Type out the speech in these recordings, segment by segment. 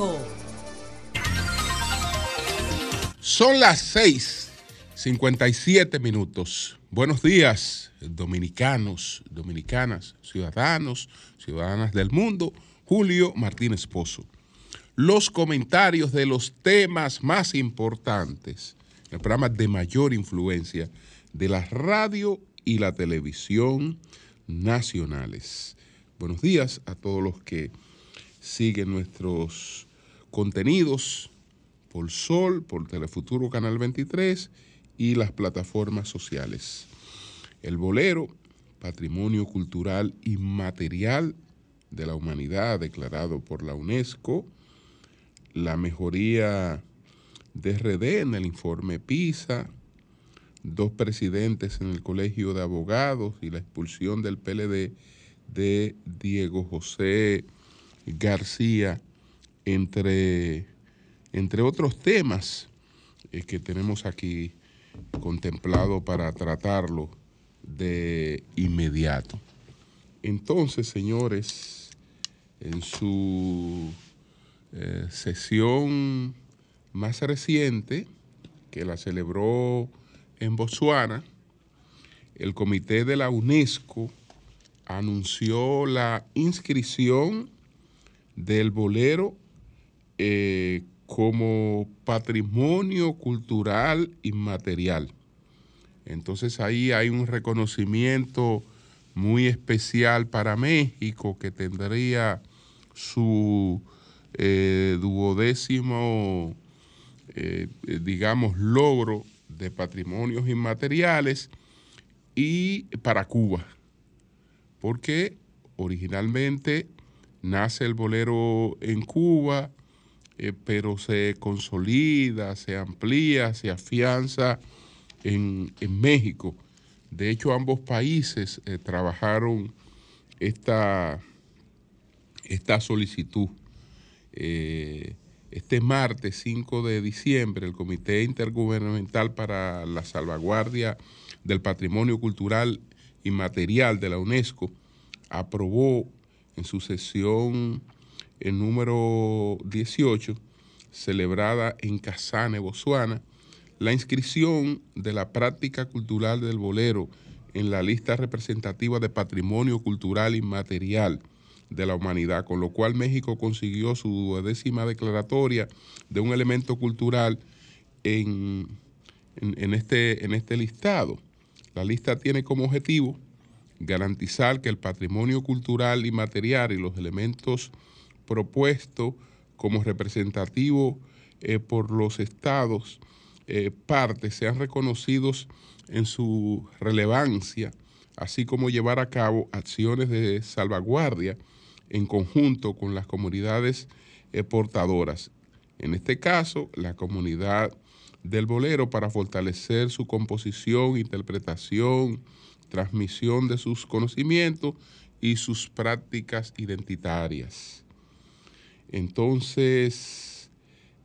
5. Son las 6, 57 minutos. Buenos días, dominicanos, dominicanas, ciudadanos, ciudadanas del mundo. Julio Martínez Pozo. Los comentarios de los temas más importantes, el programa de mayor influencia de la radio y la televisión nacionales. Buenos días a todos los que siguen nuestros contenidos por Sol, por Telefuturo Canal 23 y las plataformas sociales. El bolero, patrimonio cultural inmaterial de la humanidad declarado por la UNESCO, la mejoría de RD en el informe PISA, dos presidentes en el Colegio de Abogados y la expulsión del PLD de Diego José García, entre, entre otros temas eh, que tenemos aquí contemplado para tratarlo de inmediato. Entonces, señores, en su eh, sesión más reciente, que la celebró en Botswana, el comité de la UNESCO anunció la inscripción del bolero eh, como patrimonio cultural inmaterial. Entonces ahí hay un reconocimiento muy especial para México que tendría su eh, duodécimo, eh, digamos, logro de patrimonios inmateriales y para Cuba, porque originalmente nace el bolero en Cuba, eh, pero se consolida, se amplía, se afianza en, México. De hecho, ambos países eh, trabajaron esta, esta solicitud. Eh, este martes 5 de diciembre, el Comité Intergubernamental para la Salvaguardia del Patrimonio Cultural Inmaterial de la UNESCO aprobó en su sesión el número 18, celebrada en Casane, Botswana, la inscripción de la práctica cultural del bolero en la lista representativa de patrimonio cultural inmaterial de la humanidad, con lo cual México consiguió su décima declaratoria de un elemento cultural en, este, en este listado. La lista tiene como objetivo garantizar que el patrimonio cultural y material y los elementos propuestos como representativos eh, por los estados eh, partes sean reconocidos en su relevancia, así como llevar a cabo acciones de salvaguardia en conjunto con las comunidades eh, portadoras. En este caso, la comunidad del bolero para fortalecer su composición, interpretación, transmisión de sus conocimientos y sus prácticas identitarias. Entonces,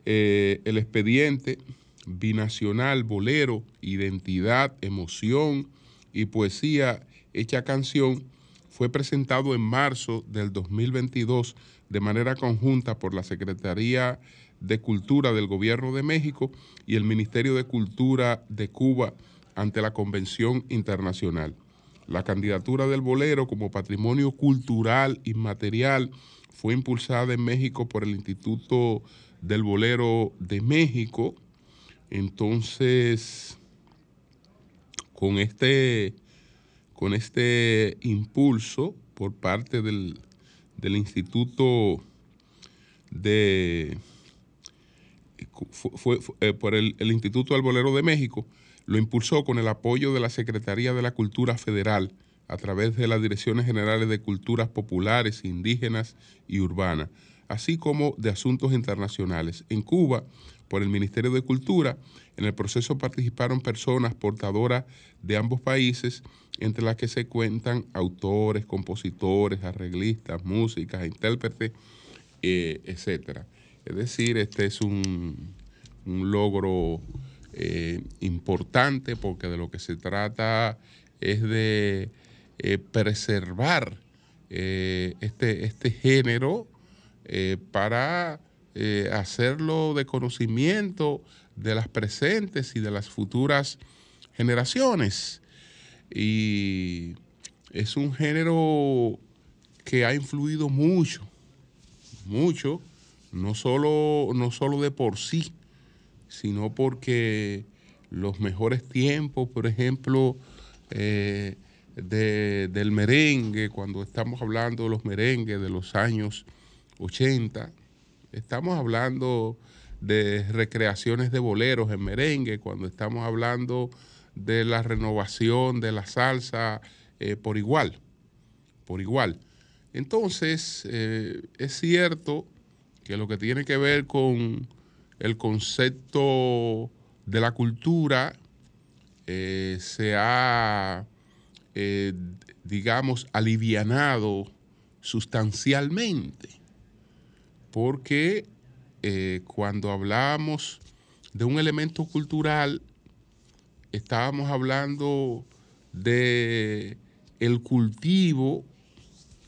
eh, el expediente binacional, bolero, identidad, emoción y poesía hecha canción fue presentado en marzo del 2022 de manera conjunta por la Secretaría de Cultura del Gobierno de México y el Ministerio de Cultura de Cuba ante la Convención Internacional. La candidatura del bolero como patrimonio cultural inmaterial fue impulsada en México por el Instituto del Bolero de México. Entonces, con este, con este impulso por parte del, Instituto de fue, eh, por el, Instituto del Bolero de México, lo impulsó con el apoyo de la Secretaría de la Cultura Federal a través de las Direcciones Generales de Culturas Populares, Indígenas y Urbanas, así como de Asuntos Internacionales. En Cuba, por el Ministerio de Cultura, en el proceso participaron personas portadoras de ambos países, entre las que se cuentan autores, compositores, arreglistas, músicas, intérpretes, eh, etc. Es decir, este es un, logro eh, importante porque de lo que se trata es de eh, preservar eh, este, este género para eh, hacerlo de conocimiento de las presentes y de las futuras generaciones. Y es un género que ha influido mucho, mucho, no solo, no solo de por sí, sino porque los mejores tiempos, por ejemplo, del merengue, cuando estamos hablando de los merengues de los años 80, estamos hablando de recreaciones de boleros en merengue, cuando estamos hablando de la renovación de la salsa eh, por igual, por igual. Entonces, eh, es cierto que lo que tiene que ver con el concepto de la cultura eh, se ha, digamos, alivianado sustancialmente, porque cuando hablamos de un elemento cultural, estábamos hablando de el cultivo,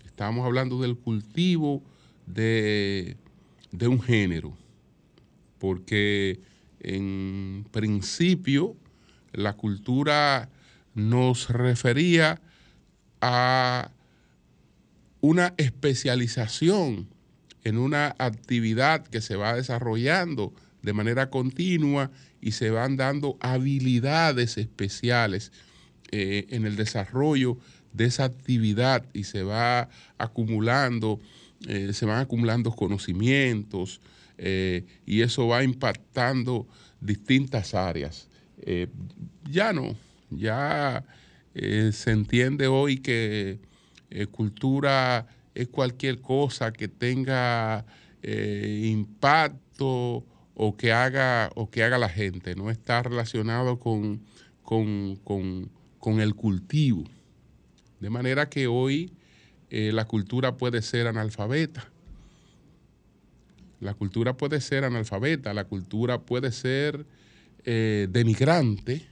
estábamos hablando del cultivo de, de un género, porque en principio la cultura nos refería a una especialización en una actividad que se va desarrollando de manera continua y se van dando habilidades especiales eh, en el desarrollo de esa actividad y se va acumulando, eh, se van acumulando conocimientos eh, y eso va impactando distintas áreas. ya no, ya se entiende hoy que cultura es cualquier cosa que tenga impacto o que haga, o que haga la gente, no está relacionado con, con, el cultivo. De manera que hoy eh, la cultura puede ser analfabeta. La cultura puede ser analfabeta, la cultura puede ser eh, denigrante,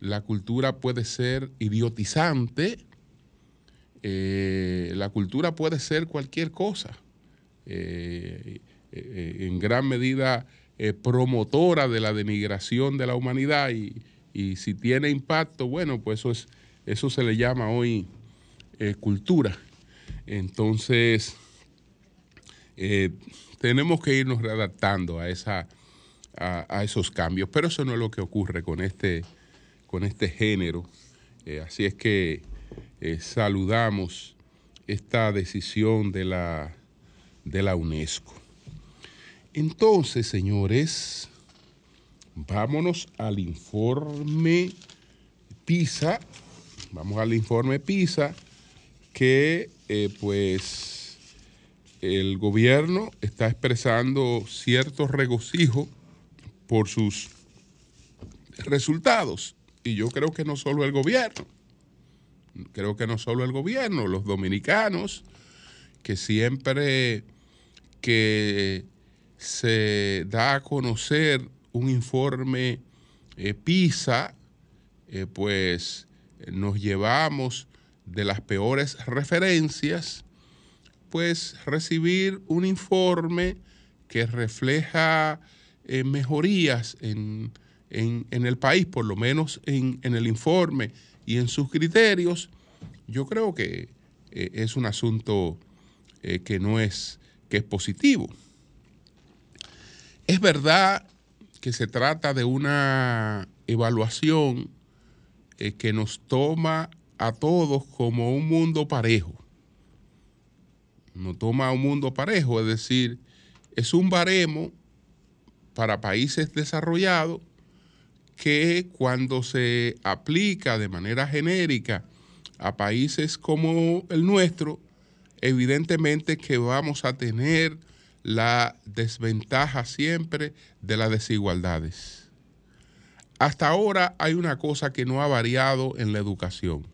la cultura puede ser idiotizante, eh, la cultura puede ser cualquier cosa. Eh, en gran medida eh, promotora de la denigración de la humanidad y, si tiene impacto, bueno, pues eso, es, eso se le llama hoy eh, cultura. Entonces, tenemos que irnos readaptando a, esa, a, esos cambios, pero eso no es lo que ocurre con este, con este género. así es que saludamos esta decisión de la, de la UNESCO. Entonces, señores, vámonos al informe PISA. Vamos al informe PISA que eh, pues el gobierno está expresando cierto regocijo por sus resultados. Y yo creo que no solo el gobierno, creo que no solo el gobierno, los dominicanos, que siempre que se da a conocer un informe eh, PISA, eh, pues nos llevamos de las peores referencias, pues recibir un informe que refleja eh, mejorías en, el país, por lo menos en, en, el informe y en sus criterios, yo creo que es un asunto que no es, que es positivo. Es verdad que se trata de una evaluación eh, que nos toma a todos como un mundo parejo. Nos toma a un mundo parejo, es decir, es un baremo para países desarrollados que cuando se aplica de manera genérica a países como el nuestro, evidentemente que vamos a tener la desventaja siempre de las desigualdades. Hasta ahora hay una cosa que no ha variado en la educación.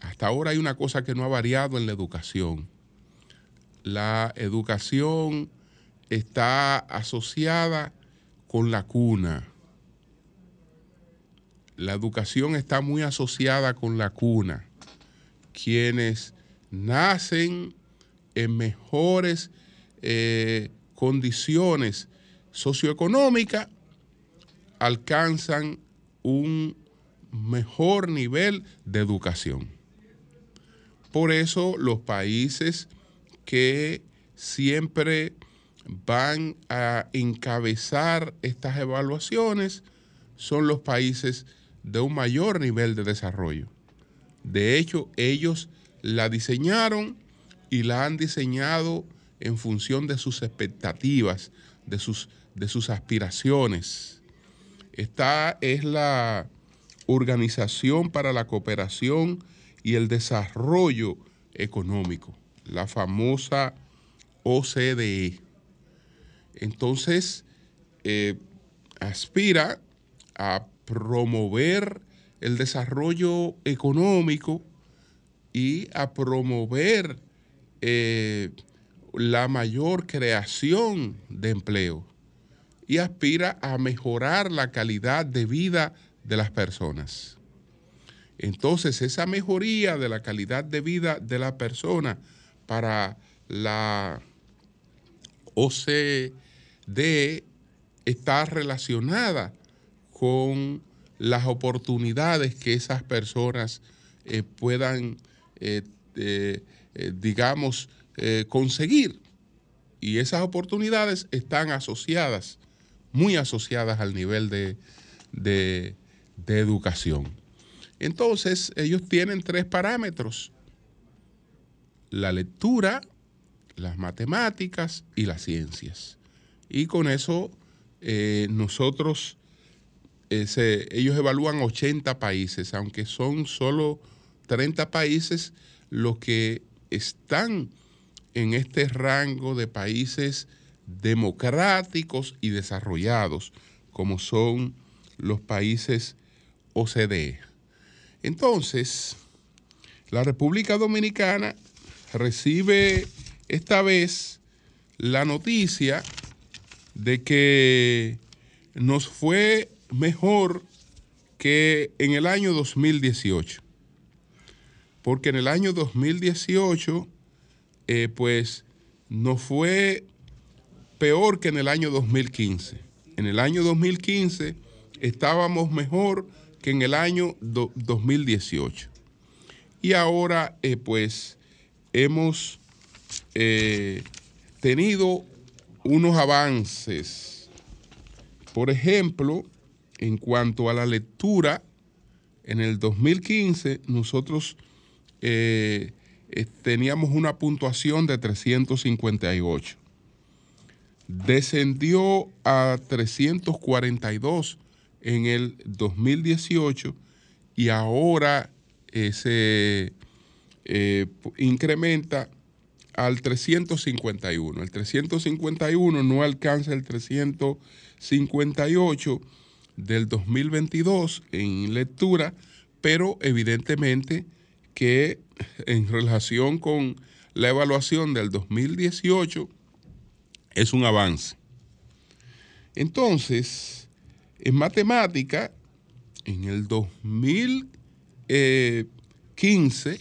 Hasta ahora hay una cosa que no ha variado en la educación. La educación está asociada con la cuna. La educación está muy asociada con la cuna. Quienes nacen en mejores eh, condiciones socioeconómicas alcanzan un mejor nivel de educación. Por eso los países que siempre van a encabezar estas evaluaciones son los países de un mayor nivel de desarrollo. De hecho, ellos la diseñaron y la han diseñado en función de sus expectativas, de sus, de sus aspiraciones. Esta es la Organización para la Cooperación y el Desarrollo Económico, la famosa OCDE. Entonces, eh, aspira a promover el desarrollo económico y a promover eh, la mayor creación de empleo y aspira a mejorar la calidad de vida de las personas. Entonces, esa mejoría de la calidad de vida de la persona para la OCDE está relacionada con las oportunidades que esas personas eh, puedan, eh, eh, digamos, conseguir. Y esas oportunidades están asociadas, muy asociadas al nivel de, de educación. Entonces, ellos tienen tres parámetros. La lectura, las matemáticas y las ciencias. Y con eso nosotros ellos evalúan 80 países, aunque son solo 30 países los que están en este rango de países democráticos y desarrollados, como son los países OCDE. Entonces, la República Dominicana recibe esta vez la noticia de que nos fue mejor que en el año 2018. Porque en el año 2018, eh, pues, no fue peor que en el año 2015. En el año 2015 estábamos mejor que en el año 2018. Y ahora, eh, pues, hemos eh, tenido unos avances. Por ejemplo, en cuanto a la lectura, en el 2015 nosotros eh, eh, teníamos una puntuación de 358. Descendió a 342 en el 2018 y ahora eh, se incrementa al 351. El 351 no alcanza el 358 del 2022 en lectura, pero evidentemente que en relación con la evaluación del 2018 es un avance. Entonces, en matemática, en el 2015,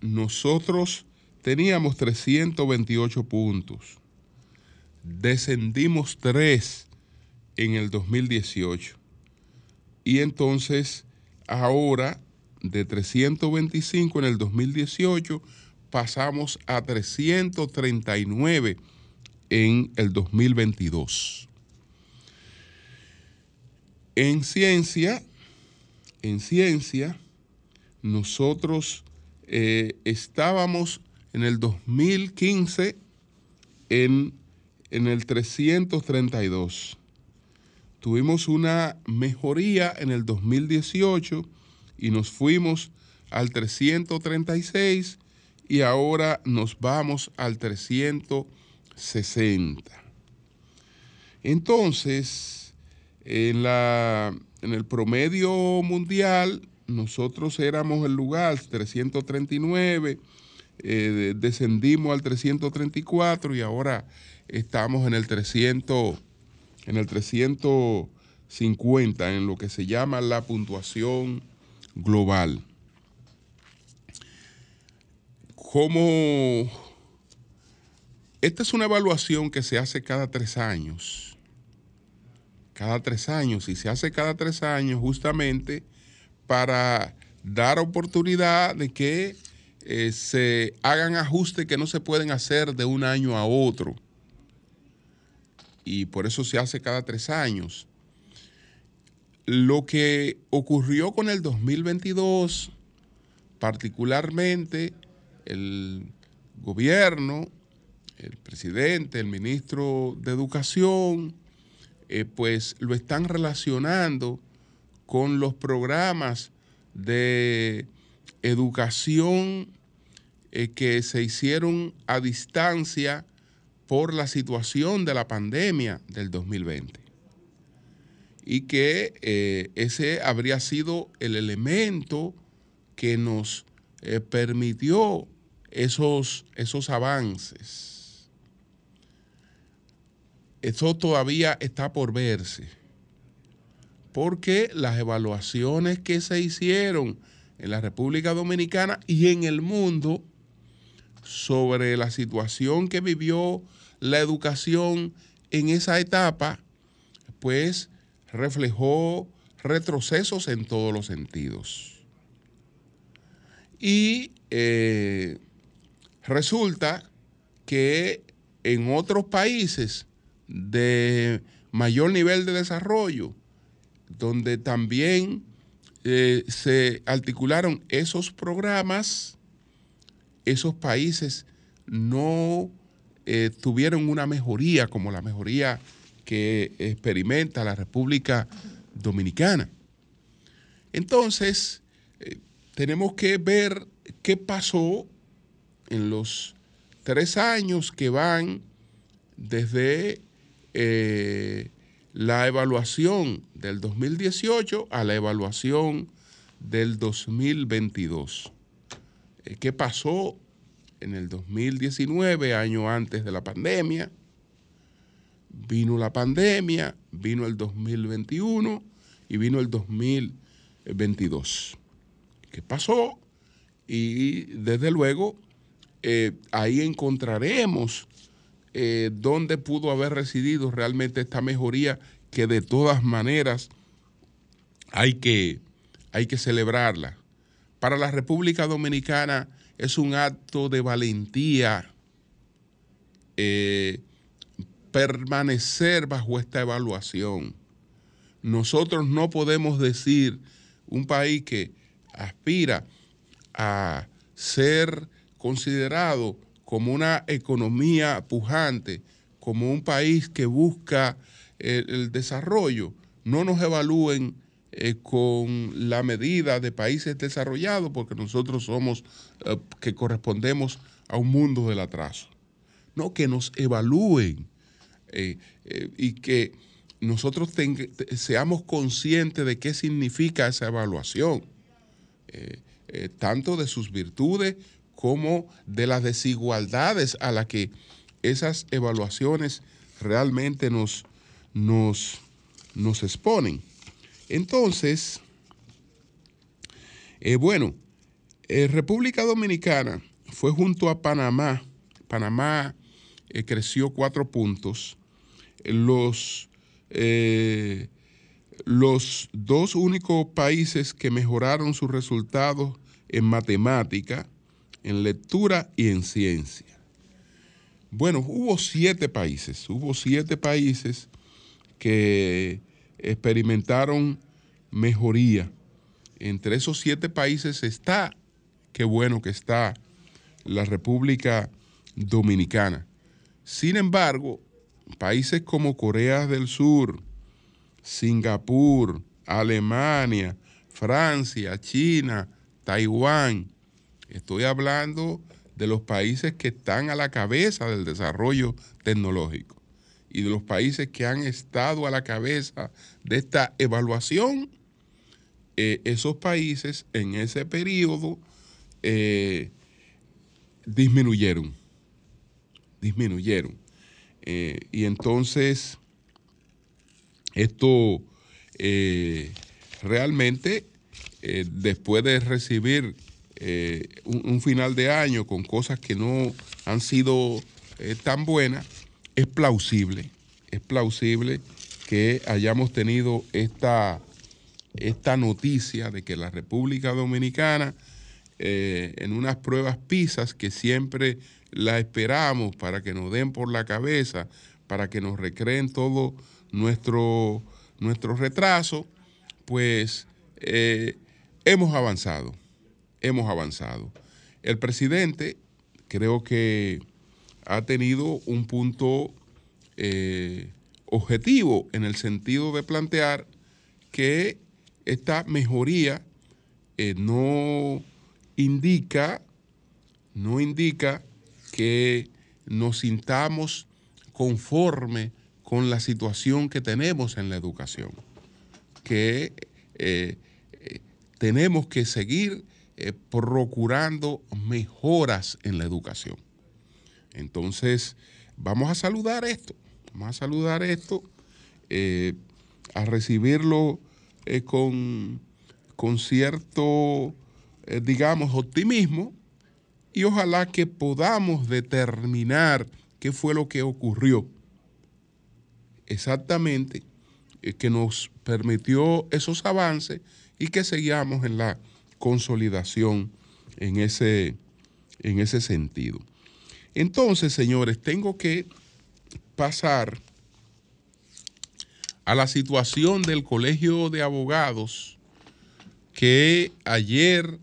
nosotros teníamos 328 puntos. Descendimos 3 en el 2018. Y entonces ahora de 325 en el 2018 pasamos a 339 en el 2022. En ciencia, en ciencia, nosotros eh, estábamos en el 2015 en, en el 332 tuvimos una mejoría en el 2018 y nos fuimos al 336 y ahora nos vamos al 360. Entonces, en, la, en el promedio mundial, nosotros éramos el lugar 339, eh, descendimos al 334 y ahora estamos en el 300 en el 350 en lo que se llama la puntuación global. ¿Cómo, esta es una evaluación que se hace cada tres años. Cada tres años. Y se hace cada tres años justamente para dar oportunidad de que eh, se hagan ajustes que no se pueden hacer de un año a otro. Y por eso se hace cada tres años. Lo que ocurrió con el 2022, particularmente el gobierno, el presidente, el ministro de Educación, eh, pues lo están relacionando con los programas de educación eh, que se hicieron a distancia por la situación de la pandemia del 2020 y que eh, ese habría sido el elemento que nos eh, permitió esos, esos avances. Eso todavía está por verse, porque las evaluaciones que se hicieron en la República Dominicana y en el mundo sobre la situación que vivió la educación en esa etapa, pues reflejó retrocesos en todos los sentidos. Y eh, resulta que en otros países de mayor nivel de desarrollo, donde también eh, se articularon esos programas, esos países no eh, tuvieron una mejoría como la mejoría que experimenta la República Dominicana. Entonces, eh, tenemos que ver qué pasó en los tres años que van desde la evaluación del 2018 a la evaluación del 2022. Eh, ¿Qué pasó en el 2019, año antes de la pandemia? Vino la pandemia, vino el 2021 y vino el 2022. ¿Qué pasó? Y desde luego eh, ahí encontraremos eh, dónde pudo haber residido realmente esta mejoría que de todas maneras hay que, hay que celebrarla. Para la República Dominicana es un acto de valentía eh, permanecer bajo esta evaluación. Nosotros no podemos decir un país que aspira a ser considerado como una economía pujante, como un país que busca el, desarrollo, no nos evalúen eh, con la medida de países desarrollados, porque nosotros somos, eh, que correspondemos a un mundo del atraso. No, que nos evalúen eh, y que nosotros seamos conscientes de qué significa esa evaluación, tanto de sus virtudes como de las desigualdades a las que esas evaluaciones realmente nos, nos, nos exponen. Entonces, eh, bueno, eh, República Dominicana fue junto a Panamá. Panamá eh, creció cuatro puntos. Los, los dos únicos países que mejoraron sus resultados en matemática en lectura y en ciencia. Bueno, hubo siete países, hubo siete países que experimentaron mejoría. Entre esos siete países está, qué bueno que está, la República Dominicana. Sin embargo, países como Corea del Sur, Singapur, Alemania, Francia, China, Taiwán, Estoy hablando de los países que están a la cabeza del desarrollo tecnológico y de los países que han estado a la cabeza de esta evaluación. Eh, esos países en ese periodo eh, disminuyeron, disminuyeron. Eh, y entonces, esto realmente, después de recibir eh, un, final de año con cosas que no han sido eh, tan buena, es plausible, es plausible que hayamos tenido esta, esta noticia de que la República Dominicana, eh, en unas pruebas PISAs que siempre la esperamos para que nos den por la cabeza, para que nos recreen todo nuestro, retraso, pues hemos avanzado, hemos avanzado. El presidente creo que ha tenido un punto eh, objetivo en el sentido de plantear que esta mejoría eh, no indica, no indica que nos sintamos conforme con la situación que tenemos en la educación, que eh, tenemos que seguir eh, procurando mejoras en la educación. Entonces, vamos a saludar esto, vamos a saludar esto, eh, a recibirlo eh, con, con, cierto, digamos, optimismo y ojalá que podamos determinar qué fue lo que ocurrió exactamente que nos permitió esos avances y que seguíamos en la consolidación en ese, en ese sentido. Entonces, señores, tengo que pasar a la situación del Colegio de Abogados que ayer,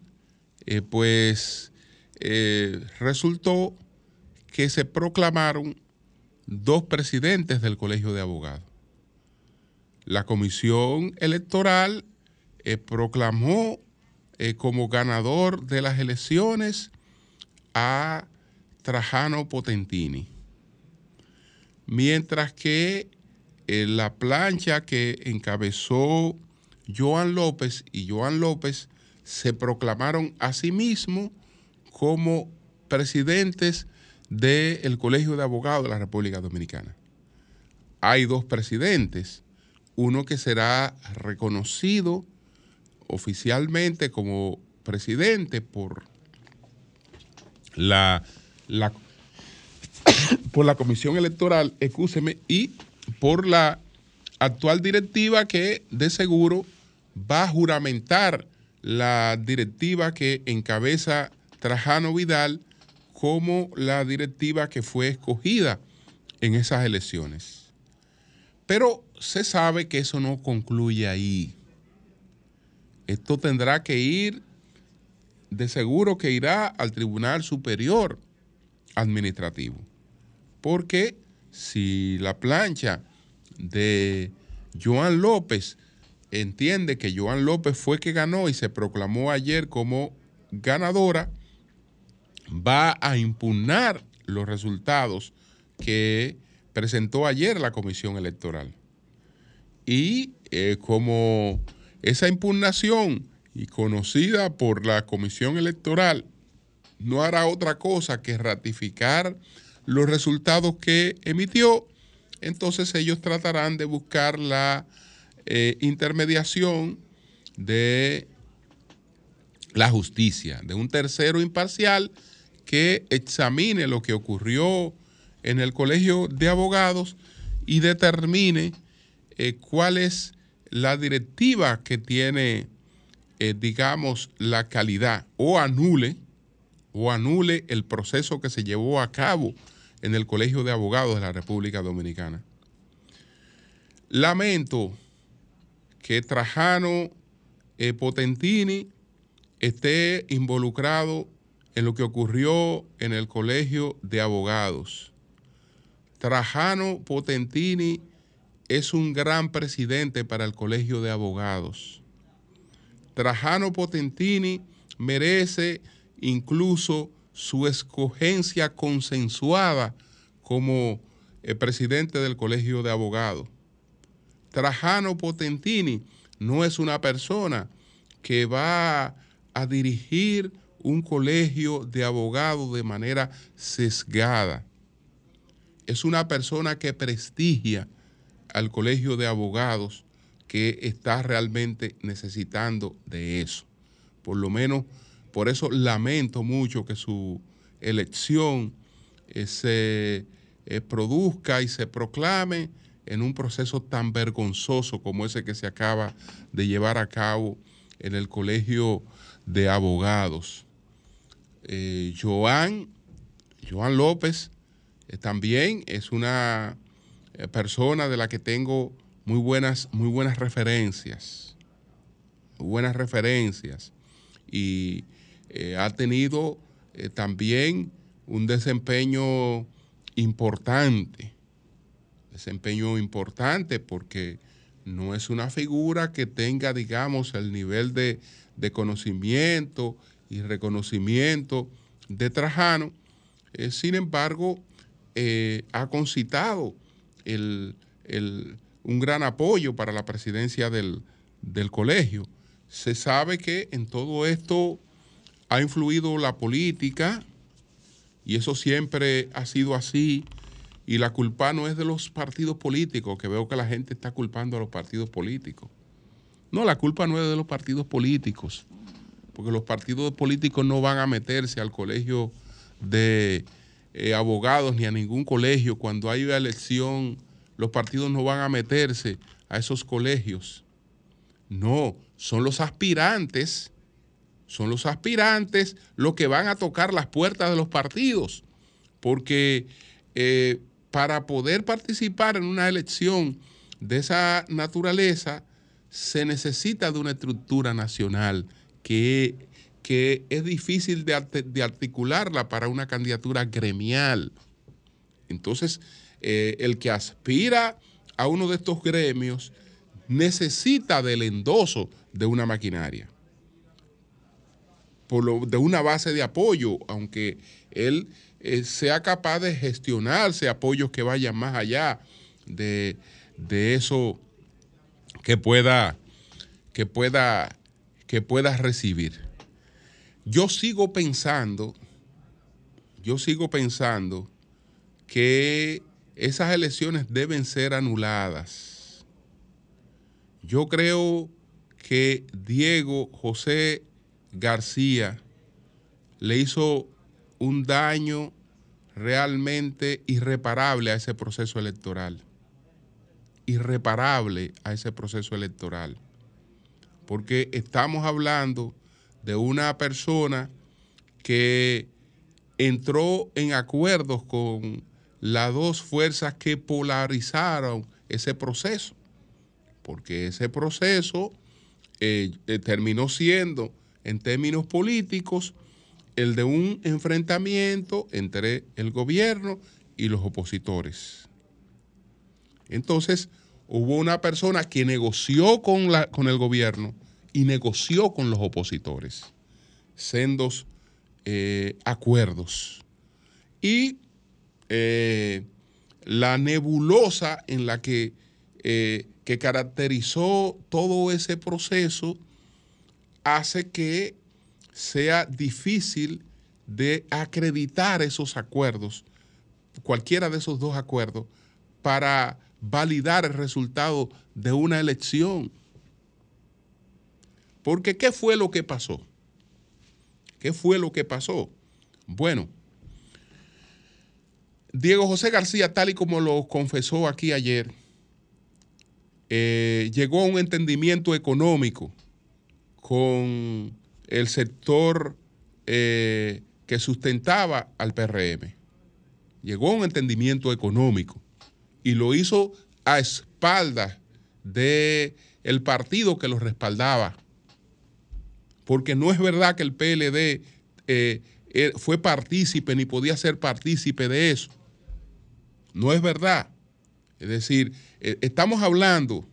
eh, pues, eh, resultó que se proclamaron dos presidentes del Colegio de Abogados. La Comisión Electoral eh, proclamó eh, como ganador de las elecciones a Trajano Potentini. Mientras que eh, la plancha que encabezó Joan López y Joan López se proclamaron a sí mismos como presidentes del Colegio de Abogados de la República Dominicana. Hay dos presidentes, uno que será reconocido oficialmente como presidente por la, por la Comisión Electoral, excúseme, y por la actual directiva que de seguro va a juramentar la directiva que encabeza Trajano Vidal como la directiva que fue escogida en esas elecciones. Pero se sabe que eso no concluye ahí. Esto tendrá que ir, de seguro que irá al Tribunal Superior Administrativo. Porque si la plancha de Joan López entiende que Joan López fue que ganó y se proclamó ayer como ganadora, va a impugnar los resultados que presentó ayer la Comisión Electoral. Y eh, como esa impugnación y conocida por la Comisión Electoral no hará otra cosa que ratificar los resultados que emitió, entonces ellos tratarán de buscar la eh, intermediación de la justicia, de un tercero imparcial que examine lo que ocurrió en el Colegio de Abogados y determine eh, cuál es la directiva que tiene, eh, digamos, la calidad o anule o anule el proceso que se llevó a cabo en el Colegio de Abogados de la República Dominicana. Lamento que Trajano eh, Potentini esté involucrado en lo que ocurrió en el Colegio de Abogados. Trajano Potentini es un gran presidente para el Colegio de Abogados. Trajano Potentini merece incluso su escogencia consensuada como eh, presidente del Colegio de Abogados. Trajano Potentini no es una persona que va a dirigir un colegio de abogados de manera sesgada. Es una persona que prestigia al colegio de abogados que está realmente necesitando de eso. Por lo menos, por eso lamento mucho que su elección se produzca y se proclame en un proceso tan vergonzoso como ese que se acaba de llevar a cabo en el Colegio de Abogados. Eh, Joan, Joan López eh, también es una eh, persona de la que tengo muy buenas, muy buenas referencias, muy buenas referencias y ha tenido también un desempeño importante desempeño importante porque no es una figura que tenga, digamos, el nivel de, conocimiento y reconocimiento de Trajano. Eh, sin embargo, eh, ha concitado un gran apoyo para la presidencia del, del colegio. Se sabe que en todo esto ha influido la política y eso siempre ha sido así y la culpa no es de los partidos políticos, que veo que la gente está culpando a los partidos políticos. No, la culpa no es de los partidos políticos, porque los partidos políticos no van a meterse al colegio de eh, abogados ni a ningún colegio. Cuando hay una elección, los partidos no van a meterse a esos colegios. No, son los aspirantes, son los aspirantes los que van a tocar las puertas de los partidos, porque eh, para poder participar en una elección de esa naturaleza, se necesita de una estructura nacional que, que es difícil de, articularla para una candidatura gremial. Entonces, eh, el que aspira a uno de estos gremios necesita del endoso de una maquinaria, por lo, de una base de apoyo, aunque él eh, sea capaz de gestionarse apoyos que vayan más allá de, eso que pueda, que pueda, que pueda recibir. Yo sigo pensando, yo sigo pensando que esas elecciones deben ser anuladas. Yo creo que Diego José García le hizo un daño realmente irreparable a ese proceso electoral. Irreparable a ese proceso electoral. Porque estamos hablando de una persona que entró en acuerdos con las dos fuerzas que polarizaron ese proceso. Porque ese proceso eh, eh, terminó siendo, en términos políticos, el de un enfrentamiento entre el gobierno y los opositores. Entonces, hubo una persona que negoció con, la, con el gobierno y negoció con los opositores, sendos eh, acuerdos. Y eh, la nebulosa en la que, eh, que caracterizó todo ese proceso hace que sea difícil de acreditar esos acuerdos, cualquiera de esos dos acuerdos, para validar el resultado de una elección. Porque ¿qué fue lo que pasó? ¿Qué fue lo que pasó? Bueno, Diego José García, tal y como lo confesó aquí ayer, eh, llegó a un entendimiento económico con el sector eh, que sustentaba al PRM. Llegó a un entendimiento económico y lo hizo a espaldas del el partido que lo respaldaba. Porque no es verdad que el PLD eh, eh, fue partícipe ni podía ser partícipe de eso. No es verdad. Es decir, estamos hablando,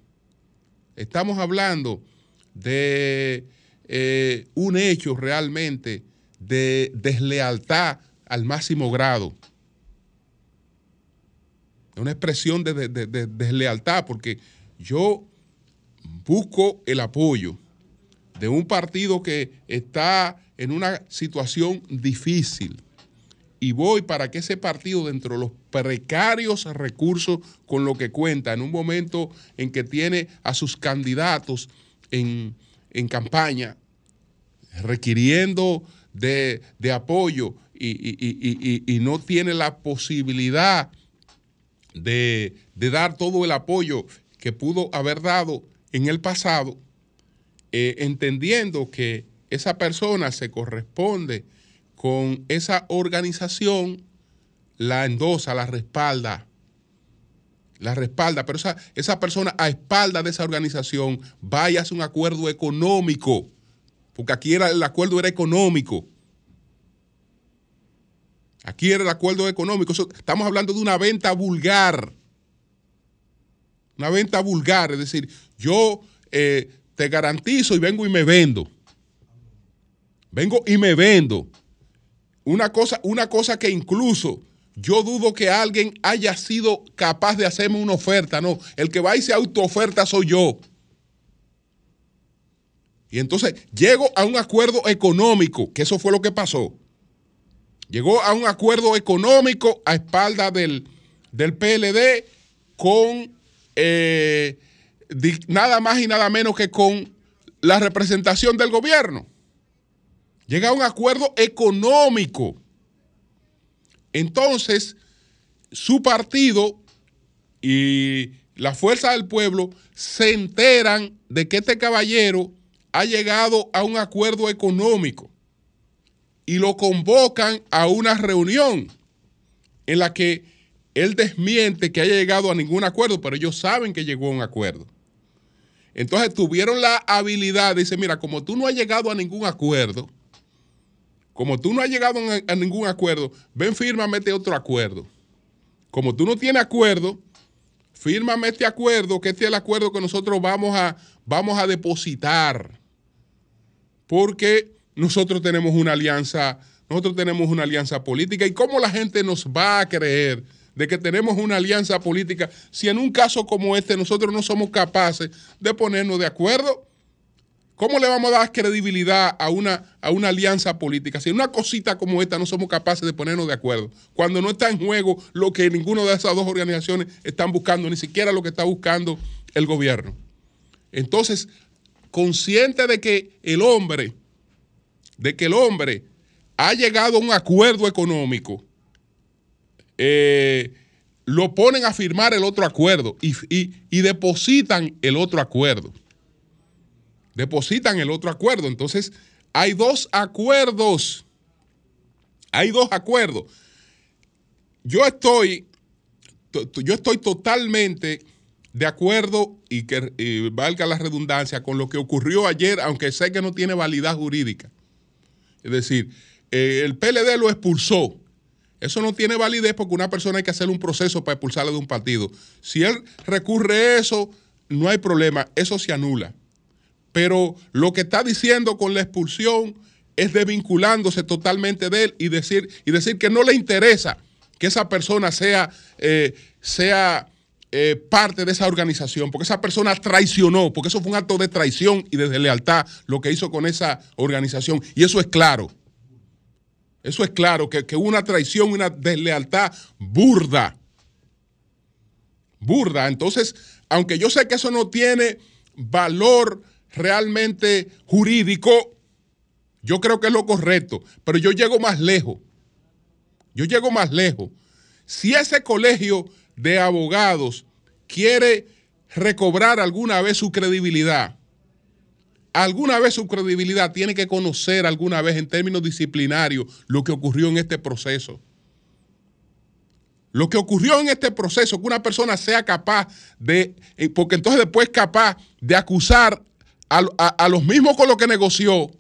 estamos hablando de eh, un hecho realmente de deslealtad al máximo grado. Una expresión de, deslealtad, porque yo busco el apoyo de un partido que está en una situación difícil. Y voy para que ese partido, dentro de los precarios recursos con lo que cuenta, en un momento en que tiene a sus candidatos en, campaña, requiriendo de, apoyo y, no tiene la posibilidad de, dar todo el apoyo que pudo haber dado en el pasado, eh, entendiendo que esa persona se corresponde con esa organización, la endosa, la respalda, la respalda, pero esa, esa persona a espalda de esa organización vaya a un acuerdo económico, porque aquí era, el acuerdo era económico. Aquí era el acuerdo económico. estamos hablando de una venta vulgar. Una venta vulgar. Es decir, yo eh, te garantizo y vengo y me vendo. Vengo y me vendo. Una cosa, una cosa que incluso yo dudo que alguien haya sido capaz de hacerme una oferta. No, el que va y se autooferta soy yo. Y entonces llego a un acuerdo económico, que eso fue lo que pasó. Llegó a un acuerdo económico a espalda del, del PLD con eh, nada más y nada menos que con la representación del gobierno. Llega a un acuerdo económico. Entonces, su partido y la fuerza del pueblo se enteran de que este caballero ha llegado a un acuerdo económico y lo convocan a una reunión en la que él desmiente que haya llegado a ningún acuerdo, pero ellos saben que llegó a un acuerdo. Entonces tuvieron la habilidad, dice, mira, como tú no has llegado a ningún acuerdo, como tú no has llegado a ningún acuerdo, ven, fírmame este otro acuerdo. Como tú no tienes acuerdo, fírmame este acuerdo, que este es el acuerdo que nosotros vamos a, vamos a depositar. Porque nosotros tenemos una alianza, nosotros tenemos una alianza política. ¿Y cómo la gente nos va a creer de que tenemos una alianza política si en un caso como este nosotros no somos capaces de ponernos de acuerdo? ¿Cómo le vamos a dar credibilidad a una, a una alianza política si en una cosita como esta no somos capaces de ponernos de acuerdo? Cuando no está en juego lo que ninguna de esas dos organizaciones están buscando, ni siquiera lo que está buscando el gobierno. Entonces, consciente de que el hombre, de que el hombre ha llegado a un acuerdo económico, eh, lo ponen a firmar el otro acuerdo y depositan el otro acuerdo depositan el otro acuerdo. Entonces, hay dos acuerdos. Hay dos acuerdos. Yo estoy, yo estoy totalmente de acuerdo y que valga la redundancia con lo que ocurrió ayer, aunque sé que no tiene validez jurídica. Es decir, eh, el PLD lo expulsó. Eso no tiene validez porque una persona hay que hacer un proceso para expulsarle de un partido. Si él recurre eso, no hay problema, eso se anula pero lo que está diciendo con la expulsión es desvinculándose totalmente de él y decir, y decir que no le interesa que esa persona sea, eh, sea eh, parte de esa organización, porque esa persona traicionó, porque eso fue un acto de traición y de deslealtad lo que hizo con esa organización. Y eso es claro. Eso es claro, que, que una traición, una deslealtad burda. Burda. Entonces, aunque yo sé que eso no tiene valor realmente jurídico, yo creo que es lo correcto, pero yo llego más lejos. Yo llego más lejos. Si ese colegio de abogados quiere recobrar alguna vez su credibilidad, alguna vez su credibilidad tiene que conocer alguna vez en términos disciplinarios lo que ocurrió en este proceso. Lo que ocurrió en este proceso, que una persona sea capaz de, eh, porque entonces después es capaz de acusar a, los mismos con los que negoció,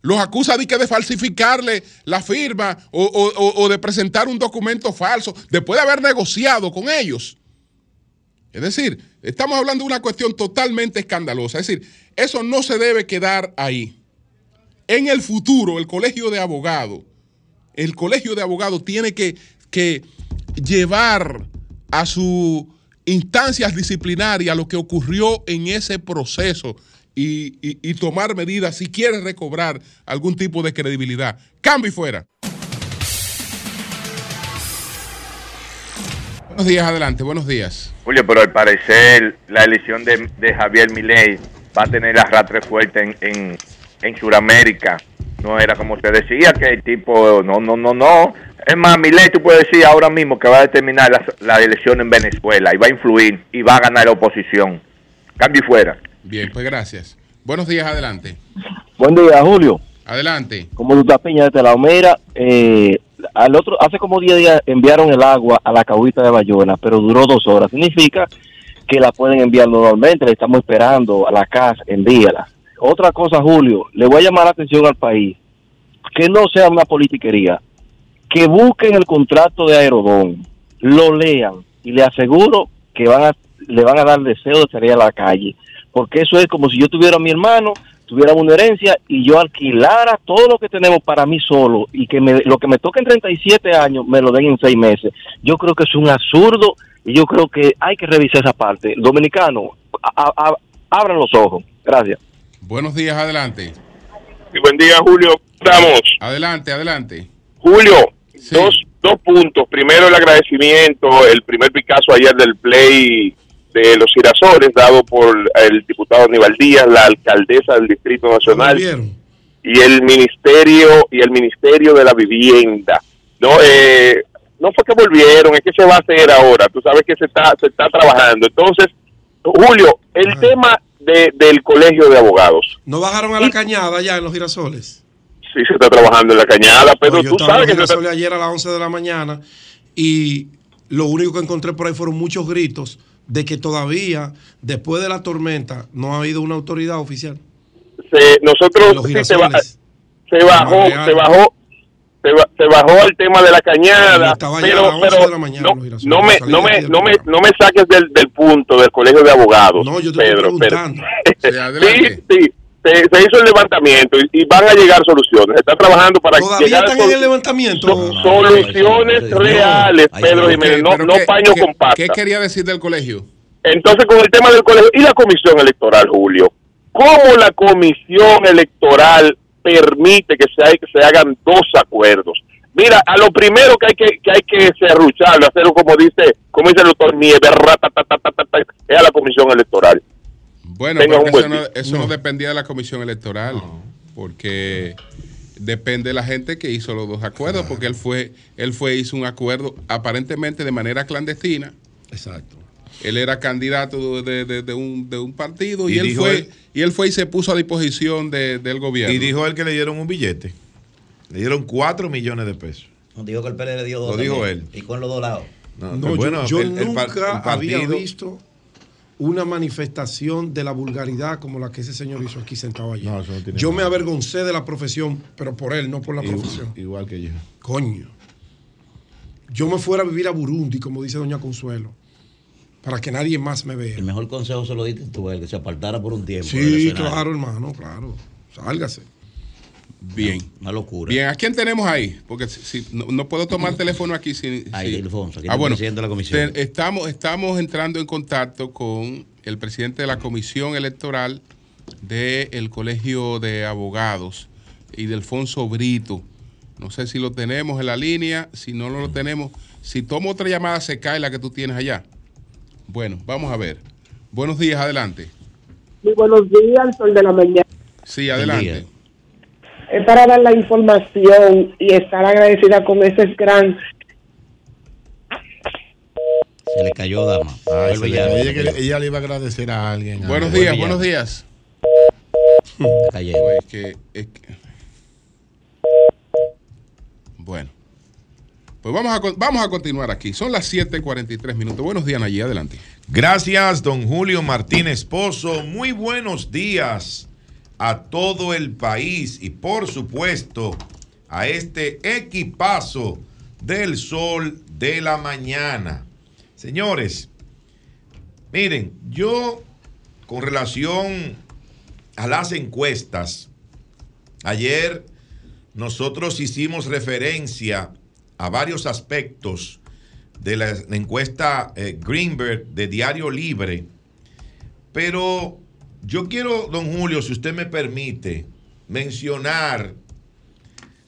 los acusa de, que de falsificarle la firma o, de presentar un documento falso después de haber negociado con ellos. Es decir, estamos hablando de una cuestión totalmente escandalosa. Es decir, eso no se debe quedar ahí. En el futuro, el colegio de abogados, el colegio de abogados tiene que, que llevar a sus instancias disciplinarias lo que ocurrió en ese proceso y, tomar medidas si quiere recobrar algún tipo de credibilidad. Cambio y fuera. Buenos días, adelante, buenos días. Julio, pero al parecer la elección de, Javier Milei va a tener arrastre fuerte en, en, en Sudamérica no era como se decía, que el tipo, no, no, no, no. Es más, Milei, tú puedes decir ahora mismo que va a determinar la, la elección en Venezuela y va a influir y va a ganar la oposición. Cambio y fuera. Bien, pues gracias. Buenos días, adelante. Buen día, Julio. Adelante. Como tú estás piña de la Mira, eh, al otro, hace como 10 días enviaron el agua a la cahuita de Bayona, pero duró dos horas. Significa que la pueden enviar normalmente, le estamos esperando a la casa, envíala. Otra cosa, Julio, le voy a llamar la atención al país, que no sea una politiquería, que busquen el contrato de Aerodón, lo lean y le aseguro que van a, le van a dar deseo de salir a la calle, porque eso es como si yo tuviera a mi hermano, tuviera una herencia y yo alquilara todo lo que tenemos para mí solo y que me, lo que me toca en 37 años me lo den en 6 meses. Yo creo que es un absurdo y yo creo que hay que revisar esa parte. Dominicano, a- a- abran los ojos. Gracias. Buenos días, adelante. Y buen día, Julio. Estamos. Adelante, adelante. Julio, Sí. dos, dos puntos. Primero, el agradecimiento, el primer Picasso ayer del play de los girasoles, dado por el diputado Aníbal Díaz, la alcaldesa del Distrito Nacional y el ministerio y el ministerio de la vivienda. No, eh, no fue que volvieron, es que se va a hacer ahora. Tú sabes que se está se está trabajando. Entonces, Julio, el Ajá. tema de, del colegio de abogados. ¿No bajaron a la cañada ya en los girasoles? Sí, se está trabajando en la cañada, pero Pues yo tú sabes que se ayer a las 11 de la mañana y lo único que encontré por ahí fueron muchos gritos de que todavía, después de la tormenta, no ha habido una autoridad oficial. se- nosotros sí, se, ba- girasoles. se bajó, se bajó, se, ba- se bajó el tema de la cañada, pero, las 11 pero de la mañana, no, no me, no me, no me, no me saques del, del punto del colegio de abogados, No, yo te Pedro, estoy preguntando. Sí, sí, se, se hizo el levantamiento y, y van a llegar soluciones, se está trabajando para ¿Todavía llegar a están en el levantamiento? so- soluciones No, reales, Pedro. Jiménez, no, pero no ¿qué- paño qué- con pasta. ¿Qué quería decir del colegio? Entonces, con el tema del colegio y la comisión electoral, Julio, ¿cómo la comisión electoral permite que se, hay- que se hagan dos acuerdos? Mira, a lo primero que hay que, que hay que serrucharlo, hacerlo como dice, como dice el doctor Nieves, es a la comisión electoral. Bueno, pero eso, no, eso no dependía de la comisión electoral, porque depende de la gente que hizo los dos acuerdos, porque él fue, él fue hizo un acuerdo aparentemente de manera clandestina. Exacto. Él era candidato de, de- de un, de un partido y, Y él fue él- y él fue y se puso a disposición de- del gobierno. Y dijo él que le dieron un billete. Le dieron 4 millones de pesos. No, dijo que el PLD le dio dos. Lo dijo también. él. Y con los dos lados. No, No, yo- bueno, yo, el- el par- nunca el había partido- visto una manifestación de la vulgaridad como la que ese señor hizo aquí sentado allí. No, no yo me avergoncé de la profesión, pero por él, no por la Igual- profesión. Igual que yo. Coño. Yo me fuera a vivir a Burundi, como dice Doña Consuelo, para que nadie más me vea. El mejor consejo se lo diste tú, el que se apartara por un tiempo. Sí, claro, hermano, claro. Sálgase. Bien. Una locura. Bien, ¿a quién tenemos ahí? Porque si, si- no, no puedo tomar teléfono aquí sin... Ildefonso, aquí ah, bueno, presidente de la comisión. te- estamos, estamos entrando en contacto con el presidente de la comisión electoral del Colegio de Abogados y de Alfonso Brito. No sé si lo tenemos en la línea, si no lo tenemos. Si tomo otra llamada se cae la que tú tienes allá. Bueno, vamos a ver. Buenos días, adelante. Muy buenos días, sol de la mañana. Sí, adelante. Es para dar la información y estar agradecida con ese gran. Se le cayó dama. Ay, ya, le- se ella, cayó. que- ella le iba a agradecer a alguien. Buenos días, ya. buenos días. Es que, es que- Bueno. Pues vamos a, vamos a continuar aquí. Son las 7:43 minutos. Buenos días, Nayí. Adelante. Gracias, don Julio Martínez Pozo. Muy buenos días a todo el país y por supuesto a este equipazo del sol de la mañana. Señores, miren, yo con relación a las encuestas, ayer nosotros hicimos referencia a varios aspectos de la encuesta eh, Greenberg de Diario Libre, pero yo quiero, don Julio, si usted me permite, mencionar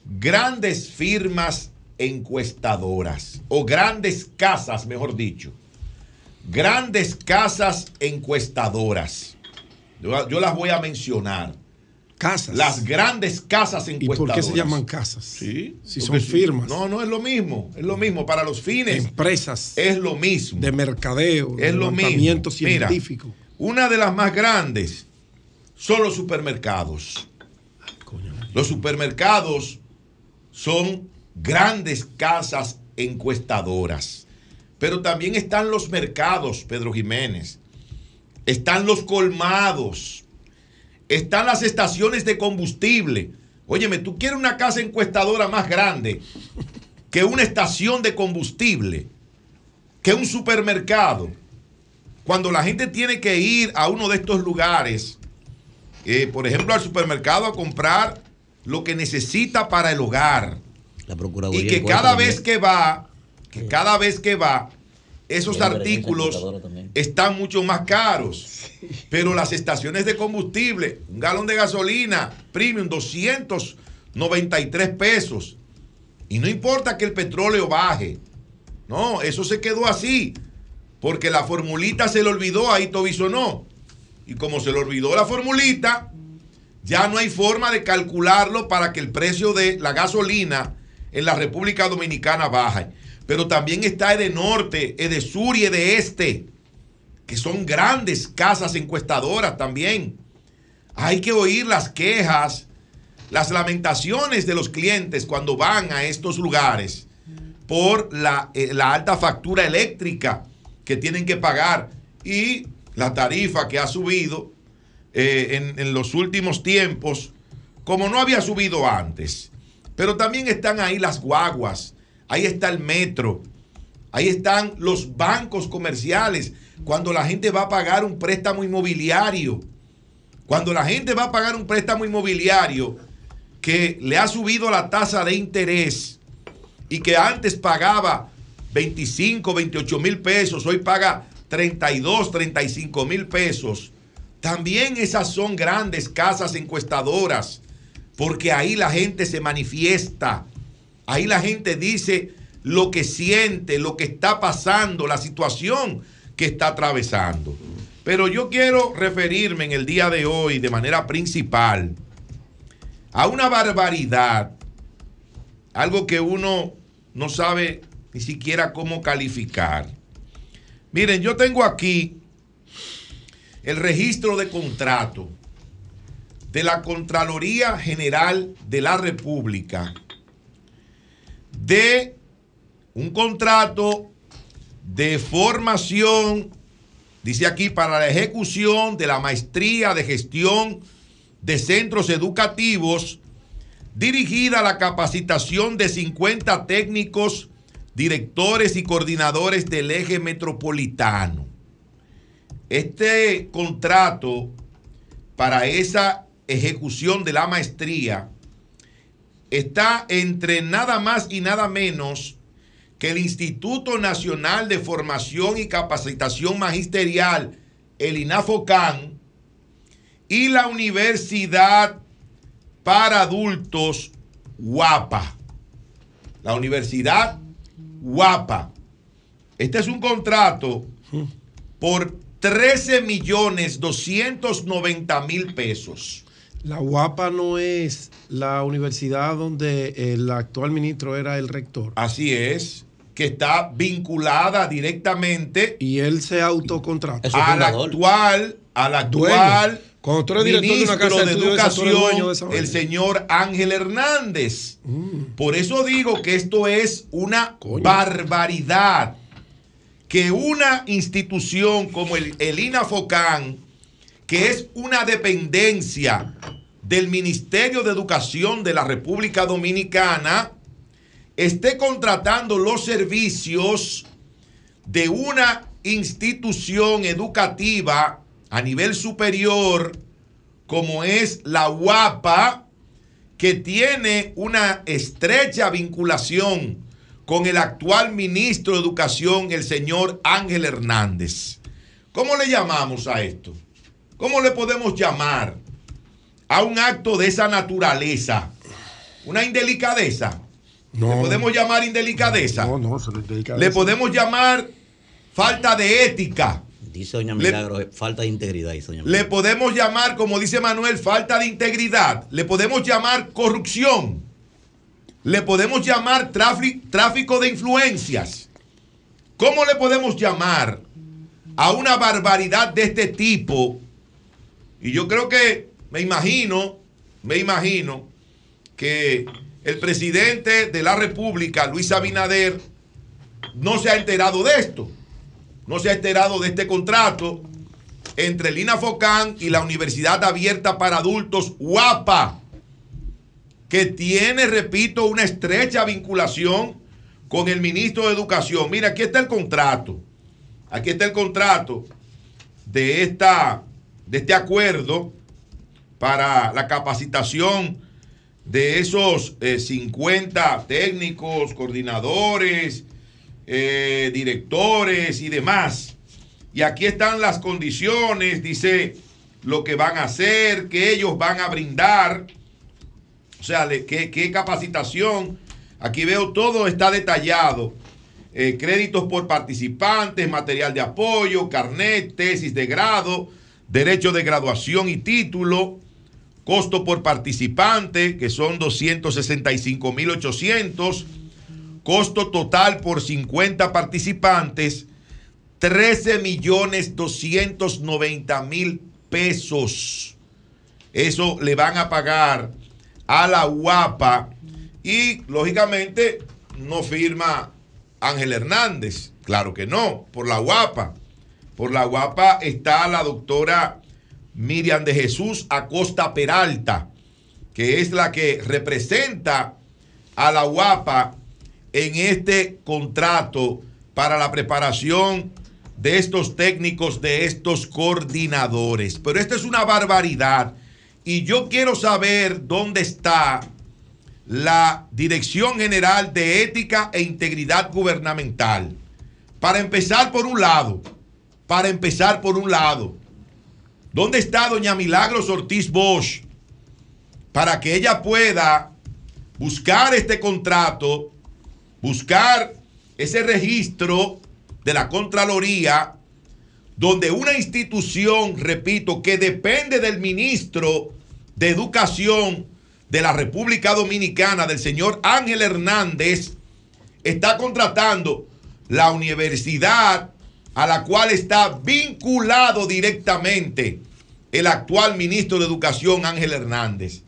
grandes firmas encuestadoras o grandes casas, mejor dicho, grandes casas encuestadoras. Yo, yo las voy a mencionar. Casas. Las grandes casas ¿Y encuestadoras. por qué se llaman casas? Sí. Si son firmas. No, no es lo mismo. Es lo mismo. Para los fines Empresas es lo mismo. de mercadeo, Es de lo mismo. Mira, científico. Una de las más grandes son los supermercados. Los supermercados son grandes casas encuestadoras. Pero también están los mercados, Pedro Jiménez. Están los colmados. Están las estaciones de combustible. Óyeme, tú quieres una casa encuestadora más grande que una estación de combustible, que un supermercado. Cuando la gente tiene que ir a uno de estos lugares, eh, por ejemplo, al supermercado a comprar lo que necesita para el hogar. La Procuraduría. Y que cada también. vez que va, que cada vez que va, esos artículos están mucho más caros. Pero las estaciones de combustible, un galón de gasolina premium, 293 pesos. Y no importa que el petróleo baje. No, eso se quedó así. Porque la formulita se le olvidó a Ito Bisonó. Y como se le olvidó la formulita, ya no hay forma de calcularlo para que el precio de la gasolina en la República Dominicana baje. Pero también está de norte, de sur y de este, que son grandes casas encuestadoras también. Hay que oír las quejas, las lamentaciones de los clientes cuando van a estos lugares por la, eh, la alta factura eléctrica que tienen que pagar y la tarifa que ha subido eh, en, en los últimos tiempos, como no había subido antes. Pero también están ahí las guaguas, ahí está el metro, ahí están los bancos comerciales, cuando la gente va a pagar un préstamo inmobiliario. Cuando la gente va a pagar un préstamo inmobiliario que le ha subido la tasa de interés y que antes pagaba 25, 28 mil pesos, hoy paga 32, 35 mil pesos. También esas son grandes casas encuestadoras, porque ahí la gente se manifiesta, ahí la gente dice lo que siente, lo que está pasando, la situación que está atravesando. Pero yo quiero referirme en el día de hoy de manera principal a una barbaridad, algo que uno no sabe ni siquiera cómo calificar. Miren, yo tengo aquí el registro de contrato de la Contraloría General de la República de un contrato de formación, dice aquí, para la ejecución de la maestría de gestión de centros educativos dirigida a la capacitación de 50 técnicos, directores y coordinadores del eje metropolitano. Este contrato para esa ejecución de la maestría está entre nada más y nada menos que el Instituto Nacional de Formación y Capacitación Magisterial, el INAFOCAN, y la Universidad para Adultos Guapa. La Universidad Guapa. Este es un contrato por 13 millones 290 mil pesos. La UAPA no es la universidad donde el actual ministro era el rector. Así es, que está vinculada directamente y él se autocontrata. al actual, al actual Dueño. Cuando tú eres director de una casa esa, Educación, el señor Ángel Hernández. Por eso digo que esto es una barbaridad. Que una institución como el, el INAFOCAN, que es una dependencia del Ministerio de Educación de la República Dominicana, esté contratando los servicios de una institución educativa a nivel superior como es la UAPA, que tiene una estrecha vinculación con el actual ministro de Educación, el señor Ángel Hernández. ¿Cómo le llamamos a esto? ¿Cómo le podemos llamar a un acto de esa naturaleza? ¿Una indelicadeza? No. ¿Le podemos llamar indelicadeza? No, no, se lo dedica a Le podemos llamar falta de ética. Dice doña Le- Milagro, eh, falta de integridad. Dice doña Le podemos llamar, como dice Manuel, falta de integridad. Le podemos llamar corrupción. Le podemos llamar tráfico, tráfico de influencias. ¿Cómo le podemos llamar a una barbaridad de este tipo? Y yo creo que, me imagino, me imagino que el presidente de la República, Luis Abinader, no se ha enterado de esto. No se ha enterado de este contrato entre Lina Focán y la Universidad Abierta para Adultos, UAPA, que tiene, repito, una estrecha vinculación con el ministro de Educación. Mira, aquí está el contrato. Aquí está el contrato de, esta, de este acuerdo para la capacitación de esos eh, 50 técnicos, coordinadores, eh, directores y demás. Y aquí están las condiciones, dice lo que van a hacer, que ellos van a brindar, o sea, qué capacitación. Aquí veo todo está detallado. Eh, créditos por participantes, material de apoyo, carnet, tesis de grado, derecho de graduación y título, costo por participante, que son 265.800, costo total por 50 participantes, 13 millones 290 mil pesos. Eso le van a pagar a la UAPA y lógicamente no firma Ángel Hernández. Claro que no, por la UAPA. Por la UAPA está la doctora Miriam de Jesús Acosta Peralta, que es la que representa a la UAPA en este contrato para la preparación de estos técnicos, de estos coordinadores. Pero esta es una barbaridad. Y yo quiero saber dónde está la Dirección General de Ética e Integridad Gubernamental. Para empezar por un lado, para empezar por un lado, ¿dónde está doña Milagros Ortiz Bosch? Para que ella pueda buscar este contrato, buscar ese registro de la Contraloría, donde una institución, repito, que depende del ministro de Educación de la República Dominicana, del señor Ángel Hernández, está contratando la universidad a la cual está vinculado directamente el actual ministro de Educación, Ángel Hernández.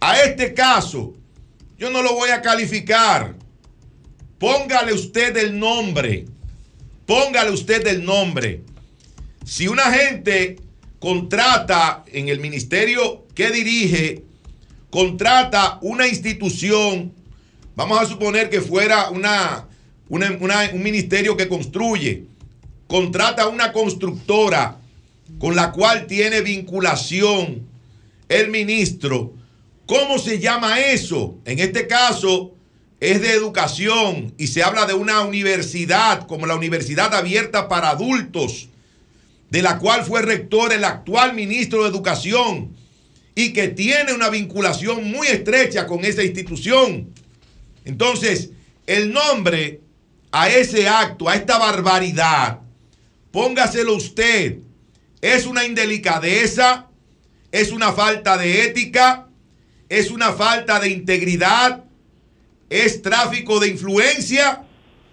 A este caso, yo no lo voy a calificar. Póngale usted el nombre. Póngale usted el nombre. Si una gente contrata en el ministerio que dirige, contrata una institución, vamos a suponer que fuera una, una- una- un ministerio que construye, contrata una constructora con la cual tiene vinculación el ministro, ¿cómo se llama eso? En este caso es de educación y se habla de una universidad como la Universidad Abierta para Adultos, de la cual fue rector el actual ministro de Educación y que tiene una vinculación muy estrecha con esa institución. Entonces, el nombre a ese acto, a esta barbaridad, póngaselo usted. Es una indelicadeza, es una falta de ética, es una falta de integridad, es tráfico de influencia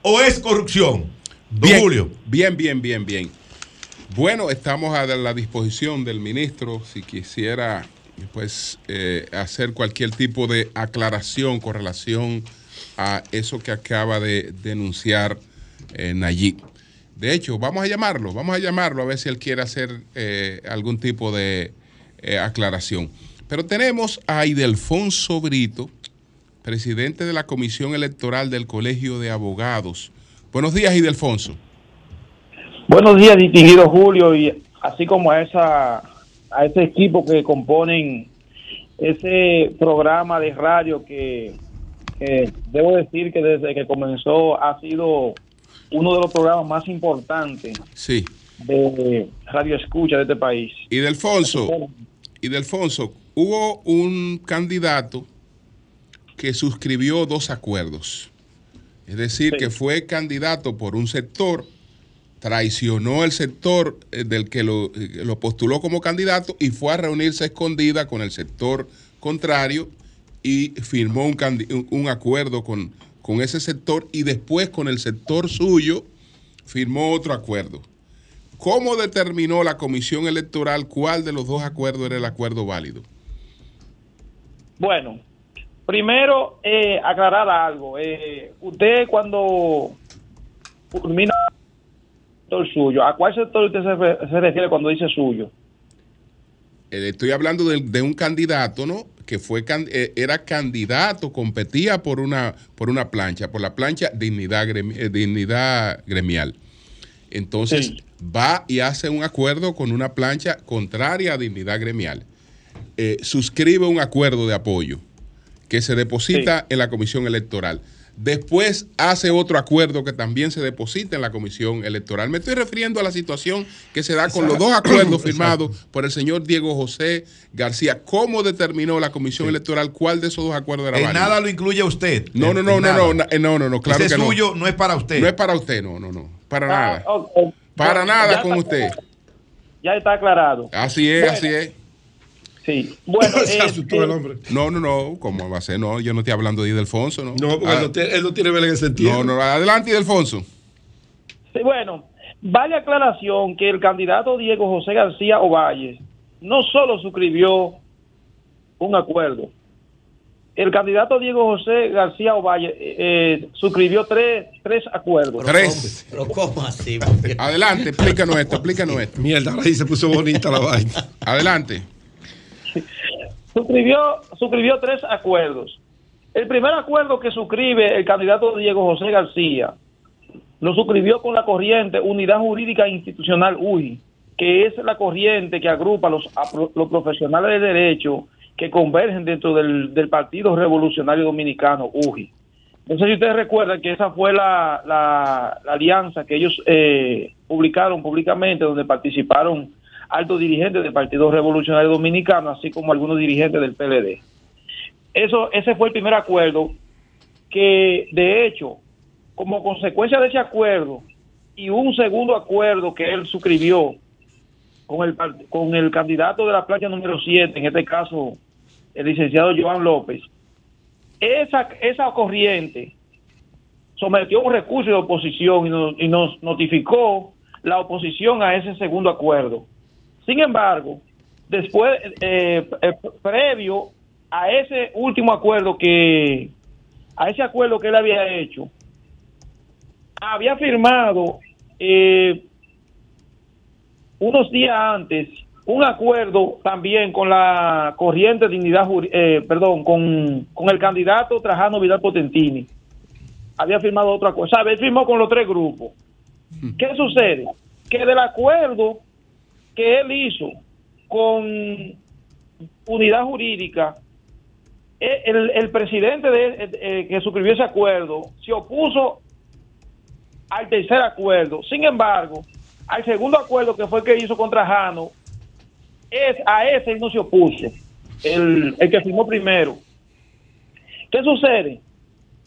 o es corrupción. Don Bien, Julio. Bien, bien, bien, bien. Bueno, estamos a la disposición del ministro si quisiera pues eh, hacer cualquier tipo de aclaración con relación a eso que acaba de denunciar eh, Nayib. De hecho, vamos a llamarlo, vamos a llamarlo a ver si él quiere hacer eh, algún tipo de eh, aclaración. Pero tenemos a Idelfonso Brito, presidente de la Comisión Electoral del Colegio de Abogados. Buenos días, Idelfonso. Buenos días, distinguido Julio, y así como a esa a ese equipo que componen ese programa de radio que, que debo decir que desde que comenzó ha sido uno de los programas más importantes Sí. de radio escucha de este país. Y Delfonso, y Delfonso, hubo un candidato que suscribió dos acuerdos. Es decir, Sí. que fue candidato por un sector traicionó el sector eh, del que lo, eh, lo postuló como candidato y fue a reunirse escondida con el sector contrario y firmó un- un acuerdo con, con ese sector y después con el sector suyo firmó otro acuerdo. ¿Cómo determinó la comisión electoral cuál de los dos acuerdos era el acuerdo válido? Bueno, primero eh, aclarar algo. Eh, usted cuando culmina el sector suyo, ¿a cuál sector usted se, re- se refiere cuando dice suyo? Eh, Estoy hablando de, de un candidato, ¿no? Que fue can- eh, era candidato, competía por una por una plancha, por la plancha dignidad, gremi- dignidad gremial. Entonces va y hace un acuerdo con una plancha contraria a dignidad gremial. Suscribe un acuerdo de apoyo que se deposita en la comisión electoral. Después hace otro acuerdo que también se deposita en la comisión electoral. Me estoy refiriendo a la situación que se da con los dos acuerdos firmados por el señor Diego José García. ¿Cómo determinó la comisión electoral cuál de esos dos acuerdos era En válido? nada lo incluye usted. No, no, En- no, en no, no, na- eh, no, no, no, claro Ese que no. suyo no es para usted. No es para usted, no, no, no. Para Ah, nada. Para Ya- nada ya con usted. Ya está aclarado. Así es, Bueno, así es. Sí. Bueno, Se eh, asustó eh, el hombre. No, no, no. ¿Cómo va a ser? No, yo no estoy hablando de Idelfonso, ¿no? No, porque Ah, él, no tiene, él no tiene vela en ese sentido. no, no, adelante, Idelfonso. Sí, bueno, vale aclaración que el candidato Diego José García Ovalle no solo suscribió un acuerdo, el candidato Diego José García Ovalle eh, eh, suscribió tres, tres acuerdos. Tres. Pero ¿cómo así? Adelante, explícanos esto, explícanos esto. Mierda, ahí se puso bonita la vaina. Adelante. Suscribió, suscribió tres acuerdos. El primer acuerdo que suscribe el candidato Diego José García lo suscribió con la corriente Unidad Jurídica Institucional UJI, que es la corriente que agrupa los, los profesionales de derecho que convergen dentro del, del Partido Revolucionario Dominicano, UJI. No sé si ustedes recuerdan que esa fue la, la- la alianza que ellos eh, publicaron públicamente, donde participaron altos dirigentes del Partido Revolucionario Dominicano, así como algunos dirigentes del PLD. Eso, ese fue el primer acuerdo que, de hecho, como consecuencia de ese acuerdo y un segundo acuerdo que él suscribió con el, con el candidato de la plancha número 7, en este caso el licenciado Joan López, esa, esa corriente sometió un recurso de oposición y nos, y nos notificó la oposición a ese segundo acuerdo. Sin embargo, después, eh, eh, previo a ese último acuerdo que, a ese acuerdo que él había hecho, había firmado eh, unos días antes un acuerdo también con la corriente Dignidad, eh, perdón, con, con el candidato Trajano Vidal Potentini. Había firmado otro acuerdo. ¿Sabe? Él firmó con los tres grupos. ¿Qué sucede? Que del acuerdo que él hizo con unidad jurídica, eh, el, presidente de, eh, eh, que suscribió ese acuerdo se opuso al tercer acuerdo. Sin embargo, al segundo acuerdo que fue que hizo contra Jano, es, a ese no se opuso, el, que firmó primero. ¿Qué sucede?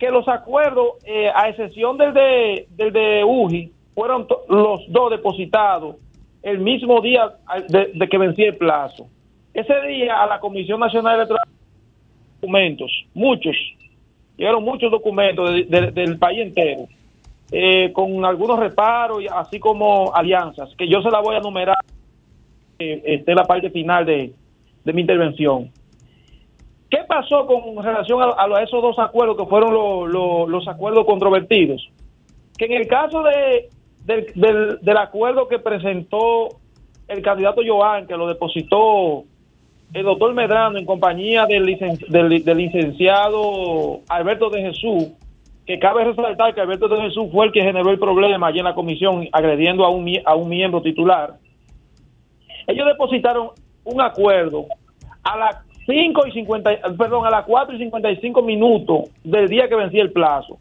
Que los acuerdos, eh, a excepción del de, del de UJI, fueron los dos depositados el mismo día de, de que vencía el plazo. Ese día a la Comisión Nacional Electoral documentos, muchos, llegaron muchos documentos de- de- del país entero, eh, con algunos reparos, y así como alianzas, que yo se la voy a numerar eh, esté en la parte final de, de mi intervención. ¿Qué pasó con relación a, a esos dos acuerdos que fueron lo- los acuerdos controvertidos? Que en el caso de, del, del, acuerdo que presentó el candidato Joan, que lo depositó el doctor Medrano en compañía del, licen- del, del licenciado Alberto de Jesús, que cabe resaltar que Alberto de Jesús fue el que generó el problema allí en la comisión agrediendo a un, a un miembro titular. Ellos depositaron un acuerdo a las 5 y 50, perdón, a las 4 y 55 minutos del día que vencía el plazo.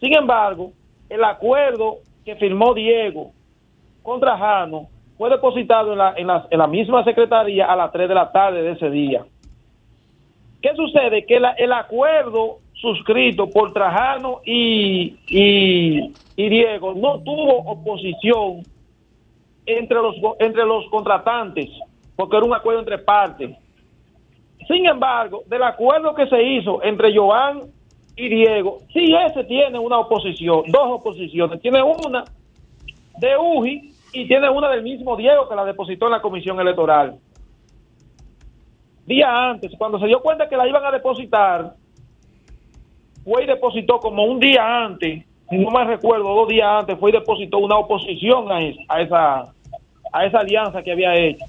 Sin embargo, el acuerdo que firmó Diego contra Jano fue depositado en la, en la, en la misma secretaría a las 3 de la tarde de ese día. ¿Qué sucede? Que el acuerdo suscrito por Trajano y, y, y Diego no tuvo oposición entre los, entre los contratantes, porque era un acuerdo entre partes. Sin embargo, del acuerdo que se hizo entre Joan y Diego, sí ese tiene una oposición, dos oposiciones. Tiene una de UJI y tiene una del mismo Diego que la depositó en la comisión electoral. Día antes, cuando se dio cuenta que la iban a depositar, fue y depositó como un día antes, no me recuerdo, dos días antes, fue y depositó una oposición a, esa, a esa a esa alianza que había hecho.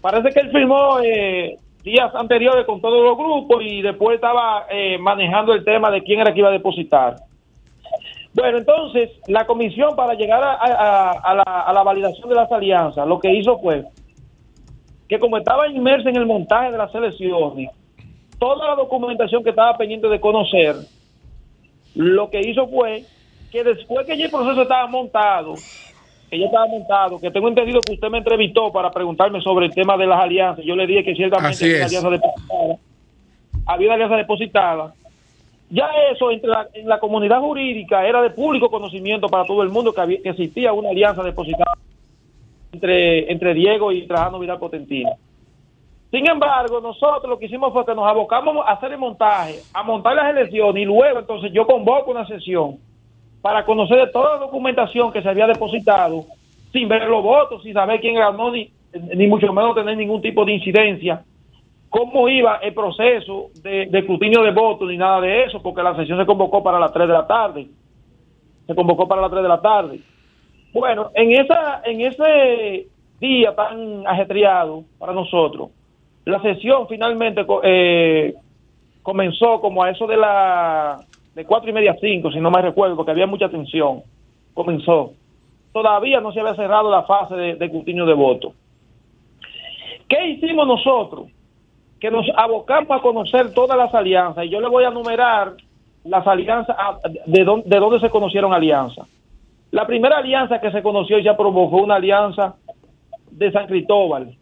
Parece que él firmó eh, días anteriores con todos los grupos y después estaba eh, manejando el tema de quién era que iba a depositar. Bueno, entonces la comisión para llegar a, la, a la validación de las alianzas, lo que hizo fue que como estaba inmersa en el montaje de las elecciones, toda la documentación que estaba pendiente de conocer, lo que hizo fue que después que ya el proceso estaba montado, que ya estaba montado, que tengo entendido que usted me entrevistó para preguntarme sobre el tema de las alianzas. Yo le dije que ciertamente había una alianza depositada. Había una alianza depositada. Ya eso entre en la comunidad jurídica era de público conocimiento para todo el mundo que, que existía una alianza depositada entre, entre Diego y Trajano Vidal Potentino. Sin embargo, nosotros lo que hicimos fue que nos abocamos a hacer el montaje, a montar las elecciones y luego entonces yo convoco una sesión para conocer de toda la documentación que se había depositado, sin ver los votos, sin saber quién ganó, ni, ni mucho menos tener ningún tipo de incidencia, cómo iba el proceso de, escrutinio de votos, ni nada de eso, porque la sesión se convocó para las 3 de la tarde. Se convocó para las 3 de la tarde. Bueno, en, esa, en ese día tan ajetreado para nosotros, la sesión finalmente eh, comenzó como a eso de la de cuatro y media a cinco, si no me recuerdo, porque había mucha tensión, comenzó. Todavía no se había cerrado la fase de, de de voto. ¿Qué hicimos nosotros? Que nos abocamos a conocer todas las alianzas, y yo le voy a numerar las alianzas, de, dónde, de se conocieron alianzas. La primera alianza que se conoció y se aprobó fue una alianza de San Cristóbal,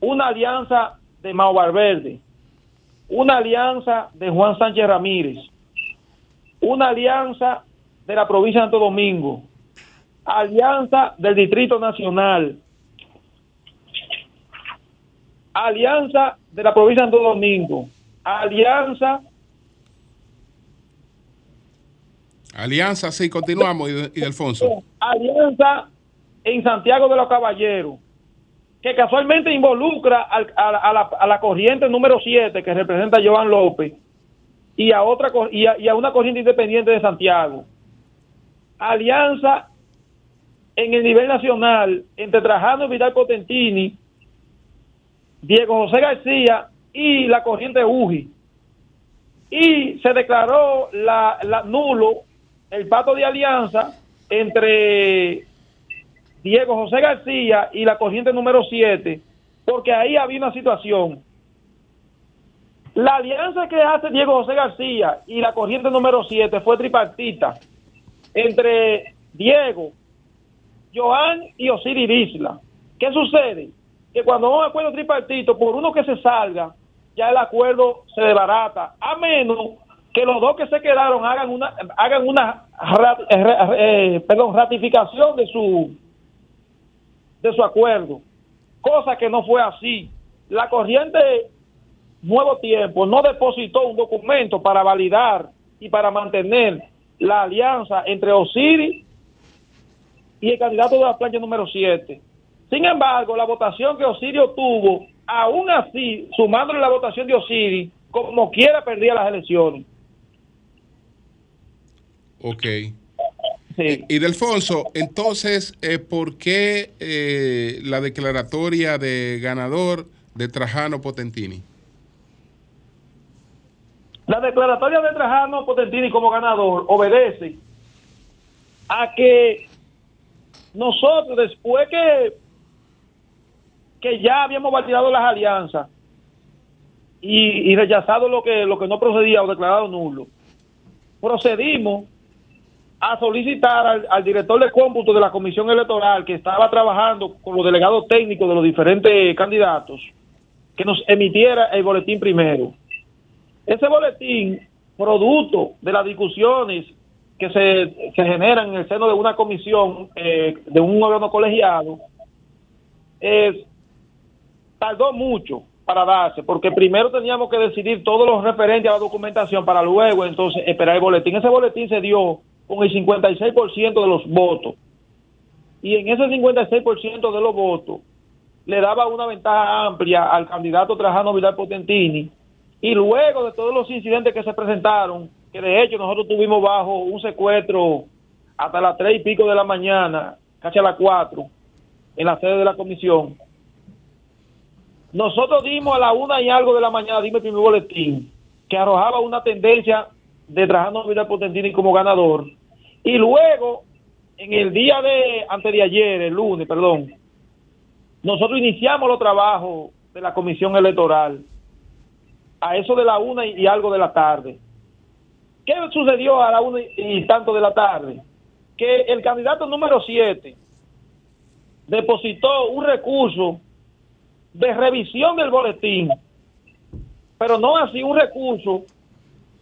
una alianza de Mao Verde una alianza de Juan Sánchez Ramírez, una alianza de la provincia de Santo Domingo, alianza del Distrito Nacional, alianza de la provincia de Santo Domingo, alianza... Alianza, sí, continuamos, y, y Alfonso. Alianza en Santiago de los Caballeros, que casualmente involucra a, la, corriente número 7 que representa a Joan López y a, otra, y a, una corriente independiente de Santiago. Alianza en el nivel nacional entre Trajano Vidal Potentini, Diego José García y la corriente UGI. Y se declaró la, la nulo el pacto de alianza entre Diego José García y la corriente número 7, porque ahí había una situación. La alianza que hace Diego José García y la corriente número 7 fue tripartita entre Diego, Joan y Osiris Isla. ¿Qué sucede? Que cuando un acuerdo tripartito, por uno que se salga, ya el acuerdo se desbarata, a menos que los dos que se quedaron hagan una hagan una eh, perdón, ratificación de su de su acuerdo, cosa que no fue así. La corriente Nuevo Tiempo no depositó un documento para validar y para mantener la alianza entre Osiris y el candidato de la plancha número 7. Sin embargo, la votación que Osiris tuvo, aún así, sumándole la votación de Osiris, como quiera perdía las elecciones. Ok. Y Delfonso, entonces, eh, ¿por qué eh, la declaratoria de ganador de Trajano Potentini? La declaratoria de Trajano Potentini como ganador obedece a que nosotros, después que, que ya habíamos validado las alianzas y, y rechazado lo que, lo que no procedía o declarado nulo, procedimos a solicitar al, director de cómputo de la comisión electoral que estaba trabajando con los delegados técnicos de los diferentes candidatos que nos emitiera el boletín primero. Ese boletín, producto de las discusiones que se, se generan en el seno de una comisión, eh, de un órgano colegiado, tardó mucho para darse, porque primero teníamos que decidir todos los referentes a la documentación para luego entonces esperar el boletín. Ese boletín se dio con el 56% de los votos. Y en ese 56% de los votos le daba una ventaja amplia al candidato Trajano Vidal Potentini. Y luego de todos los incidentes que se presentaron, que de hecho nosotros tuvimos bajo un secuestro hasta las tres y pico de la mañana, casi a las cuatro, en la sede de la comisión. Nosotros dimos a la una y algo de la mañana, dime el primer boletín, que arrojaba una tendencia de Trajano Vidal Potentini como ganador. Y luego, en el día de antes de ayer, el lunes, perdón, nosotros iniciamos los trabajos de la comisión electoral a eso de la una y algo de la tarde. ¿Qué sucedió a la una y tanto de la tarde? Que el candidato número siete depositó un recurso de revisión del boletín, pero no así un recurso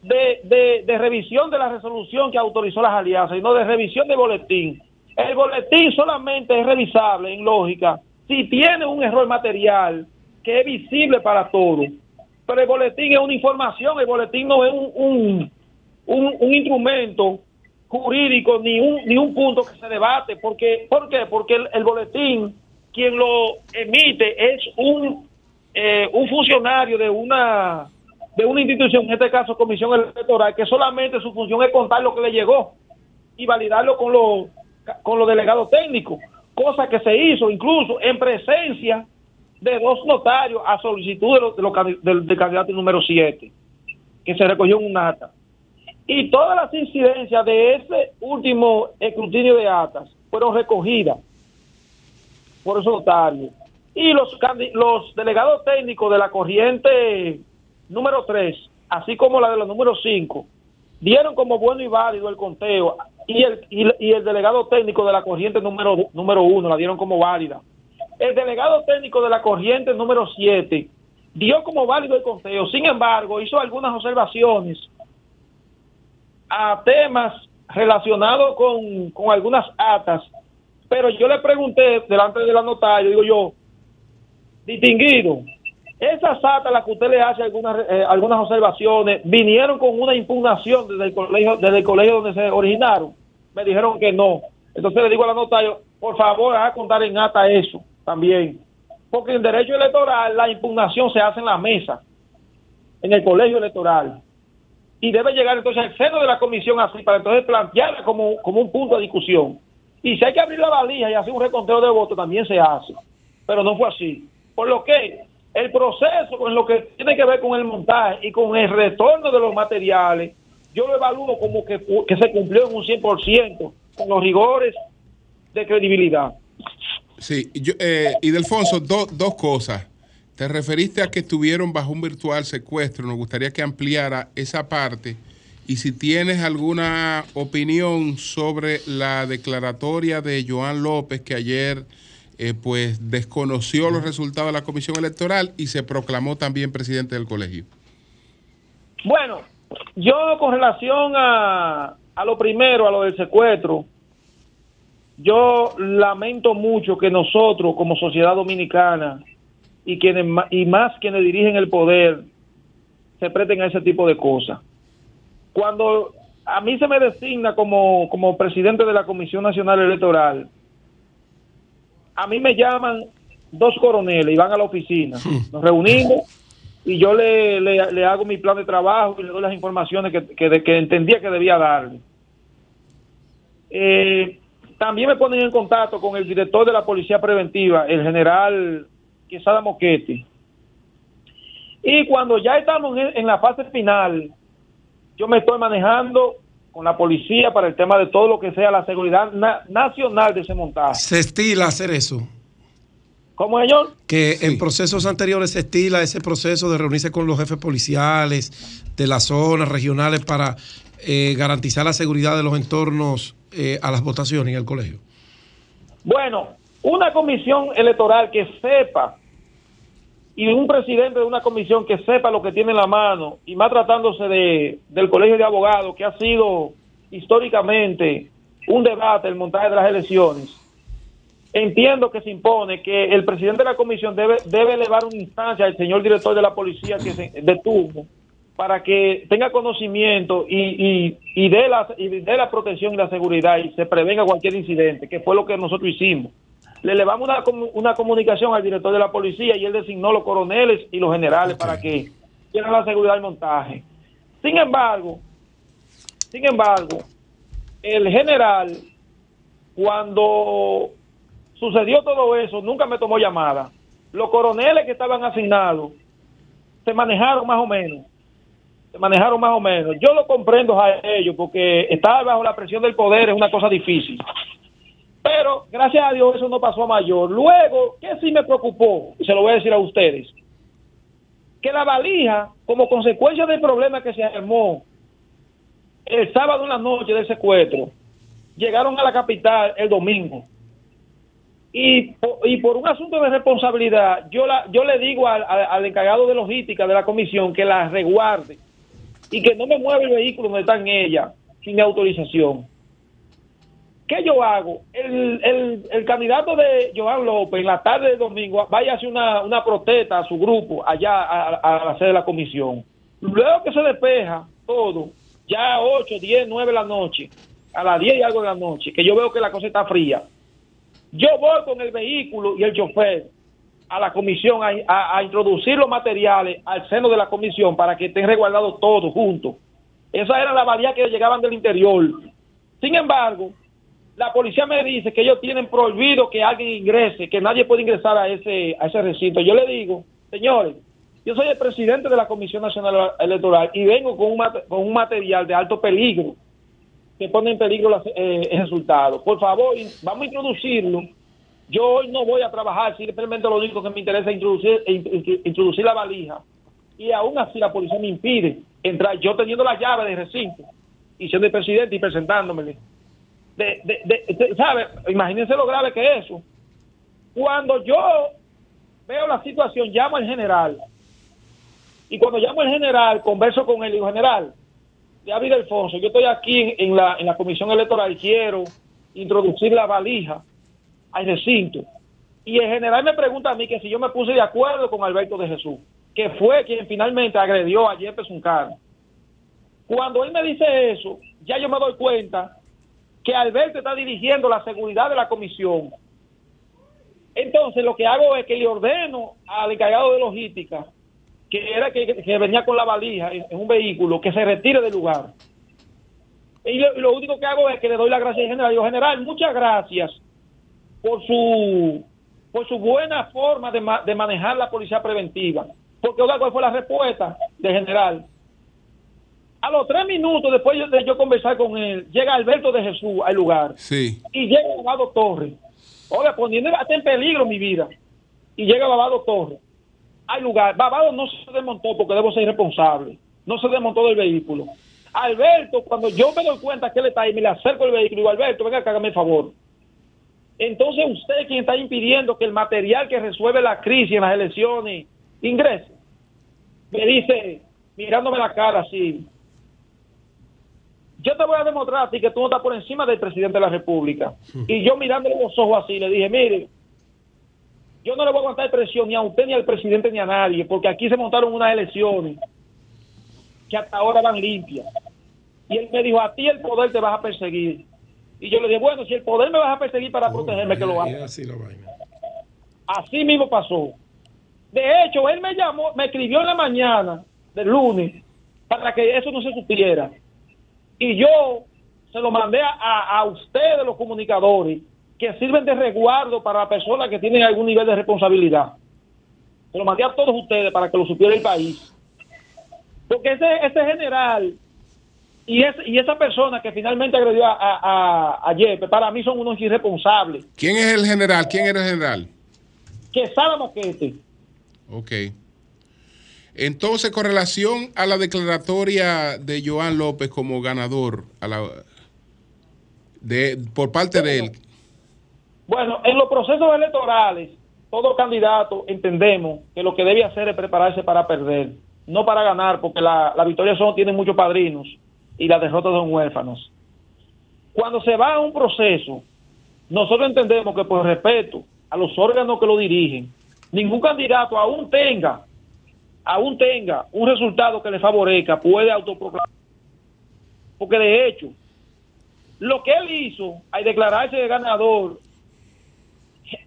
de, de, revisión de la resolución que autorizó las alianzas, sino de revisión del boletín. El boletín solamente es revisable en lógica si tiene un error material que es visible para todos. Pero el boletín es una información, el boletín no es un, un, un, instrumento jurídico ni un, ni un punto que se debate. Porque, ¿Por qué? Porque el, boletín, quien lo emite es un, eh, un funcionario de una de una institución, en este caso Comisión Electoral, que solamente su función es contar lo que le llegó y validarlo con los con los delegados técnicos, cosa que se hizo incluso en presencia de dos notarios a solicitud de del, candidato número 7, que se recogió en un acta. Y todas las incidencias de ese último escrutinio de actas fueron recogidas por esos notarios. Y los, los delegados técnicos de la corriente número 3, así como la de los números 5, dieron como bueno y válido el conteo y el, y, el delegado técnico de la corriente número, número 1 la dieron como válida. El delegado técnico de la corriente número 7 dio como válido el conteo, sin embargo, hizo algunas observaciones a temas relacionados con, con algunas atas, pero yo le pregunté delante de la notario, digo yo, distinguido, esas atas a las que usted le hace algunas, eh, algunas observaciones vinieron con una impugnación desde el colegio desde el colegio donde se originaron. Me dijeron que no. Entonces le digo a la notario, por favor, haga contar en ata eso también. Porque en derecho electoral la impugnación se hace en la mesa, en el colegio electoral. Y debe llegar entonces al seno de la comisión así, para entonces plantearla como, como un punto de discusión. Y si hay que abrir la valija y hacer un reconteo de votos, también se hace. Pero no fue así. Por lo que el proceso con lo que tiene que ver con el montaje y con el retorno de los materiales, yo lo evalúo como que, que se cumplió en un 100% con los rigores de credibilidad. Sí, yo, eh, y Delfonso, dos cosas. Te referiste a que estuvieron bajo un virtual secuestro. Nos gustaría que ampliara esa parte. Y si tienes alguna opinión sobre la declaratoria de Joan López que ayer eh, pues desconoció los resultados de la comisión electoral y se proclamó también presidente del colegio. Bueno, yo con relación a, a lo primero, a lo del secuestro, yo lamento mucho que nosotros como sociedad dominicana y quienes y más quienes dirigen el poder se presten a ese tipo de cosas. Cuando a mí se me designa como, como presidente de la Comisión Nacional Electoral, a mí me llaman dos coroneles y van a la oficina. Nos reunimos y yo le, le, hago mi plan de trabajo y le doy las informaciones que, que, entendía que debía darle. Eh, también me ponen en contacto con el director de la Policía Preventiva, el general Quesada Moquete. Y cuando ya estamos en, la fase final, yo me estoy manejando con la policía para el tema de todo lo que sea la seguridad nacional de ese montaje. Se estila hacer eso. ¿Cómo, señor? Que en procesos anteriores se estila ese proceso de reunirse con los jefes policiales de las zonas regionales para eh, garantizar la seguridad de los entornos eh, a las votaciones en el colegio. Bueno, una comisión electoral que sepa y un presidente de una comisión que sepa lo que tiene en la mano, y más tratándose de, del colegio de abogados, que ha sido históricamente un debate el montaje de las elecciones, entiendo que se impone que el presidente de la comisión debe, debe elevar una instancia al señor director de la policía que se, de turno para que tenga conocimiento y, y, y dé la, y dé la protección y la seguridad y se prevenga cualquier incidente, que fue lo que nosotros hicimos. Le elevamos una, una comunicación al director de la policía y él designó los coroneles y los generales para que tengan la seguridad del montaje. Sin embargo, sin embargo, el general, cuando sucedió todo eso, nunca me tomó llamada. Los coroneles que estaban asignados se manejaron más o menos. Se manejaron más o menos. Yo lo comprendo a ellos porque estar bajo la presión del poder es una cosa difícil. Pero gracias a Dios eso no pasó a mayor. Luego, ¿qué sí me preocupó? Y se lo voy a decir a ustedes. Que la valija, como consecuencia del problema que se armó el sábado en la noche del secuestro, llegaron a la capital el domingo. Y, po- y por un asunto de responsabilidad, yo la, yo le digo al, al- encargado de logística de la comisión que la resguarde y que no me mueva el vehículo donde está ella sin autorización. ¿Qué yo hago? El, el, el candidato de Joan López en la tarde del domingo vaya a hacer una, una protesta a su grupo allá a, la sede de la comisión. Luego que se despeja todo, ya 8, 10, 9 de la noche, a las 10 y algo de la noche, que yo veo que la cosa está fría. Yo voy con el vehículo y el chofer a la comisión a, a- introducir los materiales al seno de la comisión para que estén resguardados todos juntos. Esa era la valía que llegaban del interior. Sin embargo, la policía me dice que ellos tienen prohibido que alguien ingrese, que nadie puede ingresar a ese, a ese recinto. Yo le digo, señores, yo soy el presidente de la Comisión Nacional Electoral y vengo con un, material de alto peligro que pone en peligro las- eh. Por favor, vamos a introducirlo. Yo hoy no voy a trabajar, simplemente lo único que me interesa es introducir, in- in- introducir la valija. Y aún así la policía me impide entrar, yo teniendo la llave del recinto y siendo el presidente y presentándomele. De, de, de- ¿sabe? Imagínense lo grave que es eso. Cuando yo veo la situación, llamo al general. Y cuando llamo al general, converso con él y digo, general, David Alfonso, yo estoy aquí en, la, en la comisión electoral quiero introducir la valija al recinto. Y el general me pregunta a mí que si yo me puse de acuerdo con Alberto de Jesús, que fue quien finalmente agredió a Yepes Uncar. Cuando él me dice eso, ya yo me doy cuenta que Alberto está dirigiendo la seguridad de la comisión. Entonces lo que hago es que le ordeno al encargado de logística, que era que, venía con la valija en, un vehículo, que se retire del lugar. Y lo, único que hago es que le doy la gracia al general. Digo, general, muchas gracias por su por su buena forma de, de manejar la policía preventiva. Porque oiga, ¿cuál fue la respuesta del general? A los tres minutos después de yo conversar con él, llega Alberto de Jesús al lugar Sí. y llega Babado Torres. Oiga, poniendo hasta en peligro mi vida. Y llega Babado Torres al lugar. Babado no se desmontó porque debo ser responsable. No se desmontó del vehículo. Alberto, cuando yo me doy cuenta que él está ahí, me le acerco al vehículo y digo, Alberto, venga, hágame el favor. Entonces usted es quien está impidiendo que el material que resuelve la crisis en las elecciones ingrese. Me dice, mirándome la cara así, yo te voy a demostrar a ti que tú no estás por encima del presidente de la República. Y yo mirándole los ojos así, le dije, mire, yo no le voy a aguantar presión ni a usted, ni al presidente, ni a nadie, porque aquí se montaron unas elecciones que hasta ahora van limpias. Y él me dijo, a ti el poder te vas a perseguir. Y yo le dije, bueno, si el poder me vas a perseguir para protegerme, que lo haga. Así. Así mismo pasó. De hecho, él me llamó, me escribió en la mañana del lunes para que eso no se supiera. Y yo se lo mandé a, a- ustedes, los comunicadores, que sirven de resguardo para personas que tienen algún nivel de responsabilidad. Se lo mandé a todos ustedes para que lo supiera el país. Porque ese, ese general y, ese- y esa persona que finalmente agredió a, a, a, para mí son unos irresponsables. ¿Quién es el general? ¿Quién era el general? Que Sara Moquete. Ok. Entonces, con relación a la declaratoria de Joan López como ganador de, por parte de él, Bueno, en los procesos electorales, todo candidato entendemos que lo que debe hacer es prepararse para perder, no para ganar, porque la, la victoria solo tiene muchos padrinos y la derrota son huérfanos. Cuando se va a un proceso, nosotros entendemos que por respeto a los órganos que lo dirigen, ningún candidato aún tenga, aún tenga un resultado que le favorezca, puede autoproclamar. Porque de hecho, lo que él hizo al declararse de ganador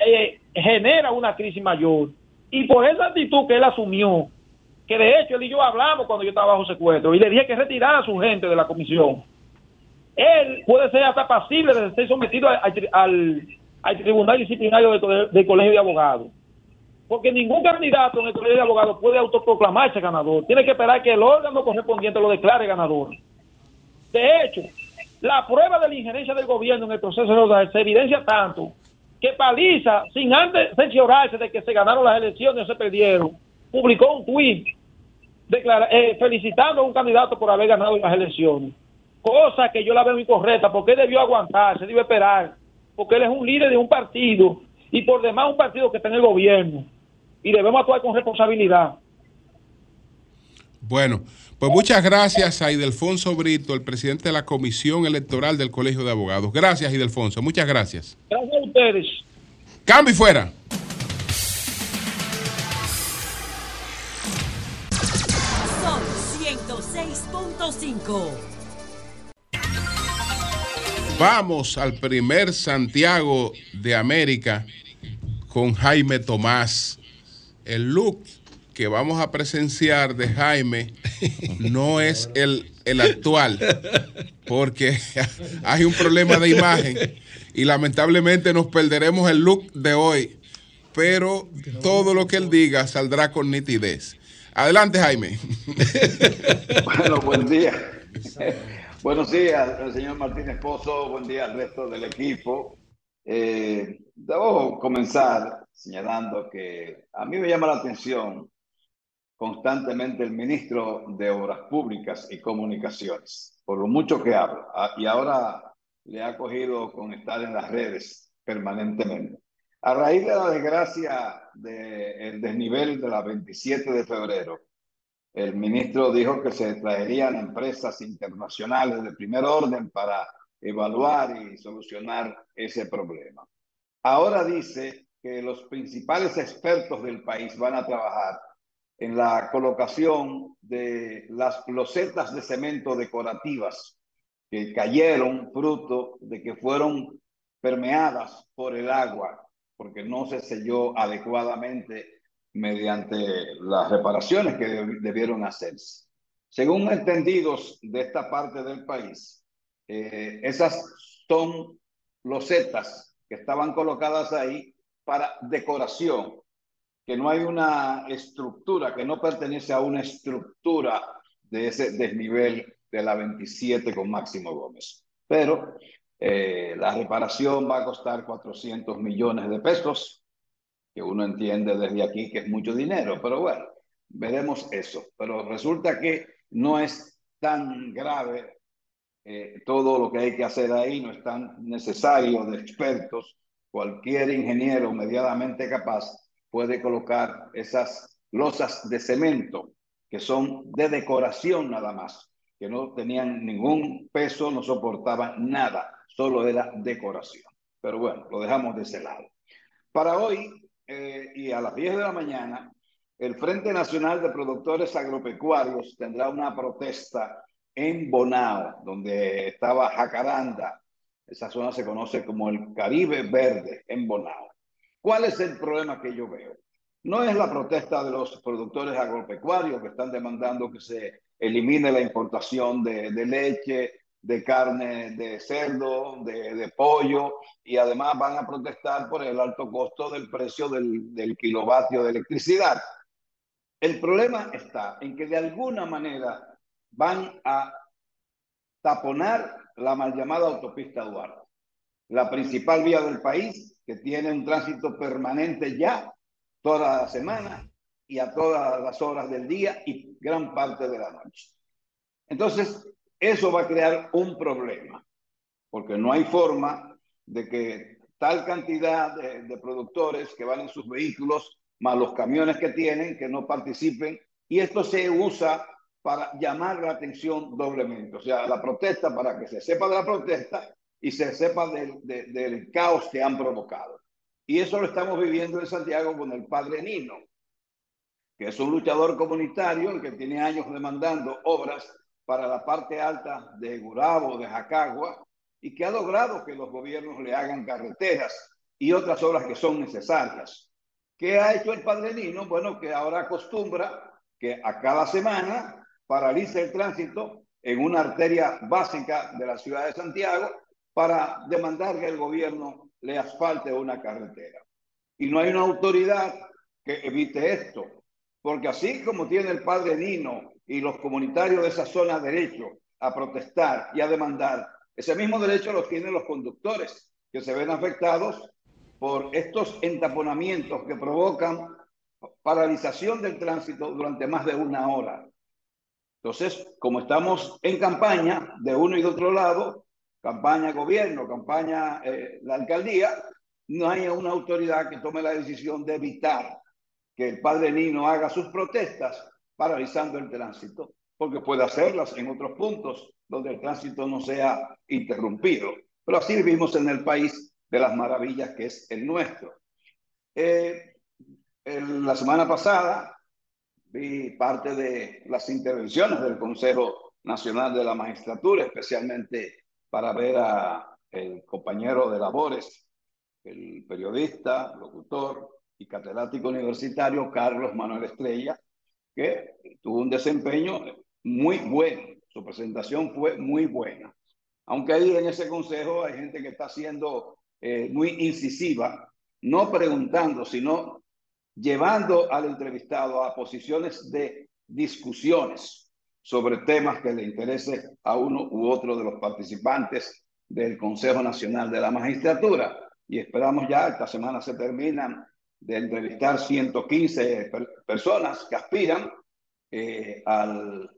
eh, genera una crisis mayor. Y por esa actitud que él asumió, que de hecho él y yo hablamos cuando yo estaba bajo secuestro, y le dije que retirara a su gente de la comisión, él puede ser hasta pasible de ser sometido al, al, Tribunal Disciplinario del, Colegio de Abogados. Porque ningún candidato en el Colegio de Abogados puede autoproclamarse ganador. Tiene que esperar que el órgano correspondiente lo declare ganador. De hecho, la prueba de la injerencia del gobierno en el proceso de se evidencia tanto que Paliza, sin antes cerciorarse de que se ganaron las elecciones o se perdieron, publicó un tuit eh, felicitando a un candidato por haber ganado las elecciones. Cosa que yo la veo incorrecta, porque él debió aguantar, se debió esperar, porque él es un líder de un partido y por demás un partido que está en el gobierno y debemos actuar con responsabilidad. Bueno, pues muchas gracias a Idelfonso Brito, el presidente de la Comisión Electoral del Colegio de Abogados. Gracias, Idelfonso. Muchas gracias. Gracias a ustedes. Cambio y fuera. Son 106.5. Vamos al primer Santiago de América con Jaime Tomás. El look que vamos a presenciar de Jaime no es el, el actual, porque hay un problema de imagen y lamentablemente nos perderemos el look de hoy, pero todo lo que él diga saldrá con nitidez. Adelante, Jaime. Bueno, buen día. Buenos días, señor Martínez Pozo. Buen día al resto del equipo. Eh, debo comenzar señalando que a mí me llama la atención constantemente el ministro de Obras Públicas y Comunicaciones, por lo mucho que habla, ah, y ahora le ha cogido con estar en las redes permanentemente. A raíz de la desgracia del desnivel de la 27 de febrero, el ministro dijo que se traerían empresas internacionales de primer orden para evaluar y solucionar ese problema. Ahora dice que los principales expertos del país van a trabajar en la colocación de las losetas de cemento decorativas que cayeron fruto de que fueron permeadas por el agua, porque no se selló adecuadamente mediante las reparaciones que debieron hacerse. Según entendidos de esta parte del país, eh, esas son losetas que estaban colocadas ahí para decoración, que no hay una estructura, que no pertenece a una estructura de ese desnivel de la 27 con Máximo Gómez. Pero eh, la reparación va a costar 400 millones de pesos, que uno entiende desde aquí que es mucho dinero, pero bueno, veremos eso. Pero resulta que no es tan grave eh, todo lo que hay que hacer ahí, no es tan necesario de expertos. Cualquier ingeniero medianamente capaz puede colocar esas losas de cemento que son de decoración nada más, que no tenían ningún peso, no soportaban nada, solo era decoración. Pero bueno, lo dejamos de ese lado. Para hoy eh, y a las 10 de la mañana, el Frente Nacional de Productores Agropecuarios tendrá una protesta en Bonao, donde estaba Jacaranda. Esa zona se conoce como el Caribe Verde en Bonao. ¿Cuál es el problema que yo veo? No es la protesta de los productores agropecuarios que están demandando que se elimine la importación de, leche, de carne de cerdo, de, pollo, y además van a protestar por el alto costo del precio del, kilovatio de electricidad. El problema está en que de alguna manera van a taponar la mal llamada autopista Duarte, la principal vía del país que tiene un tránsito permanente ya toda la semana y a todas las horas del día y gran parte de la noche. Entonces, eso va a crear un problema, porque no hay forma de que tal cantidad de, de productores que van en sus vehículos, más los camiones que tienen, que no participen, y esto se usa para llamar la atención doblemente. O sea, la protesta para que se sepa de la protesta y se sepa del, de- del caos que han provocado. Y eso lo estamos viviendo en Santiago con el padre Nino, que es un luchador comunitario el que tiene años demandando obras para la parte alta de Gurabo, de Jacagua, y que ha logrado que los gobiernos le hagan carreteras y otras obras que son necesarias. ¿Qué ha hecho el padre Nino? Bueno, que ahora acostumbra que a cada semana paralice el tránsito en una arteria básica de la ciudad de Santiago para demandar que el gobierno le asfalte una carretera. Y no hay una autoridad que evite esto, porque así como tiene el padre Nino y los comunitarios de esa zona derecho a protestar y a demandar, ese mismo derecho lo tienen los conductores que se ven afectados por estos entaponamientos que provocan paralización del tránsito durante más de una hora. Entonces, como estamos en campaña de uno y de otro lado, campaña gobierno, campaña eh, la alcaldía, no hay una autoridad que tome la decisión de evitar que el padre Nino haga sus protestas paralizando el tránsito, porque puede hacerlas en otros puntos donde el tránsito no sea interrumpido. Pero así vivimos en el país de las maravillas que es el nuestro. Eh, la semana pasada vi parte de las intervenciones del Consejo Nacional de la Magistratura, especialmente para ver a compañero de labores, el periodista, locutor y catedrático universitario Carlos Manuel Estrella, que tuvo un desempeño muy bueno. Su presentación fue muy buena. Aunque ahí en ese consejo hay gente que está siendo eh, muy incisiva, no preguntando, sino llevando al entrevistado a posiciones de discusiones sobre temas que le interese a uno u otro de los participantes del Consejo Nacional de la Magistratura. Y esperamos ya, esta semana se terminan de entrevistar 115 per- personas que aspiran eh, al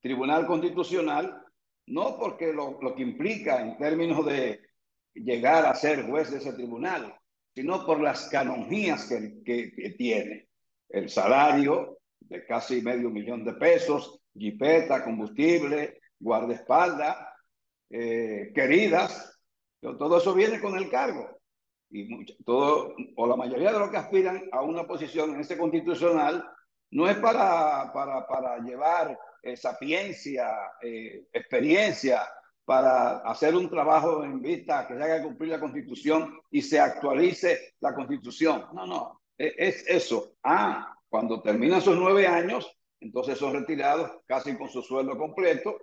Tribunal Constitucional, no porque lo, lo que implica en términos de llegar a ser juez de ese tribunal, sino por las canonjías que, que, tiene. El salario de casi medio millón de pesos, jipeta, combustible, guardaespaldas, eh, queridas, todo eso viene con el cargo. Y todo, o la mayoría de los que aspiran a una posición en ese constitucional no es para, para, para llevar eh, sapiencia, eh, experiencia, para hacer un trabajo en vista que se haga cumplir la constitución y se actualice la constitución. No, no, e- es eso. Ah, cuando terminan sus nueve años, entonces son retirados casi con su sueldo completo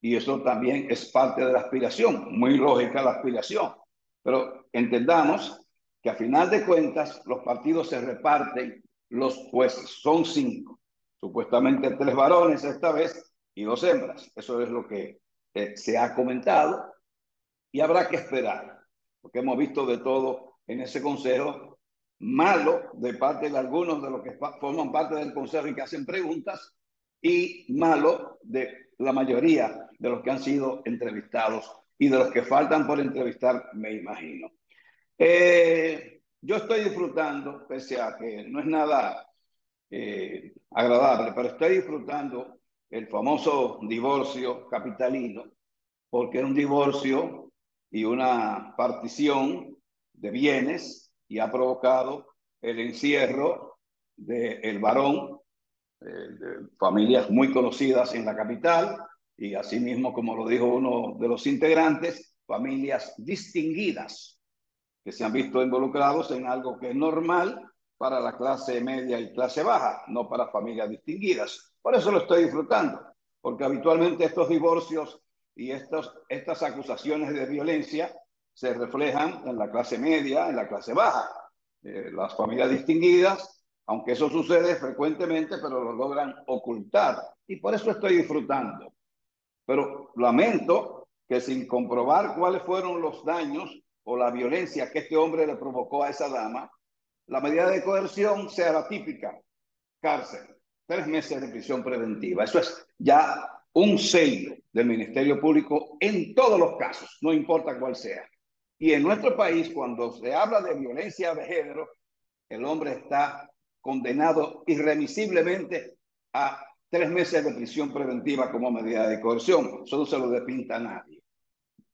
y eso también es parte de la aspiración, muy lógica la aspiración. Pero entendamos que a final de cuentas los partidos se reparten los jueces, son cinco, supuestamente tres varones esta vez y dos hembras. Eso es lo que se ha comentado y habrá que esperar, porque hemos visto de todo en ese consejo, malo de parte de algunos de los que forman parte del consejo y que hacen preguntas, y malo de la mayoría de los que han sido entrevistados y de los que faltan por entrevistar, me imagino. Eh, yo estoy disfrutando, pese a que no es nada eh, agradable, pero estoy disfrutando el famoso divorcio capitalino, porque es un divorcio y una partición de bienes y ha provocado el encierro del varón, eh, de familias muy conocidas en la capital y asimismo, como lo dijo uno de los integrantes, familias distinguidas que se han visto involucrados en algo que es normal para la clase media y clase baja, no para familias distinguidas. Por eso lo estoy disfrutando, porque habitualmente estos divorcios y estos, estas acusaciones de violencia se reflejan en la clase media, en la clase baja. Eh, las familias distinguidas, aunque eso sucede frecuentemente, pero lo logran ocultar. Y por eso estoy disfrutando. Pero lamento que sin comprobar cuáles fueron los daños o la violencia que este hombre le provocó a esa dama, la medida de coerción sea la típica, cárcel, tres meses de prisión preventiva. Eso es ya un sello del Ministerio Público en todos los casos, no importa cuál sea. Y en nuestro país, cuando se habla de violencia de género, el hombre está condenado irremisiblemente a tres meses de prisión preventiva como medida de coerción. Eso no se lo despinta a nadie.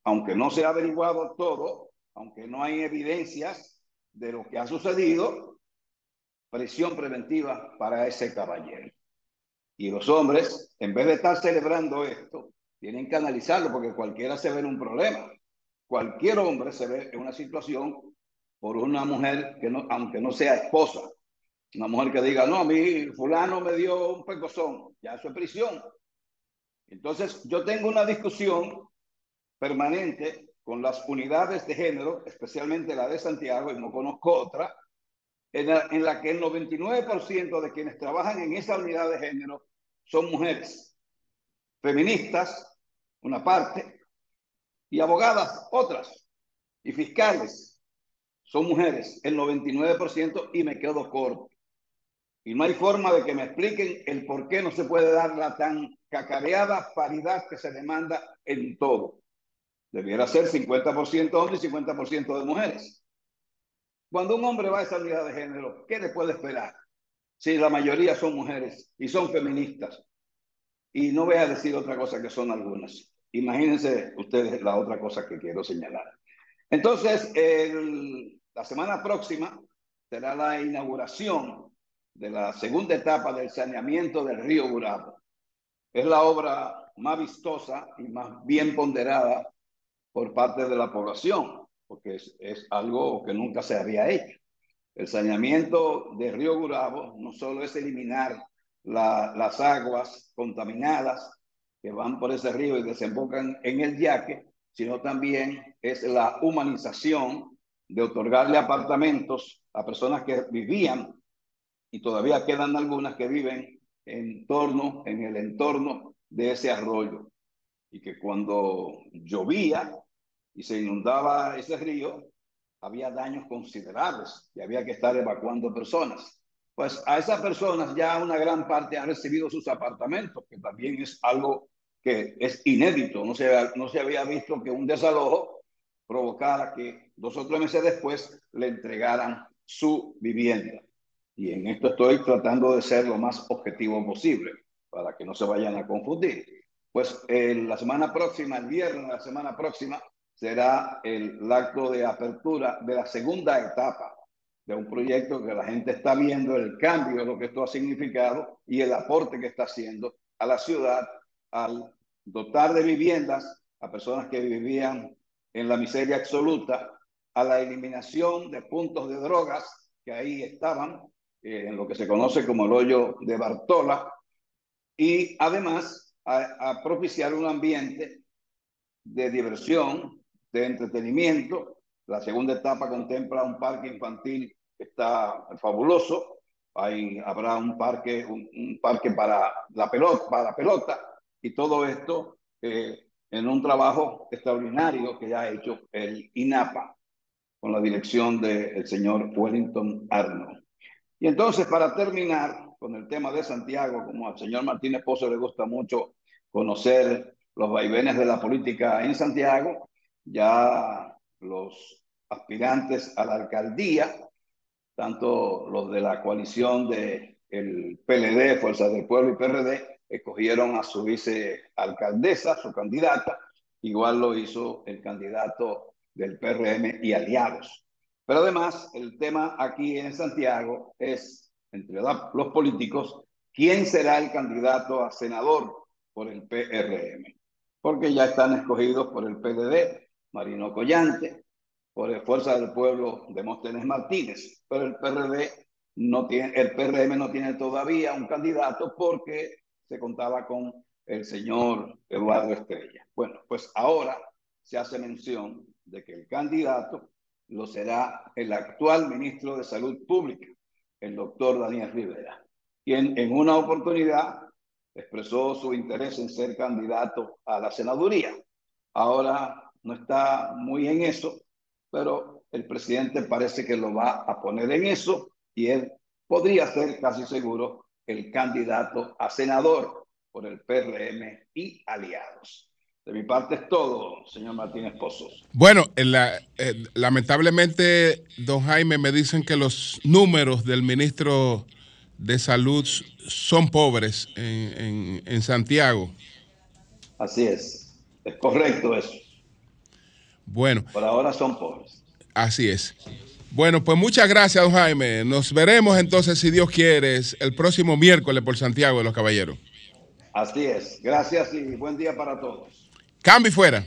Aunque no se ha averiguado todo, aunque no hay evidencias de lo que ha sucedido, prisión preventiva para ese caballero. Y los hombres, en vez de estar celebrando esto, tienen que analizarlo porque cualquiera se ve en un problema. Cualquier hombre se ve en una situación por una mujer que no, aunque no sea esposa, una mujer que diga, no, mi fulano me dio un pecozón, ya eso es prisión. Entonces, yo tengo una discusión permanente con las unidades de género, especialmente la de Santiago, y no conozco otra, en la, en la que el 99% de quienes trabajan en esa unidad de género son mujeres, feministas, una parte, y abogadas, otras, y fiscales, son mujeres, el 99%, y me quedo corto. Y no hay forma de que me expliquen el por qué no se puede dar la tan cacareada paridad que se demanda en todo. Debiera ser 50% hombres y 50% de mujeres. Cuando un hombre va a esa unidad de género, ¿qué le puede esperar? Si la mayoría son mujeres y son feministas. Y no voy a decir otra cosa que son algunas. Imagínense ustedes la otra cosa que quiero señalar. Entonces, la semana próxima será la inauguración de la segunda etapa del saneamiento del río Burabo. Es la obra más vistosa y más bien ponderada por parte de la población, porque es, algo que nunca se había hecho. El saneamiento del río Burabo no solo es eliminar la, las aguas contaminadas que van por ese río y desembocan en el yaque, sino también es la humanización de otorgarle apartamentos a personas que vivían y todavía quedan algunas que viven en torno, en el entorno de ese arroyo. Y que cuando llovía y se inundaba ese río, había daños considerables y había que estar evacuando personas. Pues a esas personas ya una gran parte ha recibido sus apartamentos, que también es algo que es inédito. No se, no se había visto que un desalojo provocara que dos o tres meses después le entregaran su vivienda. Y en esto estoy tratando de ser lo más objetivo posible para que no se vayan a confundir. Pues la semana próxima, el viernes la semana próxima, será el, acto de apertura de la segunda etapa de un proyecto que la gente está viendo el cambio de lo que esto ha significado y el aporte que está haciendo a la ciudad al dotar de viviendas a personas que vivían en la miseria absoluta, a la eliminación de puntos de drogas que ahí estaban, eh, en lo que se conoce como el hoyo de Bartola, y además a, a propiciar un ambiente de diversión, de entretenimiento. La segunda etapa contempla un parque infantil que está fabuloso. Ahí habrá un parque, un, un parque para la pelota, para pelota y todo esto eh, en un trabajo extraordinario que ya ha hecho el INAPA con la dirección del señor Wellington Arnold. Y entonces, para terminar con el tema de Santiago, como al señor Martínez Pozo le gusta mucho conocer los vaivenes de la política en Santiago, ya los aspirantes a la alcaldía, tanto los de la coalición de el PLD, Fuerza del Pueblo y PRD, escogieron a su vicealcaldesa, su candidata, igual lo hizo el candidato del PRM y aliados. Pero además, el tema aquí en Santiago es, entre los políticos, quién será el candidato a senador por el PRM, porque ya están escogidos por el PDD, Marino Collante, por el Fuerza del Pueblo Demóstenes Martínez, pero el PRD no tiene, el PRM no tiene todavía un candidato porque se contaba con el señor Eduardo Estrella. Bueno, pues ahora se hace mención de que el candidato lo será el actual ministro de Salud Pública, el doctor Daniel Rivera, quien en una oportunidad expresó su interés en ser candidato a la senaduría. Ahora no está muy en eso, pero el presidente parece que lo va a poner en eso y él podría ser casi seguro el candidato a senador por el PRM y aliados. De mi parte es todo, señor Martínez Pozos. Bueno, en la- eh, lamentablemente, don Jaime, me dicen que los números del ministro de Salud son pobres en, en- en Santiago. Así es. Es correcto eso. Bueno, Por ahora son pobres. así es. Bueno, pues muchas gracias, don Jaime. Nos veremos entonces, si Dios quiere, el próximo miércoles por Santiago de los Caballeros. Así es. Gracias y buen día para todos. Cambio y fuera.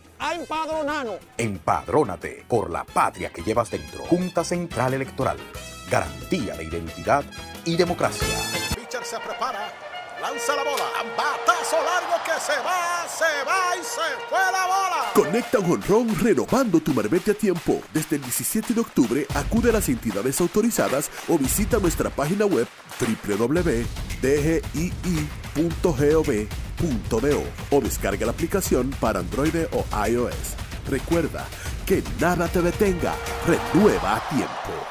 a empadronarnos. Empadrónate por la patria que llevas dentro. Junta Central Electoral. Garantía de identidad y democracia. Pitcher se prepara, lanza la bola, batazo largo que se va, se va y se fue la bola. Conecta un honrón renovando tu marbete a tiempo. Desde el 17 de octubre acude a las entidades autorizadas o visita nuestra página web www.dgii.gov.do o descarga la aplicación para Android o iOS. Recuerda que nada te detenga. Renueva a tiempo.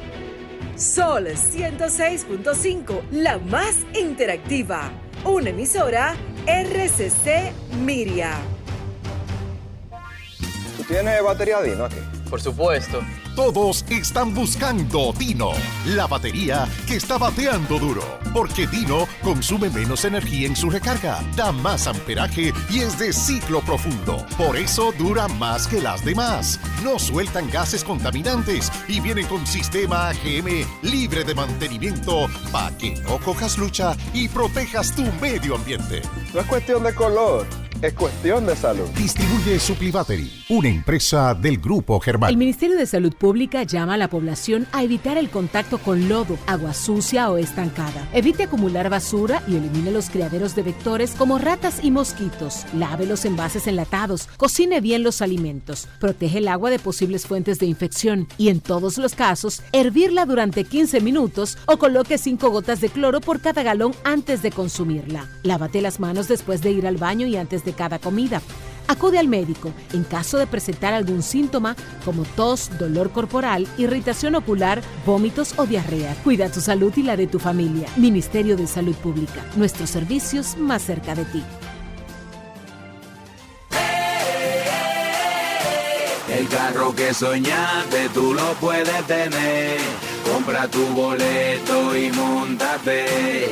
Sol 106.5, la más interactiva. Una emisora RCC Miria. ¿Tú tienes batería Dino aquí? Por supuesto. Todos están buscando Dino, la batería que está bateando duro, porque Dino consume menos energía en su recarga, da más amperaje y es de ciclo profundo. Por eso dura más que las demás. No sueltan gases contaminantes y vienen con sistema AGM libre de mantenimiento para que no cojas lucha y protejas tu medio ambiente. No es cuestión de color, es cuestión de salud. Distribuye Suplibattery, una empresa del Grupo Germán. El Ministerio de Salud Pública llama a la población a evitar el contacto con lodo, agua sucia o estancada. Evite acumular basura y elimine los criaderos de vectores como ratas y mosquitos. Lave los envases enlatados, cocine bien los alimentos, protege el agua de posibles fuentes de infección y en todos los casos, hervirla durante 15 minutos o coloque 5 gotas de cloro por cada galón antes de consumirla. Lávate las manos después de ir al baño y antes de cada comida. Acude al médico en caso de presentar algún síntoma como tos, dolor corporal, irritación ocular, vómitos o diarrea. Cuida tu salud y la de tu familia. Ministerio de Salud Pública. Nuestros servicios más cerca de ti. El carro que soñaste tú lo puedes tener. Compra tu boleto y montate.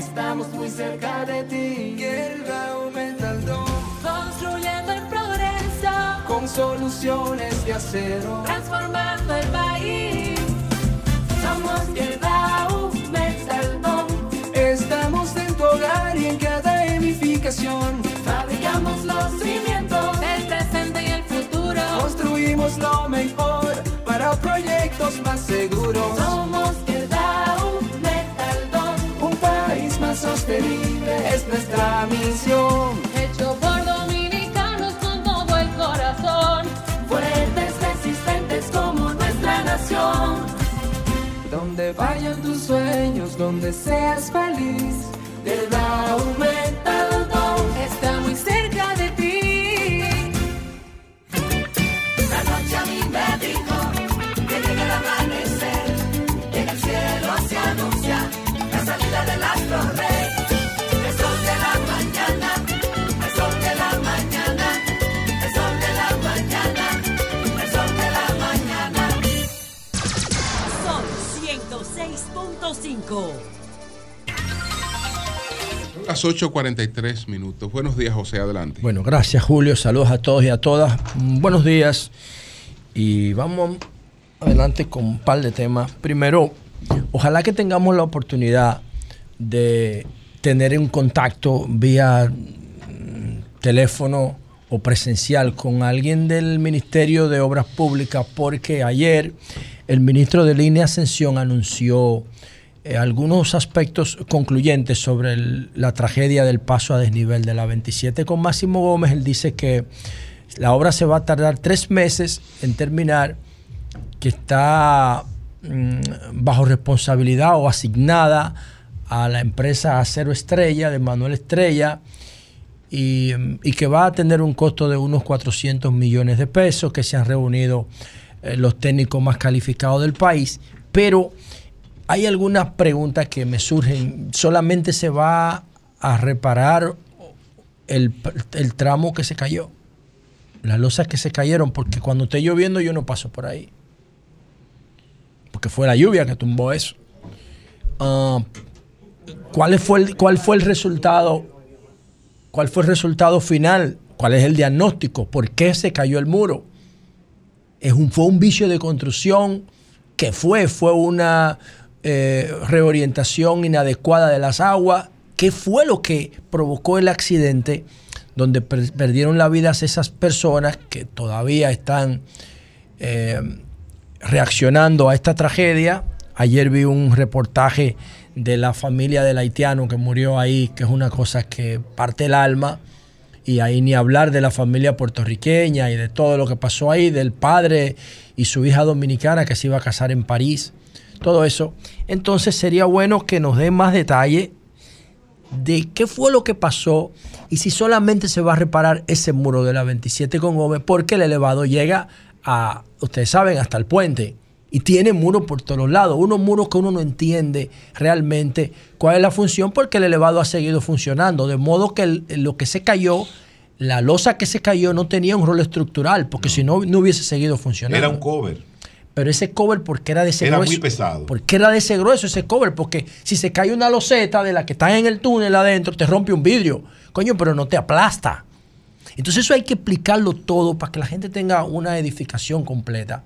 Estamos muy cerca de ti. Hierba Aumentaldón, construyendo el progreso con soluciones de acero, transformando el país. Somos Hierba Aumentaldón, estamos en tu hogar y en cada edificación. Fabricamos los cimientos del presente y el futuro. Construimos lo mejor para proyectos más seguros. Somos es nuestra misión. Hecho por dominicanos con todo el corazón, fuertes, resistentes como nuestra nación. Donde vayan tus sueños, donde seas feliz, Quedao Metaldón está muy cerca de ti. La noche a mí me dijo que llega el amanecer, que en el cielo se anuncia la salida del astro rey. Son 106.5. Las 8.43 minutos. Buenos días, José, adelante. Bueno, gracias Julio, saludos a todos y a todas. Buenos días y vamos adelante con un par de temas. Primero, ojalá que tengamos la oportunidad de tener un contacto vía mm, teléfono o presencial con alguien del Ministerio de Obras Públicas porque ayer el ministro de Línea Ascensión anunció eh, algunos aspectos concluyentes sobre la tragedia del paso a desnivel de la 27 con Máximo Gómez. Él dice que la obra se va a tardar tres meses en terminar, que está mm, bajo responsabilidad o asignada a la empresa Acero Estrella de Manuel Estrella y, mm, que va a tener un costo de unos 400 millones de pesos, que se han reunido eh, los técnicos más calificados del país, pero hay algunas preguntas que me surgen. ¿Solamente se va a reparar el, tramo que se cayó? Las losas que se cayeron, porque cuando esté lloviendo yo no paso por ahí. Porque fue la lluvia que tumbó eso. Ah, ¿cuál, fue el, ¿Cuál fue el resultado? ¿Cuál fue el resultado final? ¿Cuál es el diagnóstico? ¿Por qué se cayó el muro? ¿Es un, ¿Fue un vicio de construcción? ¿Qué fue? ¿Fue una eh, reorientación inadecuada de las aguas? ¿Qué fue lo que provocó el accidente donde per- perdieron la vida esas personas que todavía están eh, reaccionando a esta tragedia? Ayer vi un reportaje de la familia del haitiano que murió ahí, que es una cosa que parte el alma. Y ahí ni hablar de la familia puertorriqueña y de todo lo que pasó ahí, del padre y su hija dominicana que se iba a casar en París, todo eso. Entonces sería bueno que nos den más detalle de qué fue lo que pasó y si solamente se va a reparar ese muro de la 27 con Gómez, porque el elevado llega a, ustedes saben, hasta el puente y tiene muros por todos lados, unos muros que uno no entiende realmente cuál es la función, porque el elevado ha seguido funcionando, de modo que el- lo que se cayó, la losa que se cayó no tenía un rol estructural, porque si no, no hubiese seguido funcionando. Era un cover. Pero ese cover, ¿por qué era de ese Era grueso? muy pesado. ¿Por qué era de ese grueso ese cover? Porque si se cae una loseta de la que está en el túnel adentro, te rompe un vidrio. Coño, pero no te aplasta. Entonces eso hay que explicarlo todo para que la gente tenga una edificación completa.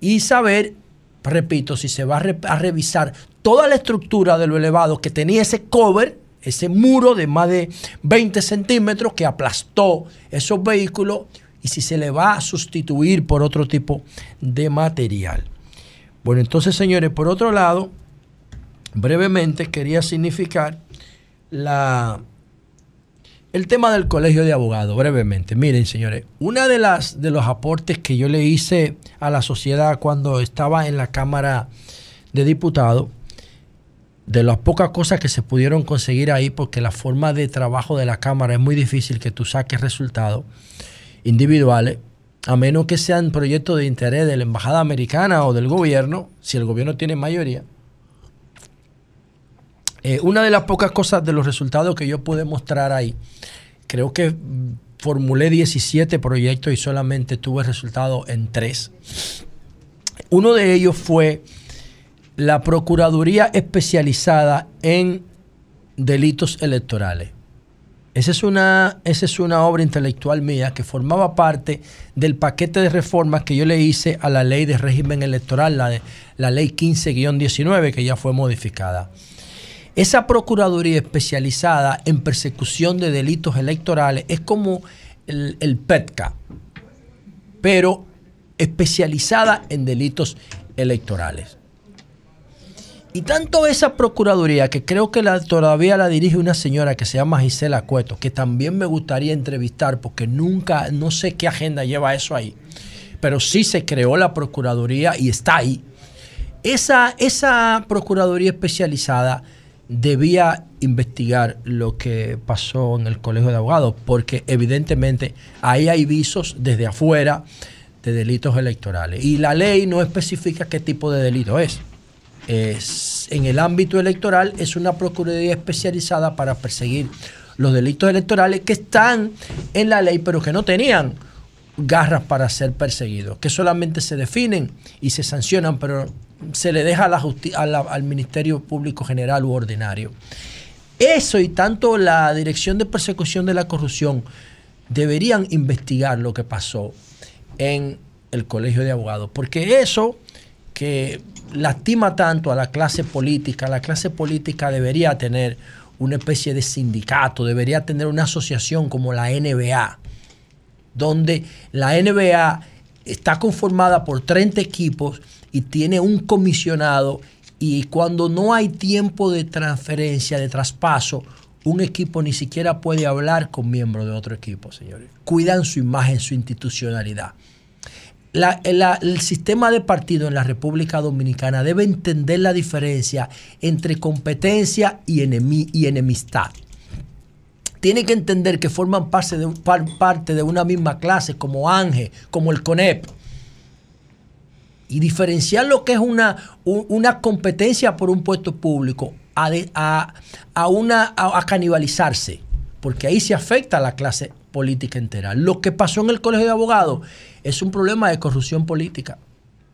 Y saber, repito, si se va a, re- a revisar toda la estructura de lo elevado que tenía ese cover, ese muro de más de 20 centímetros que aplastó esos vehículos y si se le va a sustituir por otro tipo de material. Bueno, entonces señores, por otro lado, brevemente quería significar la, el tema del colegio de abogados, brevemente. Miren, señores, una de las de los aportes que yo le hice a la sociedad cuando estaba en la Cámara de Diputados de las pocas cosas que se pudieron conseguir ahí, porque la forma de trabajo de la Cámara es muy difícil que tú saques resultados individuales, a menos que sean proyectos de interés de la Embajada Americana o del gobierno, si el gobierno tiene mayoría. Eh, una de las pocas cosas de los resultados que yo pude mostrar ahí, creo que formulé 17 proyectos y solamente tuve resultados en 3. Uno de ellos fue la Procuraduría Especializada en Delitos Electorales. Esa es, una, esa es una obra intelectual mía que formaba parte del paquete de reformas que yo le hice a la ley de régimen electoral, la, la ley 15-19, que ya fue modificada. Esa Procuraduría especializada en persecución de delitos electorales es como el, el PETCA, pero especializada en delitos electorales. Y tanto esa Procuraduría, que creo que todavía la dirige una señora que se llama Gisela Cueto, que también me gustaría entrevistar porque nunca, no sé qué agenda lleva eso ahí, pero sí se creó la Procuraduría y está ahí. Esa, esa Procuraduría especializada debía investigar lo que pasó en el Colegio de Abogados, porque evidentemente ahí hay visos desde afuera de delitos electorales. Y la ley no especifica qué tipo de delito es en el ámbito electoral es una Procuraduría especializada para perseguir los delitos electorales que están en la ley pero que no tenían garras para ser perseguidos, que solamente se definen y se sancionan, pero se le deja a la al Ministerio Público General u Ordinario. Eso y tanto la Dirección de Persecución de la Corrupción deberían investigar lo que pasó en el Colegio de Abogados, porque eso que lastima tanto a la clase política. La clase política debería tener una especie de sindicato, debería tener una asociación como la NBA, donde la NBA está conformada por 30 equipos y tiene un comisionado y cuando no hay tiempo de transferencia, de traspaso, un equipo ni siquiera puede hablar con miembros de otro equipo, señores. Cuidan su imagen, su institucionalidad el sistema de partido en la República Dominicana debe entender la diferencia entre competencia y, enemistad. Tiene que entender que forman parte de, una misma clase, como ANGE, como el CONEP. Y diferenciar lo que es una, competencia por un puesto público a, una, a canibalizarse, porque ahí se afecta a la clase política entera. Lo que pasó en el Colegio de Abogados es un problema de corrupción política.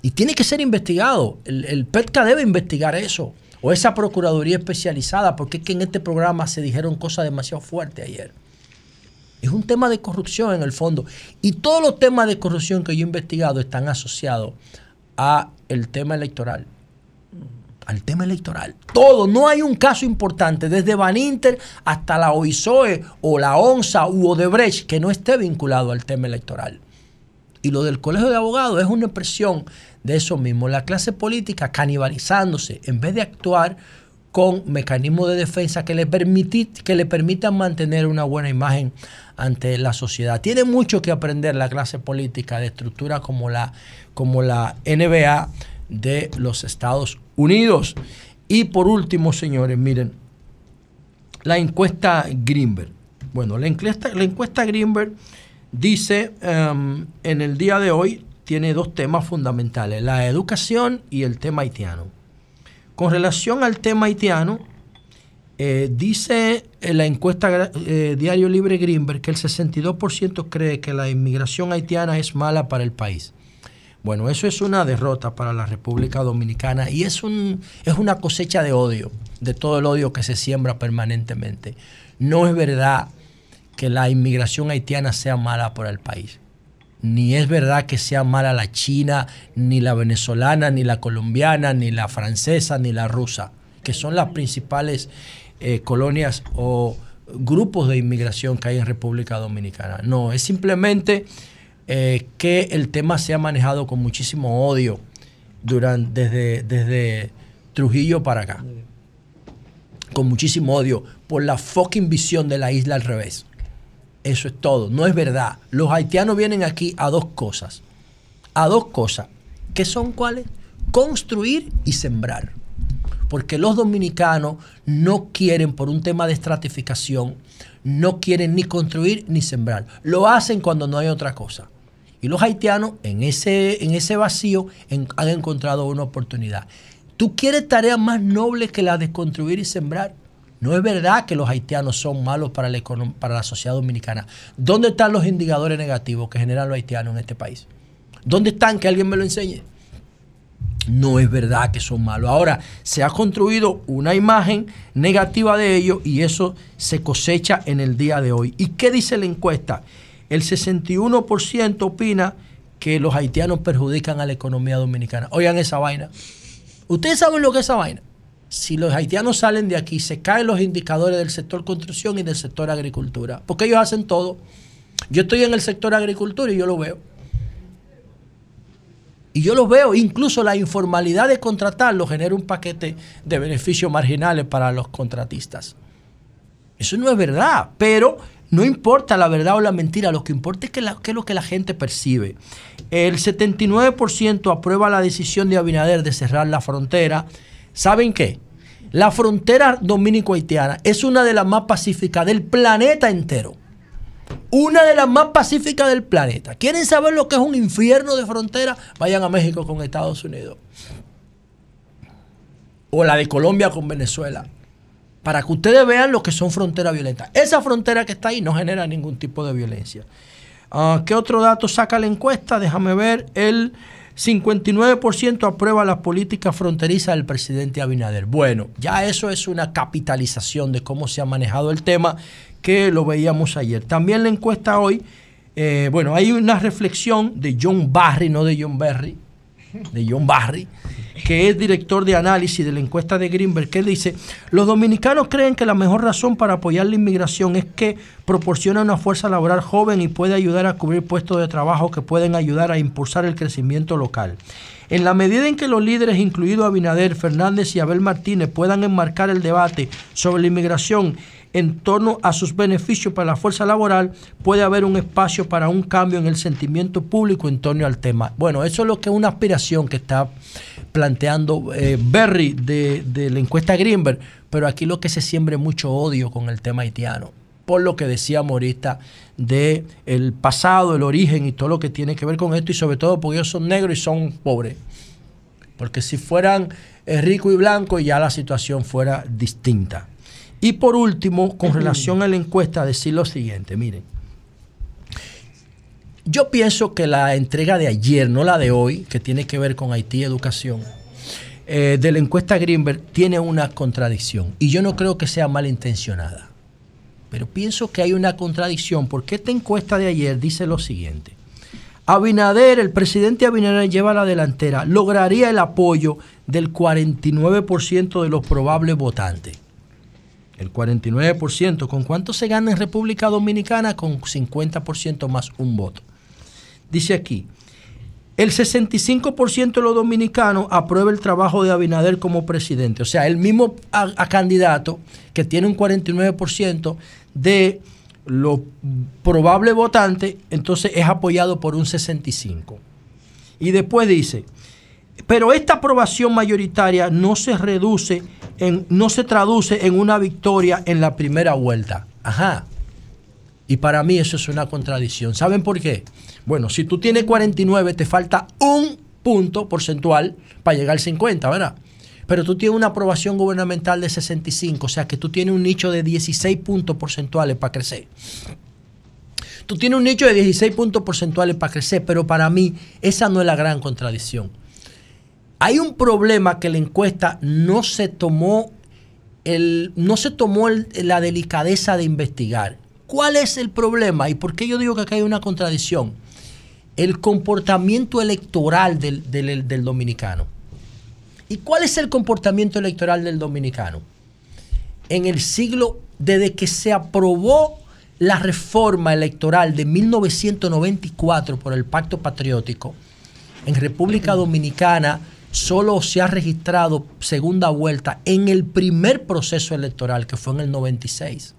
Y tiene que ser investigado. El, PETCA debe investigar eso. O esa Procuraduría especializada, porque es que en este programa se dijeron cosas demasiado fuertes ayer. Es un tema de corrupción en el fondo. Y todos los temas de corrupción que yo he investigado están asociados a el tema electoral. Al tema electoral. Todo. No hay un caso importante, desde Van Inter hasta la OISOE o la ONSA u Odebrecht, que no esté vinculado al tema electoral. Y lo del colegio de abogados es una expresión de eso mismo. La clase política canibalizándose en vez de actuar con mecanismos de defensa que le, que le permitan mantener una buena imagen ante la sociedad. Tiene mucho que aprender la clase política de estructura como la, como la NBA de los Estados Unidos. Y por último, señores, miren, la encuesta Greenberg. Bueno, la encuesta, la encuesta Greenberg dice em, en el día de hoy tiene dos temas fundamentales, la educación y el tema haitiano. Con relación al tema haitiano, eh, dice en la encuesta eh, Diario Libre Greenberg que el 62% cree que la inmigración haitiana es mala para el país. Bueno, eso es una derrota para la República Dominicana y es, un, es una cosecha de odio, de todo el odio que se siembra permanentemente. No es verdad que la inmigración haitiana sea mala para el país. Ni es verdad que sea mala la china, ni la venezolana, ni la colombiana, ni la francesa, ni la rusa, que son las principales eh, colonias o grupos de inmigración que hay en República Dominicana. No, es simplemente eh, que el tema se ha manejado con muchísimo odio durante, desde, desde Trujillo para acá. Con muchísimo odio por la fucking visión de la isla al revés. Eso es todo, no es verdad. Los haitianos vienen aquí a dos cosas. A dos cosas. ¿Qué son cuáles? Construir y sembrar. porque los dominicanos no quieren, por un tema de estratificación, no quieren ni construir ni sembrar. Lo hacen cuando no hay otra cosa. Y los haitianos en ese, en ese vacío han encontrado una oportunidad. ¿Tú quieres tareas más nobles que la de construir y sembrar? No es verdad que los haitianos son malos para la, para la sociedad dominicana. ¿Dónde están los indicadores negativos que generan los haitianos en este país? ¿Dónde están? Que alguien me lo enseñe. No es verdad que son malos. Ahora, se ha construido una imagen negativa de ellos y eso se cosecha en el día de hoy. ¿Y qué dice la encuesta? El 61% opina que los haitianos perjudican a la economía dominicana. Oigan esa vaina. Ustedes saben lo que es esa vaina. Si los haitianos salen de aquí, se caen los indicadores del sector construcción y del sector agricultura. Porque ellos hacen todo. Yo estoy en el sector agricultura y yo lo veo. Y yo lo veo, incluso la informalidad de contratarlo genera un paquete de beneficios marginales para los contratistas. Eso no es verdad, pero no importa la verdad o la mentira, lo que importa es que es lo que la gente percibe. El 79% aprueba la decisión de Abinader de cerrar la frontera. ¿Saben qué? La frontera dominico-haitiana es una de las más pacíficas del planeta entero. Una de las más pacíficas del planeta. ¿Quieren saber lo que es un infierno de frontera? Vayan a México con Estados Unidos. O la de Colombia con Venezuela. Para que ustedes vean lo que son fronteras violentas. Esa frontera que está ahí no genera ningún tipo de violencia. Ah, ¿Qué otro dato saca la encuesta? Déjame ver. El 59% aprueba la política fronteriza del presidente Abinader. Bueno, ya eso es una capitalización de cómo se ha manejado el tema que lo veíamos ayer. También la encuesta hoy, eh, bueno, hay una reflexión de John Barry, no de John Berry, de John Barry, que es director de análisis de la encuesta de Greenberg, que dice, los dominicanos creen que la mejor razón para apoyar la inmigración es que proporciona una fuerza laboral joven y puede ayudar a cubrir puestos de trabajo que pueden ayudar a impulsar el crecimiento local. En la medida en que los líderes, incluidos Abinader, Fernández y Abel Martínez, puedan enmarcar el debate sobre la inmigración en torno a sus beneficios para la fuerza laboral, puede haber un espacio para un cambio en el sentimiento público en torno al tema. Bueno, eso es lo que es una aspiración que está planteando eh, Berry de, la encuesta Greenberg, pero aquí lo que se siembra es mucho odio con el tema haitiano, por lo que decía Morista de el pasado, el origen y todo lo que tiene que ver con esto, y sobre todo porque ellos son negros y son pobres. Porque si fueran eh, rico y blanco, ya la situación fuera distinta. Y por último, con relación a la encuesta, decir lo siguiente, miren. Yo pienso que la entrega de ayer, no la de hoy, que tiene que ver con Haití Educación, eh, de la encuesta Greenberg, tiene una contradicción. Y yo no creo que sea malintencionada. Pero pienso que hay una contradicción porque esta encuesta de ayer dice lo siguiente. Abinader, el presidente Abinader lleva la delantera, lograría el apoyo del 49% de los probables votantes. El 49%. ¿Con cuánto se gana en República Dominicana? Con 50% más un voto. Dice aquí, el 65% de los dominicanos aprueba el trabajo de Abinader como presidente. O sea, el mismo candidato que tiene un 49% de los probables votantes, entonces es apoyado por un 65%. Y después dice, pero esta aprobación mayoritaria no se reduce, en, no se traduce en una victoria en la primera vuelta. Ajá. Y para mí eso es una contradicción. ¿Saben por qué? Bueno, si tú tienes 49, te falta un punto porcentual para llegar al 50, ¿verdad? Pero tú tienes una aprobación gubernamental de 65, o sea que tú tienes un nicho de 16 puntos porcentuales para crecer. Tú tienes un nicho de 16 puntos porcentuales para crecer, pero para mí esa no es la gran contradicción. Hay un problema que la encuesta no se tomó, el, no se tomó la delicadeza de investigar. ¿Cuál es el problema y por qué yo digo que acá hay una contradicción? El comportamiento electoral del- del dominicano. ¿Y cuál es el comportamiento electoral del dominicano? En el siglo, desde que se aprobó la reforma electoral de 1994 por el Pacto Patriótico, en República Dominicana solo se ha registrado segunda vuelta en el primer proceso electoral, que fue en el 96.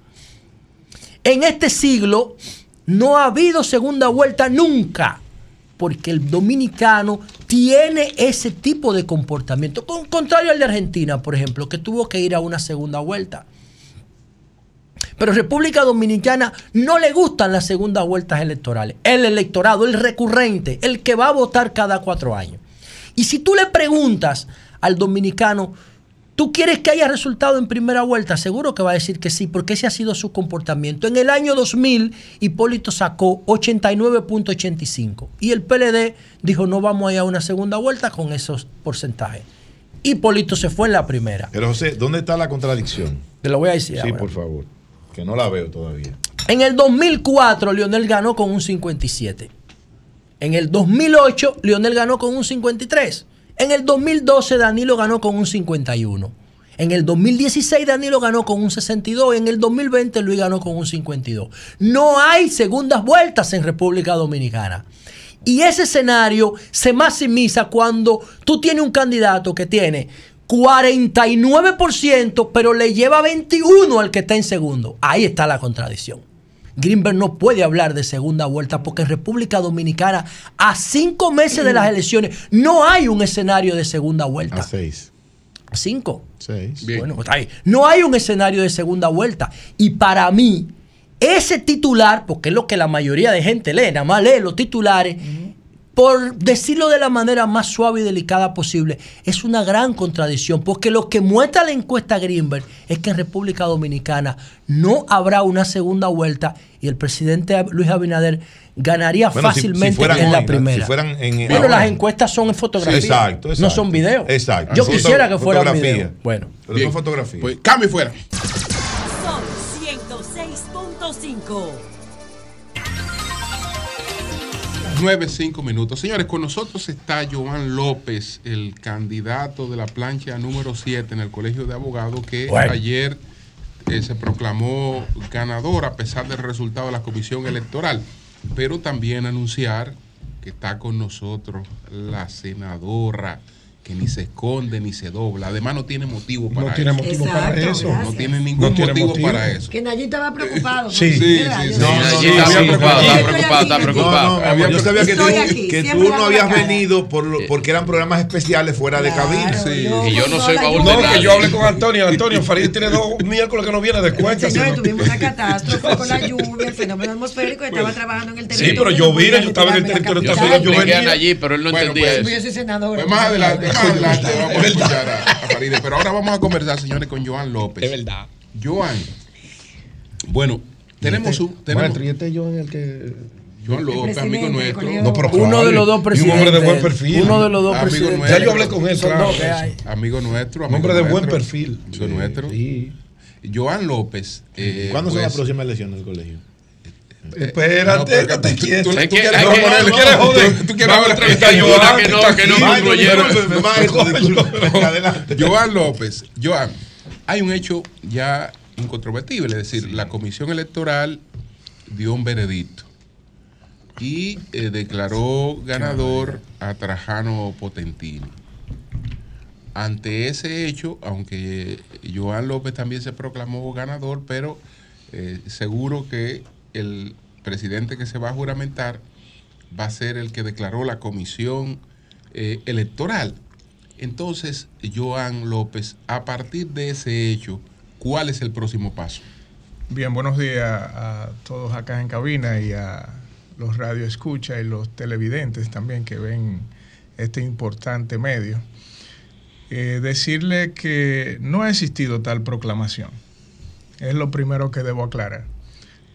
En este siglo no ha habido segunda vuelta nunca. porque el dominicano tiene ese tipo de comportamiento, con contrario al de Argentina, por ejemplo, que tuvo que ir a una segunda vuelta. Pero República Dominicana no le gustan las segundas vueltas electorales. El electorado, el recurrente, el que va a votar cada cuatro años. Y si tú le preguntas al dominicano, ¿tú quieres que haya resultado en primera vuelta? Seguro que va a decir que sí, porque ese ha sido su comportamiento. En el año 2000, Hipólito sacó 89.85 y el PLD dijo, no vamos a ir a una segunda vuelta con esos porcentajes. Hipólito se fue en la primera. Pero José, ¿dónde está la contradicción? Te lo voy a decir Sí, ahora. por favor. Que no la veo todavía. En el 2004, Lionel ganó con un 57. En el 2008, Lionel ganó con un 53. En el 2012, Danilo ganó con un 51. En el 2016, Danilo ganó con un 62. En el 2020, Luis ganó con un 52. No hay segundas vueltas en República Dominicana. Y ese escenario se maximiza cuando tú tienes un candidato que tiene 49%, pero le lleva 21 al que está en segundo. Ahí está la contradicción. Greenberg no puede hablar de segunda vuelta porque en República Dominicana, a cinco meses de las elecciones, no hay un escenario de segunda vuelta. A seis. A cinco. Seis. Bueno, está ahí. No hay un escenario de segunda vuelta. Y para mí, ese titular, porque es lo que la mayoría de gente lee, nada más lee los titulares, por decirlo de la manera más suave y delicada posible, es una gran contradicción, porque lo que muestra la encuesta Greenberg es que en República Dominicana no habrá una segunda vuelta y el presidente Luis Abinader ganaría Bueno, si- si fácilmente fueran en la primera. Si fueran en- bueno, ahora. las encuestas son en fotografía, Exacto, no son videos. Exacto. Yo quisiera que fuera fotografía. video. Bueno, Pero Bien. son fotografías. Pues cambio fuera. Sol 106.5. 9, 5 minutos. Señores, con nosotros está Joan López, el candidato de la plancha número 7 en el Colegio de Abogados, que Bueno. ayer eh, se proclamó ganador a pesar del resultado de la comisión electoral. Pero también anunciar que está con nosotros la senadora que ni se esconde ni se dobla. Además no tiene motivo para No tiene eso. motivo para eso. No tiene ningún No tiene motivo, motivo. para eso. Que Nayib estaba preocupado. Sí. Sí, sí, sí. sé. No, no, Allí no, estaba preocupado, estaba preocupado. estaba preocupado. No, no, yo sabía que tú, aquí, que tú no habías venido por lo- porque eran programas especiales fuera de cabina. Sí. Yo Y yo no soy baúl No, que yo hablé con Antonio. Antonio, Farid tiene dos miércoles que no viene de cuenta. Señores, tuvimos una catástrofe con la lluvia, el fenómeno atmosférico, estaba trabajando en el Sí, territorio. pero yo vine, yo estaba en el territorio Yo venía- Nayib, pero él no entendía pues, Yo eso. soy senador. Pues más adelante, más adelante vamos a escuchar a. Pero ahora vamos a conversar, señores, con Joan López. Es verdad. Joan, bueno, tenemos un. Tenemos, Maestro, y este yo en el que. Joan López, amigo nuestro. No, pero Uno de Farid, los dos y presidentes. Un hombre de buen perfil. Uno de los dos Amigo presidentes. nuestro. Ya yo hablé con él, Son claro. Amigo nuestro. Amigo Hombre de buen nuestro, perfil. Amigo nuestro. Sí. Joan López. eh, ¿Cuándo son pues, las próximas elecciones del colegio? Espérate, no, te tú- quieres. tú- quieres hay que- ponerle- ¿Tú quieres joder? tú- quieres Joan, que no, que no. Joan López, Joan, hay un hecho ya incontrovertible, es decir, la comisión electoral dio un veredicto y eh, declaró ganador a Trajano Potentini. Ante ese hecho, aunque Joan López también se proclamó ganador, pero eh, seguro que el presidente que se va a juramentar va a ser el que declaró la comisión eh, electoral. Entonces, Joan López, a partir de ese hecho, ¿cuál es el próximo paso? Bien, buenos días a todos acá en cabina y a los radioescuchas y los televidentes también que ven este importante medio. Eh, decirle que no ha existido tal proclamación. Es lo primero que debo aclarar,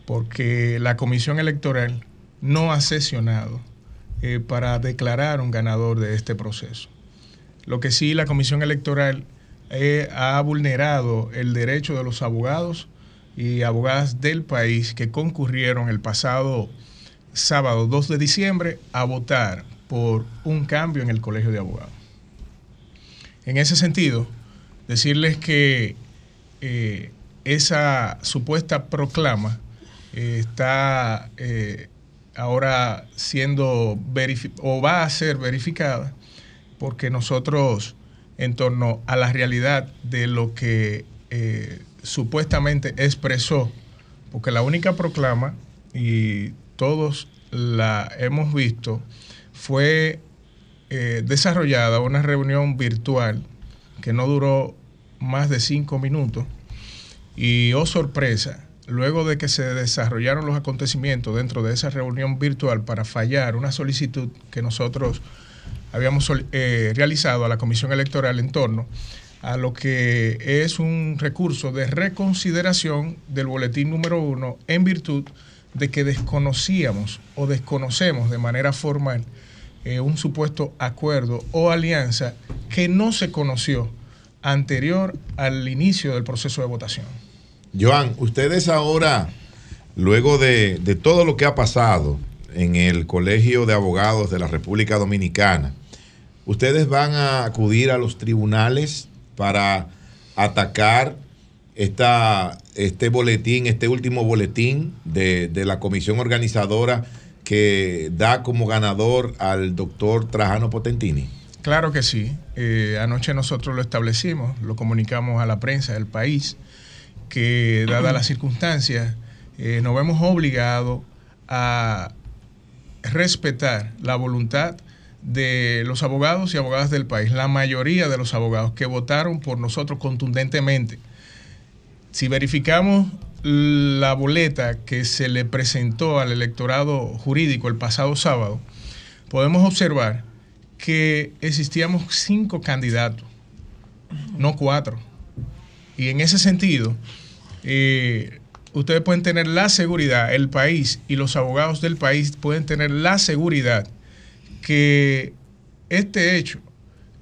porque la Comisión Electoral no ha sesionado eh, para declarar un ganador de este proceso. Lo que sí la Comisión Electoral eh, ha vulnerado el derecho de los abogados y abogadas del país que concurrieron el pasado sábado 2 de diciembre a votar por un cambio en el Colegio de Abogados. En ese sentido, decirles que eh, esa supuesta proclama está eh, ahora siendo o va a ser verificada porque nosotros en torno a la realidad de lo que eh, supuestamente expresó, porque la única proclama, y todos la hemos visto, fue eh, desarrollada una reunión virtual que no duró más de cinco minutos y, oh sorpresa, luego de que se desarrollaron los acontecimientos dentro de esa reunión virtual para fallar una solicitud que nosotros habíamos eh, realizado a la Comisión Electoral en torno a lo que es un recurso de reconsideración del boletín número uno en virtud de que desconocíamos o desconocemos de manera formal eh, un supuesto acuerdo o alianza que no se conoció anterior al inicio del proceso de votación. Joan, ustedes ahora, luego de, todo lo que ha pasado en el Colegio de Abogados de la República Dominicana, ustedes van a acudir a los tribunales para atacar esta, este boletín, este último boletín de, de la comisión organizadora que da como ganador al doctor Trajano Potentini. Claro que sí. Eh, anoche nosotros lo establecimos, lo comunicamos a la prensa del país, que dadas las circunstancias, eh, nos vemos obligados a respetar la voluntad de los abogados y abogadas del país, la mayoría de los abogados que votaron por nosotros contundentemente. Si verificamos la boleta que se le presentó al electorado jurídico el pasado sábado, podemos observar que existíamos cinco candidatos, no cuatro. Y en ese sentido, eh, ustedes pueden tener la seguridad, el país y los abogados del país pueden tener la seguridad que este hecho,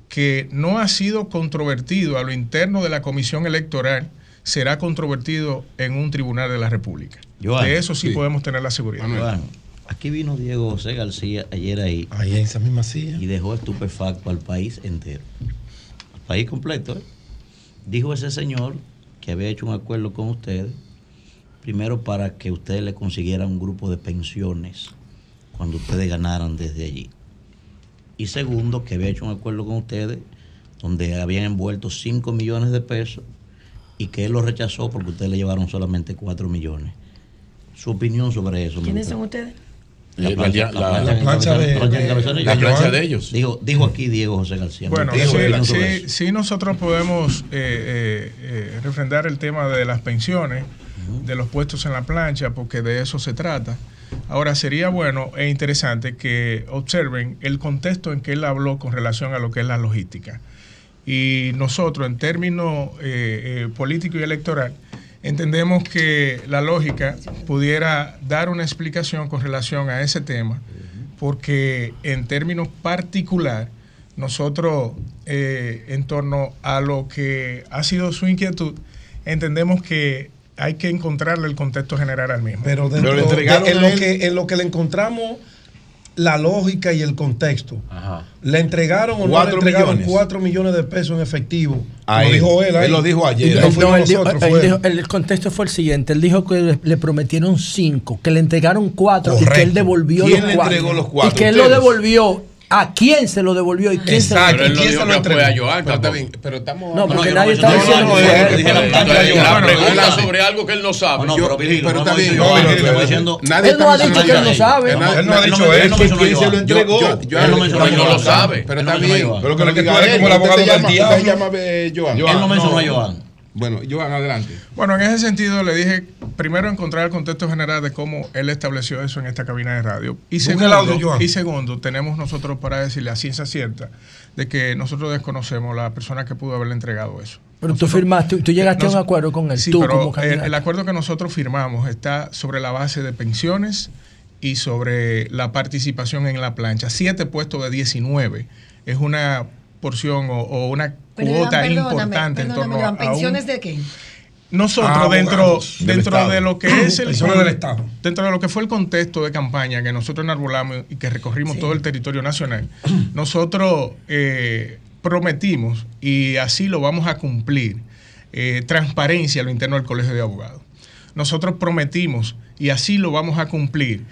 que no ha sido controvertido a lo interno de la comisión electoral, será controvertido en un tribunal de la República. Joan, de eso sí, sí. podemos tener la seguridad. Joan, aquí vino Diego José García ayer ahí. Ahí en esa misma silla. Y dejó estupefacto al país entero. Al país completo. ¿eh? Dijo ese señor que había hecho un acuerdo con ustedes, primero para que ustedes le consiguieran un grupo de pensiones cuando ustedes ganaran desde allí. Y segundo, que había hecho un acuerdo con ustedes donde habían envuelto 5 millones de pesos y que él lo rechazó porque ustedes le llevaron solamente 4 millones. Su opinión sobre eso. ¿Quiénes son ustedes? La plancha, la- la de- ellos. Joan. de ellos. Dijo, dijo aquí Diego José García. Bueno, Dijo sí, sí, sí nosotros podemos eh, eh, eh, refrendar el tema de las pensiones, de los puestos en la plancha, porque de eso se trata. Ahora, sería bueno e interesante que observen el contexto en que él habló con relación a lo que es la logística. Y nosotros, en términos eh, eh, político y electoral, entendemos que la lógica pudiera dar una explicación con relación a ese tema, porque en términos particular, nosotros, eh, en torno a lo que ha sido su inquietud, entendemos que hay que encontrarle el contexto general al mismo. Pero, dentro de- en, lo que, en lo que le encontramos la lógica y el contexto. ¿Le entregaron o no le Cuatro entregaron millones. 4 millones de pesos en efectivo? Lo dijo él. ahí. Él lo dijo ayer. Y No, no No, fuimos él dijo- nosotros, él fue. dijo- el contexto fue el siguiente. Él dijo que le, le prometieron cinco, que le entregaron cuatro y que él devolvió ¿Quién los le cuatro. entregó los cuatro? Y que él lo devolvió. ¿A quién se lo devolvió y quién se lo? ¿Quién se lo entregó? Joan, pero, está tampoco. bien, pero estamos. No, porque nadie está diciendo sobre algo que él no sabe. No, pero está bien. Nadie Él no ha dicho que él no sabe. Él no- ha dicho eso. ¿Quién se lo entregó? Él no lo sabe. Pero está bien. Pero que Pero lo que tú eres como el ¿Usted abogado del diablo. eh, Joan. Él no mencionó a Joan. Bueno, Joan, adelante. Bueno, en ese sentido le dije, primero encontrar el contexto general de cómo él estableció eso en esta cabina de radio. Y segundo, audio, Joan. y segundo, tenemos nosotros para decirle a ciencia cierta de que nosotros desconocemos la persona que pudo haberle entregado eso. Pero tú firmaste, tú llegaste a un acuerdo con él, Sí, tú pero como el, candidato. el acuerdo que nosotros firmamos está sobre la base de pensiones y sobre la participación en la plancha. Siete puestos de 19 es una porción o, o una cuota perdóname, importante en perdóname, torno a, Joan, a un- ¿Pensiones de qué? nosotros Ah, dentro, dentro Estado. de lo que es el Pensiones del Estado. dentro de lo que fue el contexto de campaña que nosotros enarbolamos y que recorrimos todo el territorio nacional, nosotros eh, prometimos y así lo vamos a cumplir eh, transparencia a lo interno del Colegio de Abogados. Nosotros prometimos y así lo vamos a cumplir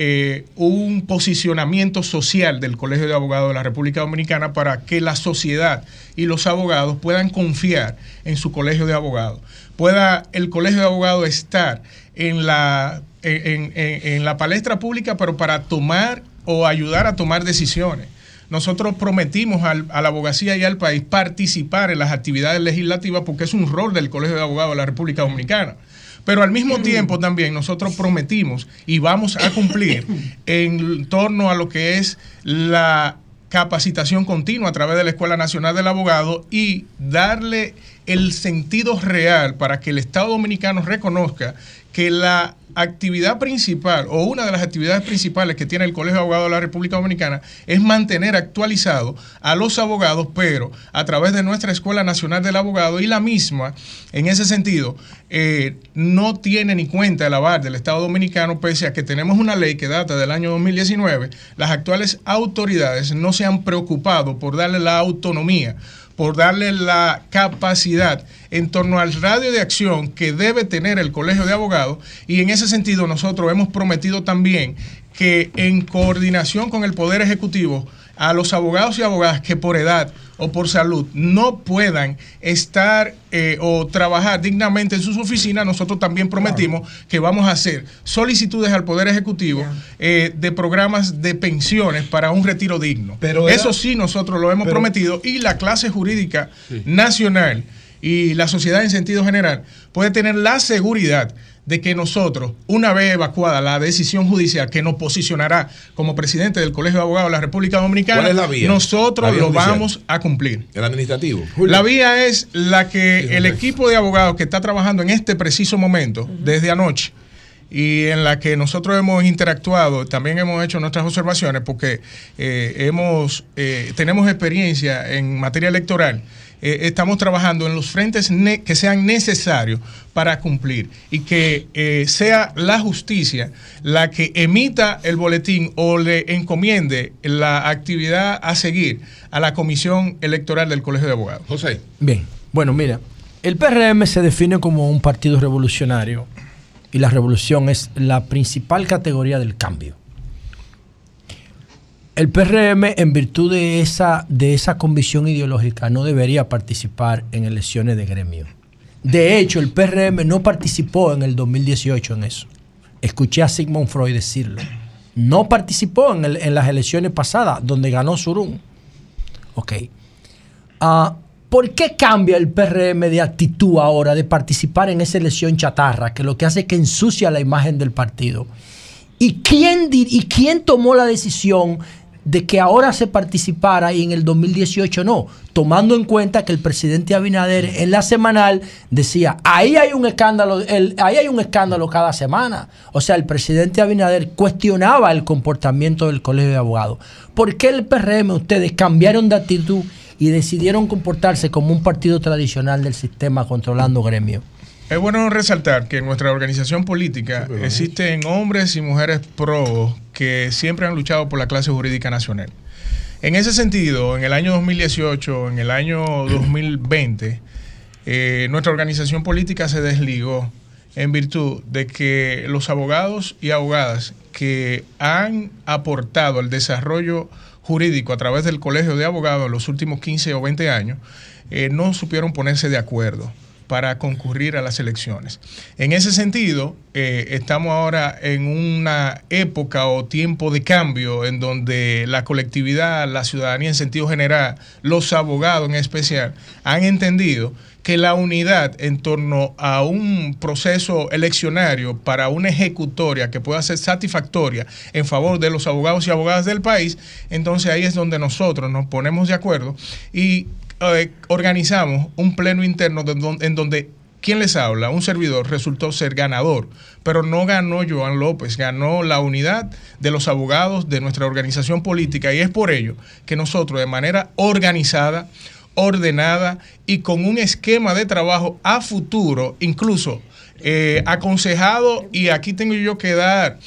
eh, un posicionamiento social del Colegio de Abogados de la República Dominicana para que la sociedad y los abogados puedan confiar en su Colegio de Abogados. Pueda el Colegio de Abogados estar en la, en, la palestra pública, pero para tomar o ayudar a tomar decisiones. Nosotros prometimos al- a la abogacía y al país participar en las actividades legislativas porque es un rol del Colegio de Abogados de la República Dominicana. Pero al mismo tiempo también nosotros prometimos y vamos a cumplir en torno a lo que es la capacitación continua a través de la Escuela Nacional del Abogado y darle el sentido real para que el Estado Dominicano reconozca que la actividad principal o una de las actividades principales que tiene el Colegio de Abogados de la República Dominicana es mantener actualizado a los abogados, pero a través de nuestra Escuela Nacional del Abogado y la misma, en ese sentido, eh, no tiene ni cuenta el aval del Estado Dominicano, pese a que tenemos una ley que data del año 2019, las actuales autoridades no se han preocupado por darle la autonomía por darle la capacidad en torno al radio de acción que debe tener el Colegio de Abogados. Y en ese sentido nosotros hemos prometido también que en coordinación con el Poder Ejecutivo a los abogados y abogadas que por edad o por salud no puedan estar eh, o trabajar dignamente en sus oficinas, nosotros también prometimos que vamos a hacer solicitudes al Poder Ejecutivo eh, de programas de pensiones para un retiro digno. Pero era- Eso sí, nosotros lo hemos Pero- prometido y la clase jurídica nacional y la sociedad en sentido general puede tener la seguridad de que nosotros, una vez evacuada la decisión judicial que nos posicionará como presidente del Colegio de Abogados de la República Dominicana, ¿Cuál es la vía? nosotros La vía lo judicial. vamos a cumplir. El administrativo. La vía es la que el equipo de abogados que está trabajando en este preciso momento, desde anoche, y en la que nosotros hemos interactuado, también hemos hecho nuestras observaciones, porque eh, hemos, eh, tenemos experiencia en materia electoral. Eh, estamos trabajando en los frentes que sean necesarios para cumplir y que eh, sea la justicia la que emita el boletín o le encomiende la actividad a seguir a la Comisión Electoral del Colegio de Abogados. José. Bien, bueno, mira, el PRM se define como un partido revolucionario y la revolución es la principal categoría del cambio. El PRM, en virtud de esa, de esa convicción ideológica, no debería participar en elecciones de gremio. De hecho, el PRM no participó en el 2018 en eso. Escuché a Sigmund Freud decirlo. No participó en, el- en las elecciones pasadas, donde ganó Surún. Ok. Ah, ¿Por qué cambia el PRM de actitud ahora de participar en esa elección chatarra, que lo que hace es que ensucia la imagen del partido? ¿Y quién, ¿Y quién tomó la decisión de que ahora se participara y en el 2018 no? Tomando en cuenta que el presidente Abinader en la semanal decía, ahí hay un escándalo, el- ahí hay un escándalo cada semana. O sea, el presidente Abinader cuestionaba el comportamiento del colegio de abogados. ¿Por qué el PRM ustedes cambiaron de actitud y decidieron comportarse como un partido tradicional del sistema controlando gremio? Es bueno resaltar que en nuestra organización política existen hombres y mujeres pro que siempre han luchado por la clase jurídica nacional. En ese sentido, en el año 2018, en el año 2020, eh, nuestra organización política se desligó en virtud de que los abogados y abogadas que han aportado al desarrollo jurídico a través del Colegio de Abogados en los últimos 15 o 20 años eh, no supieron ponerse de acuerdo para concurrir a las elecciones. En ese sentido, eh, estamos ahora en una época o tiempo de cambio en donde la colectividad, la ciudadanía en sentido general, los abogados en especial, han entendido que la unidad en torno a un proceso eleccionario para una ejecutoria que pueda ser satisfactoria en favor de los abogados y abogadas del país, entonces ahí es donde nosotros nos ponemos de acuerdo y eh, organizamos un pleno interno en donde quien les habla, un servidor, resultó ser ganador, pero no ganó Joan López, ganó la unidad de los abogados de nuestra organización política. Y es por ello que nosotros de manera organizada, ordenada y con un esquema de trabajo a futuro, incluso eh, aconsejado, y aquí tengo yo que dar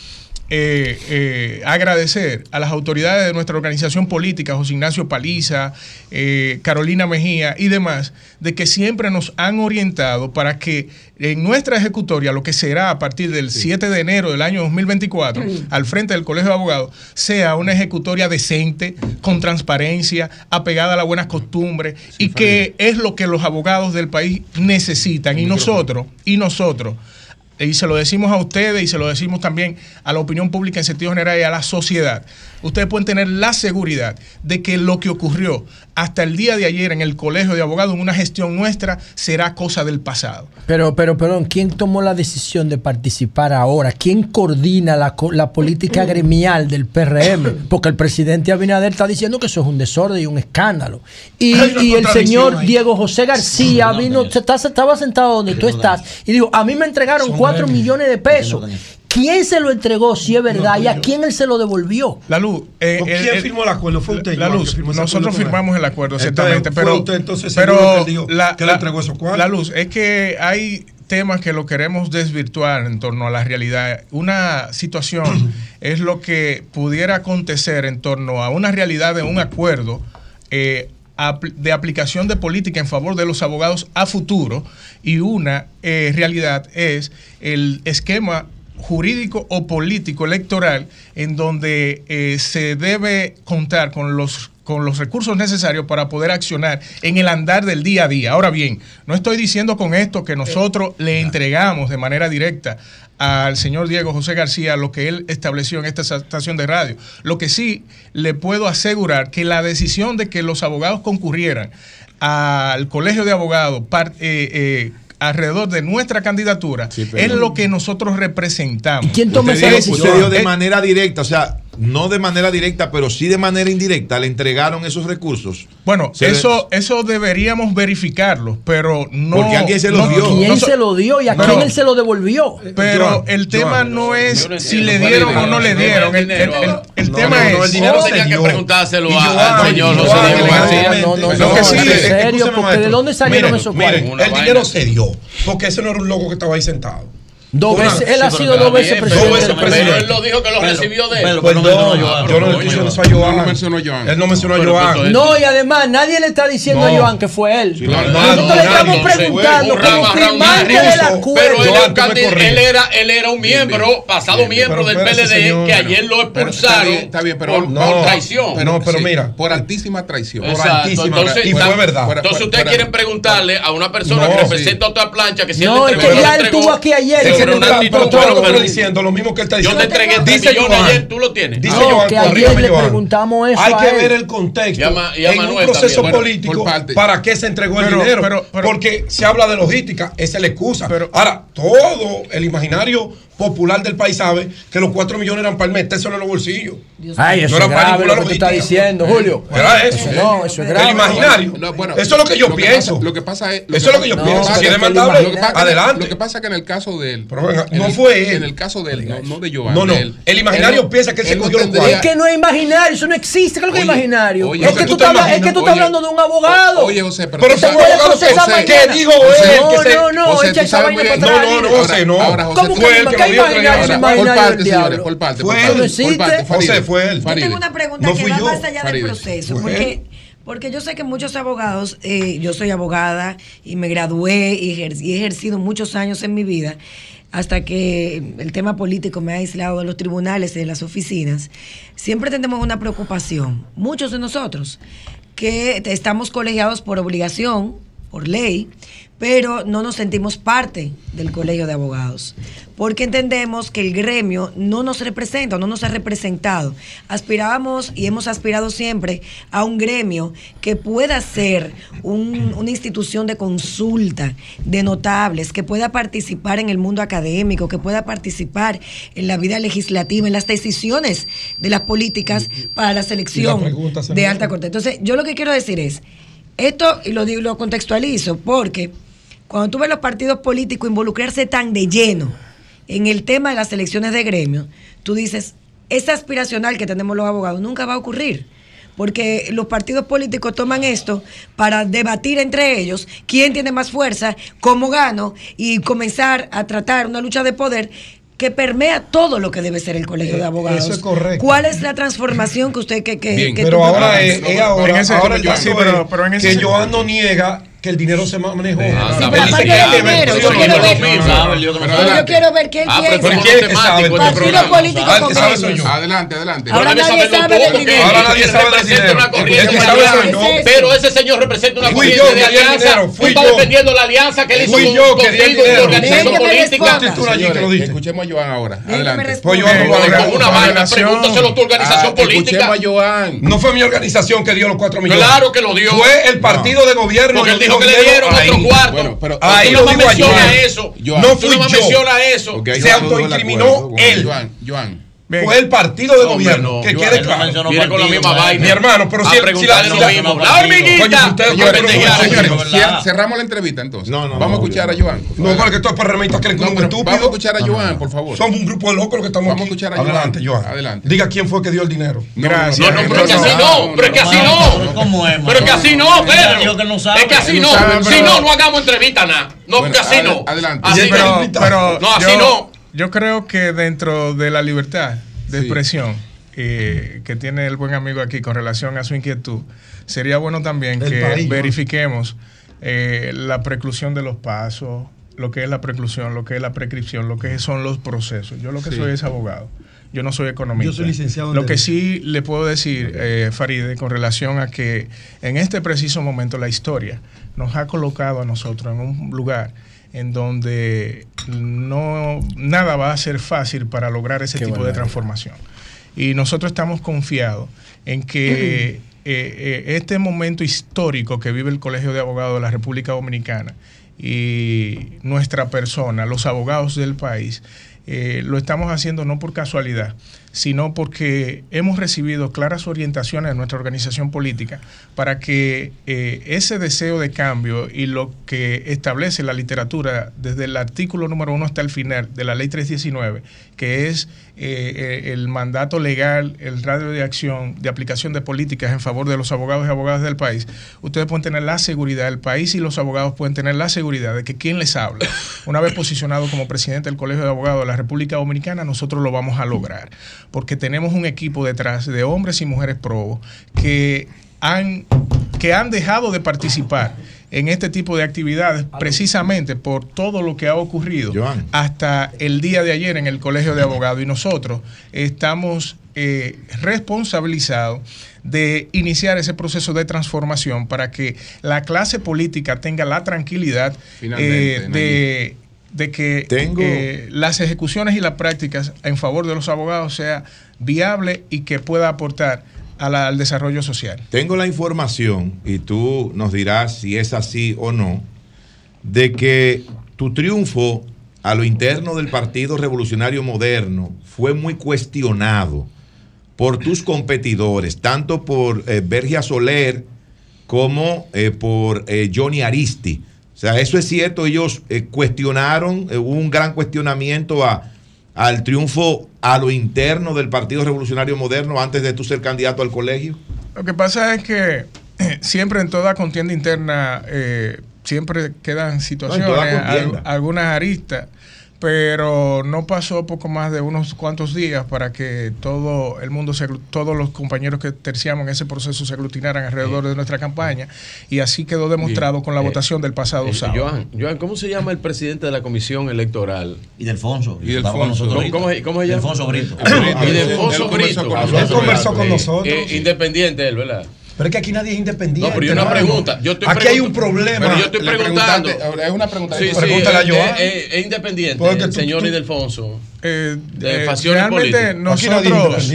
eh, eh, agradecer a las autoridades de nuestra organización política, José Ignacio Paliza, eh, Carolina Mejía y demás, de que siempre nos han orientado para que en nuestra ejecutoria, lo que será a partir del 7 de enero del año 2024, al frente del Colegio de Abogados, sea una ejecutoria decente, con transparencia, apegada a las buenas costumbres y que es lo que los abogados del país necesitan. Y nosotros, y nosotros, y se lo decimos a ustedes y se lo decimos también a la opinión pública en sentido general y a la sociedad, ustedes pueden tener la seguridad de que lo que ocurrió hasta el día de ayer en el Colegio de Abogados, en una gestión nuestra, será cosa del pasado. Pero, pero, perdón, ¿quién tomó la decisión de participar ahora? ¿Quién coordina la, la política gremial del PRM? Porque el presidente Abinader está diciendo que eso es un desorden y un escándalo. Y, y el señor ahí. Diego José García vino, se está- estaba sentado donde tú estás y dijo, a mí me entregaron cuatro millones de pesos. ¿Quién se lo entregó si es verdad y a quién él se lo devolvió? La luz. eh, ¿Con el- quién el- firmó el acuerdo? Fue usted, La luz. firmó Nosotros firmamos el acuerdo, Entonces, fue Pero, usted, entonces, pero que dijo la, que le entregó esos cuartos. la luz es que hay temas que lo queremos desvirtuar en torno a la realidad. Una situación es lo que pudiera acontecer en torno a una realidad de un acuerdo eh, de aplicación de política en favor de los abogados a futuro y una eh, realidad es el esquema jurídico o político electoral en donde eh, se debe contar con los con los recursos necesarios para poder accionar en el andar del día a día. Ahora bien, no estoy diciendo con esto que nosotros le entregamos de manera directa al señor Diego José García lo que él estableció en esta estación de radio. Lo que sí le puedo asegurar que la decisión de que los abogados concurrieran al colegio de abogados par- eh, eh, alrededor de nuestra candidatura pero- es lo que nosotros representamos. quién toma esa decisión? usted dijo de Eh, manera directa, o sea, no de manera directa, pero sí de manera indirecta, le entregaron esos recursos. Bueno, Se le- eso, eso deberíamos verificarlo, pero no. Porque alguien se los no- dio. ¿Quién no se lo dio y a quién él se lo devolvió? Pero Joan, el tema Joan, no es si le dieron o no le dieron. El, el- dinero el- ahora. el No, tema no, es. no, el dinero Oh, se tenía que dio. preguntárselo al señor José Diego García. No, no, no, que sí, en eh, serio, escúchame, porque maestro. ¿de dónde salieron Miren, esos cuartos? El dinero se dio. Porque ese no era un loco que estaba ahí sentado. Dos veces, él ha Sí, sido dos veces presidente. dos veces del Pero él lo dijo que lo recibió de él. Pero- no, no, yo Joan, no no, eso a No Joan. mencionó. Él no mencionó a Pero, Joan. pero, No, y además nadie le está diciendo a No. Joan que fue él. claro. Nosotros Nadie, le estamos preguntando Un como firmante del Pero acuerdo. Pero él, Joan, era él era, él era un miembro, pasado miembro del PLD, señor. que ayer lo expulsaron está bien, pero por, no, traición. No, pero mira. Por altísima traición. Por altísima. entonces, y fue verdad. Entonces ustedes quieren preguntarle a una persona No, que sí. representa otra plancha que si No, es que ya él estuvo aquí ayer. Pero estoy diciendo, lo mismo que él está Yo diciendo. te entregué millones Joan. ayer, tú lo tienes. Dice No, Joan, que ayer corrígame, le Joan. preguntamos eso Hay que ver el contexto en un Manuel proceso político para qué se entregó el dinero. pero- pero- porque se habla de logística, esa es la excusa. Pero- Ahora, todo el imaginario popular del país sabe que los 4 millones eran para metérselo en los bolsillos. Ay, No eso era es grave lo que tú estás diciendo, Julio. Era eso. no, eso es grave. El imaginario. No, bueno, eso es lo que yo lo que pienso. pasa- lo que pasa es. Eso es lo que yo pienso. Si es lo que demandable, pasa- adelante. Lo que pasa es que en el caso de él. Pero venga, en no el- fue él. En el caso de él, no, no de Joan. No, no. él. El imaginario Él no- piensa que él se no cogió los tendría- Es que no es imaginario, eso no existe. ¿Qué es lo que es imaginario? oye, es, que tú estás, es que tú estás hablando de un abogado. Oye, José, pero Pero abogado que- dijo José, él No, se- no, no. No, no, no, José, no. Ahora, José, ¿Cómo tú- que fue él no? que Por parte, señores, por parte. Fue él. José, fue él. Yo tengo una pregunta que va más allá del proceso. Porque, porque yo sé que muchos abogados, eh, yo soy abogada y me gradué y, ejer- y he ejercido muchos años en mi vida hasta que el tema político me ha aislado de los tribunales y de las oficinas. Siempre tenemos una preocupación, muchos de nosotros, que estamos colegiados por obligación, por ley, pero no nos sentimos parte del colegio de abogados, porque entendemos que el gremio no nos representa, no nos ha representado. Aspirábamos y hemos aspirado siempre a un gremio que pueda ser un- una institución de consulta de notables, que pueda participar en el mundo académico, que pueda participar en la vida legislativa, en las decisiones de las políticas para la selección de alta corte. Entonces, yo lo que quiero decir es, esto, y lo, digo- lo contextualizo, porque cuando tú ves los partidos políticos involucrarse tan de lleno en el tema de las elecciones de gremio, tú dices, esa aspiracional que tenemos los abogados nunca va a ocurrir. Porque los partidos políticos toman esto para debatir entre ellos quién tiene más fuerza, cómo gano y comenzar a tratar una lucha de poder que permea todo lo que debe ser el colegio de abogados. eso es correcto. ¿Cuál es la transformación que usted que, que, Bien. que Pero ahora es, es ahora, en ese- ahora el sí, caso pero- es pero en ese que Joan no niega que el dinero se manejó. Ah, Sí, pero aparte del dinero, yo quiero ver- yo quiero ver qué él piensa. ¿por qué es temático este Partido político yo. Adelante, adelante. Ahora nadie sabe del dinero. Ahora nadie sabe del dinero. Pero ese señor representa una corriente de alianza. Tú fui estás yo. defendiendo la alianza que él hizo contigo y dinero. tu organización política. Escuchemos a Joan ahora. Adelante. Pues yo no con Con una vaina, pregúntaselo a tu organización Ah, política. Escuchemos a Joan. No fue mi organización que dio los 4 millones. Claro que lo dio. Fue el partido de gobierno. Dijo que le dieron ahí. otro cuarto. Bueno, pero- Ahí no ayer. eso. No fui no más yo. mencionas eso. Porque ahí Se no autoincriminó él. Joan, Joan. Bien. Fue el partido de gobierno. no. que no claro. mencionó Viene con la misma vaina. Mi hermano, pero si- si la- lo la- mismo. Oye, La hormiguita. Oye, usted- Yo oye, pendejearon. pero- Señores, ¿verdad? cier- cerramos la entrevista entonces. No, no, Vamos a no, escuchar a Joan. No, porque estos PRMistas creen que No, uno es estúpido. Vamos a escuchar a Joan, por favor. Somos un grupo de locos los que estamos Vamos a aquí. escuchar a Joan. Adelante, Joan. Adelante. Diga quién fue que dio el dinero. Gracias. No, no, pero es que así no, pero es que así no. ¿Cómo es, Pero es que así no, Pedro. dijo que no sabe. Es que así no. Si no, no hagamos entrevista nada. No, porque así no. adelante. No. pero, pero No, así no. Yo creo que dentro de la libertad de Sí. expresión eh, que tiene el buen amigo aquí con relación a su inquietud, sería bueno también que verifiquemos eh, la preclusión de los pasos, lo que es la preclusión, lo que es la prescripción, lo que son los procesos. Yo lo que Sí. soy es abogado. Yo no soy economista. Yo soy licenciado en Lo que sí le puedo decir, eh, Faride, con relación a que en este preciso momento la historia nos ha colocado a nosotros en un lugar en donde no nada va a ser fácil para lograr ese Qué tipo de transformación. Y nosotros estamos confiados en que eh, eh, este momento histórico que vive el Colegio de Abogados de la República Dominicana y nuestra persona, los abogados del país, eh, lo estamos haciendo no por casualidad, sino porque hemos recibido claras orientaciones de nuestra organización política para que eh, ese deseo de cambio y lo que establece la literatura desde el artículo número uno hasta el final de la ley 319, que es eh, eh, el mandato legal, el radio de acción de aplicación de políticas en favor de los abogados y abogadas del país, ustedes pueden tener la seguridad, el país y los abogados pueden tener la seguridad de que quien les habla, una vez posicionado como presidente del Colegio de Abogados de la República Dominicana, nosotros lo vamos a lograr, porque tenemos un equipo detrás de hombres y mujeres probos que han, que han dejado de participar en este tipo de actividades precisamente por todo lo que ha ocurrido Joan. hasta el día de ayer en el Colegio de Abogados. Y nosotros estamos eh, responsabilizados de iniciar ese proceso de transformación para que la clase política tenga la tranquilidad eh, de, de que Tengo- eh, las ejecuciones y las prácticas en favor de los abogados sea viable y que pueda aportar al desarrollo social. Tengo la información, y tú nos dirás si es así o no, de que tu triunfo a lo interno del Partido Revolucionario Moderno fue muy cuestionado por tus competidores, tanto por eh, Bergia Soler como eh, por eh, Johnny Aristi. O sea, eso es cierto, ellos cuestionaron, hubo un gran cuestionamiento a, al triunfo a lo interno del Partido Revolucionario Moderno antes de tú ser candidato al colegio. Lo que pasa es que siempre en toda contienda interna eh, siempre quedan situaciones, No, algunas aristas, pero no pasó poco más de unos cuantos días para que todo el mundo, se, todos los compañeros que terciamos en ese proceso se aglutinaran alrededor de nuestra campaña y así quedó demostrado con la Eh, votación del pasado Eh, sábado. Joan, Joan, ¿cómo se llama el presidente de la comisión electoral? Y Delfonso. Y Delfonso. nosotros ¿Cómo, cómo, cómo se llama? Delfonso Brito. Y Delfonso Brito. con nosotros. Él conversó con nosotros. Eh, independiente él, ¿verdad? Pero es que aquí nadie es independiente. No, pero yo una hermano. pregunta. Yo estoy aquí hay un problema. Pero yo estoy preguntando. es una pregunta. Sí, sí, Pregúntale a es- Joan. es- es- es independiente, Porque el tú- señor tú- Ildefonso. Eh, De eh, realmente nosotros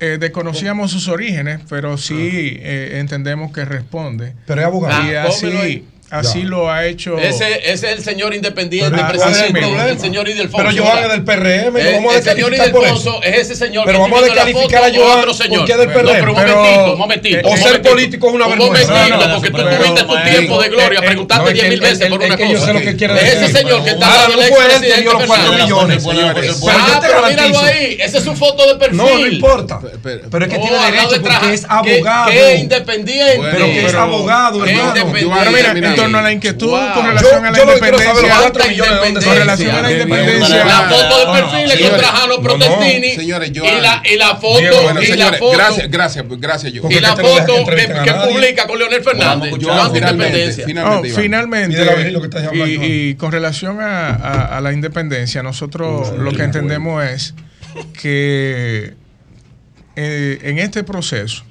eh, desconocíamos sus orígenes, pero sí eh, entendemos que responde. Pero es abogado. Y Ah, así, ahí. Así Ya. lo ha hecho. Ese, ese es el señor independiente, Pero, ¿cuál es el presidente, problema? el señor Ildefonso. Pero Joan es del PRM, Eh, vamos a el señor Ildefonso es ese señor Pero que vamos a descalificar a Joan o otro señor. porque es del No, PRM. pero un Pero- momentito, un momentito. o un ser momentito. político es una Un vergüenza. momentito, No, no, porque tú pero- tuviste tu pero- tiempo de gloria, eh, preguntaste no, es diez que mil él- veces por una es que yo cosa. sé lo que quiere Ese señor que está no el fue él que dio los cuatro personal. millones. Ah, pero míralo ahí, esa es su foto de perfil. No, no importa. Pero- es que tiene derecho porque es ¿Qué- abogado. qué independiente. Bueno, Pero que es abogado, hermano. Torno a la inquietud Wow. con relación Yo- a la yo independencia. los cuatro millones, ¿dónde Con relación a la independencia. La foto de perfil es Señores, con Trajano no, no, Protestini. señores, yo- y, la, y la foto. Diego, bueno, y la foto. gracias, gracias, gracias, yo. Y la foto que, que publica con Leonel Fernández. Yo finalmente, Oh, y, con relación a, a- a la independencia, nosotros lo que entendemos es que eh, en este proceso,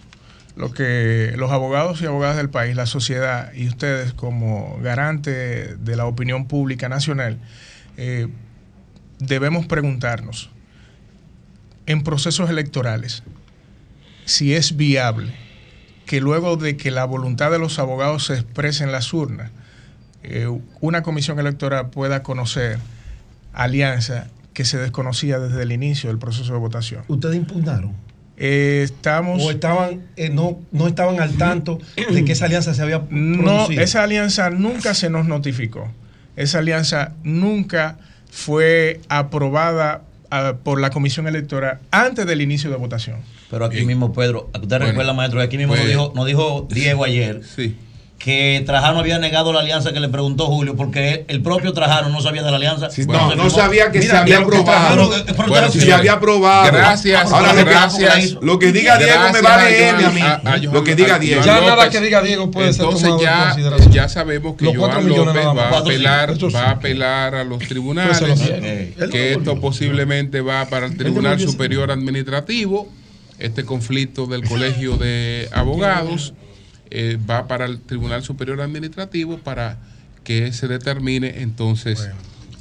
lo que los abogados y abogadas del país, la sociedad y ustedes como garante de la opinión pública nacional, eh, debemos preguntarnos en procesos electorales si es viable que luego de que la voluntad de los abogados se exprese en las urnas, eh, una comisión electoral pueda conocer alianza que se desconocía desde el inicio del proceso de votación. ¿Ustedes impugnaron? Eh, estamos... ¿O estaban, eh, no, no estaban al tanto de que esa alianza se había No, producido? esa alianza nunca se nos notificó. Esa alianza nunca fue aprobada ah, por la comisión electoral antes del inicio de votación. Pero aquí mismo, Pedro, usted Bueno, recuerda, maestro, aquí mismo nos, pues- dijo, nos dijo Diego ayer que Trajano había negado la alianza que le preguntó Julio porque el propio Trajano no sabía de la alianza. no, no sabía que se había aprobado. Pero Bueno, si se había aprobado. Gracias, Ahora gracias. Lo que diga Diego me vale a M a Johan- mí. a- a Lo que diga a Diego. Ya nada que diga Diego puede ser Entonces tomado en ya, consideración. ya sabemos que Joan López va a apelar, va a apelar a los tribunales, Pues. Él que esto posiblemente va para el Tribunal Superior Administrativo, este conflicto del Colegio de Abogados eh, va para el Tribunal Superior Administrativo para que se determine entonces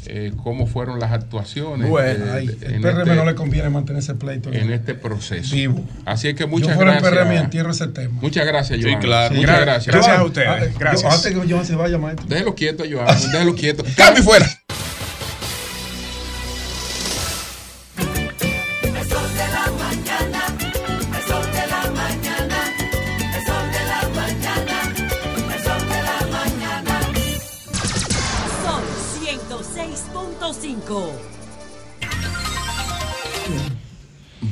eh, cómo fueron las actuaciones Bueno, eh, de- el en PRM este- no le conviene mantener ese pleito. en este proceso. Vivo. Así es que Yo muchas el gracias. PRM y entierro ese tema. Muchas gracias, Sí, Joan. claro. Muchas Gra- gracias. gracias a ustedes. ah, Gracias. Antes que Joan se vaya, maestro. Déjelo quieto, Joan. Déjelo quieto. ¡Cambio fuera! Sol 106.5.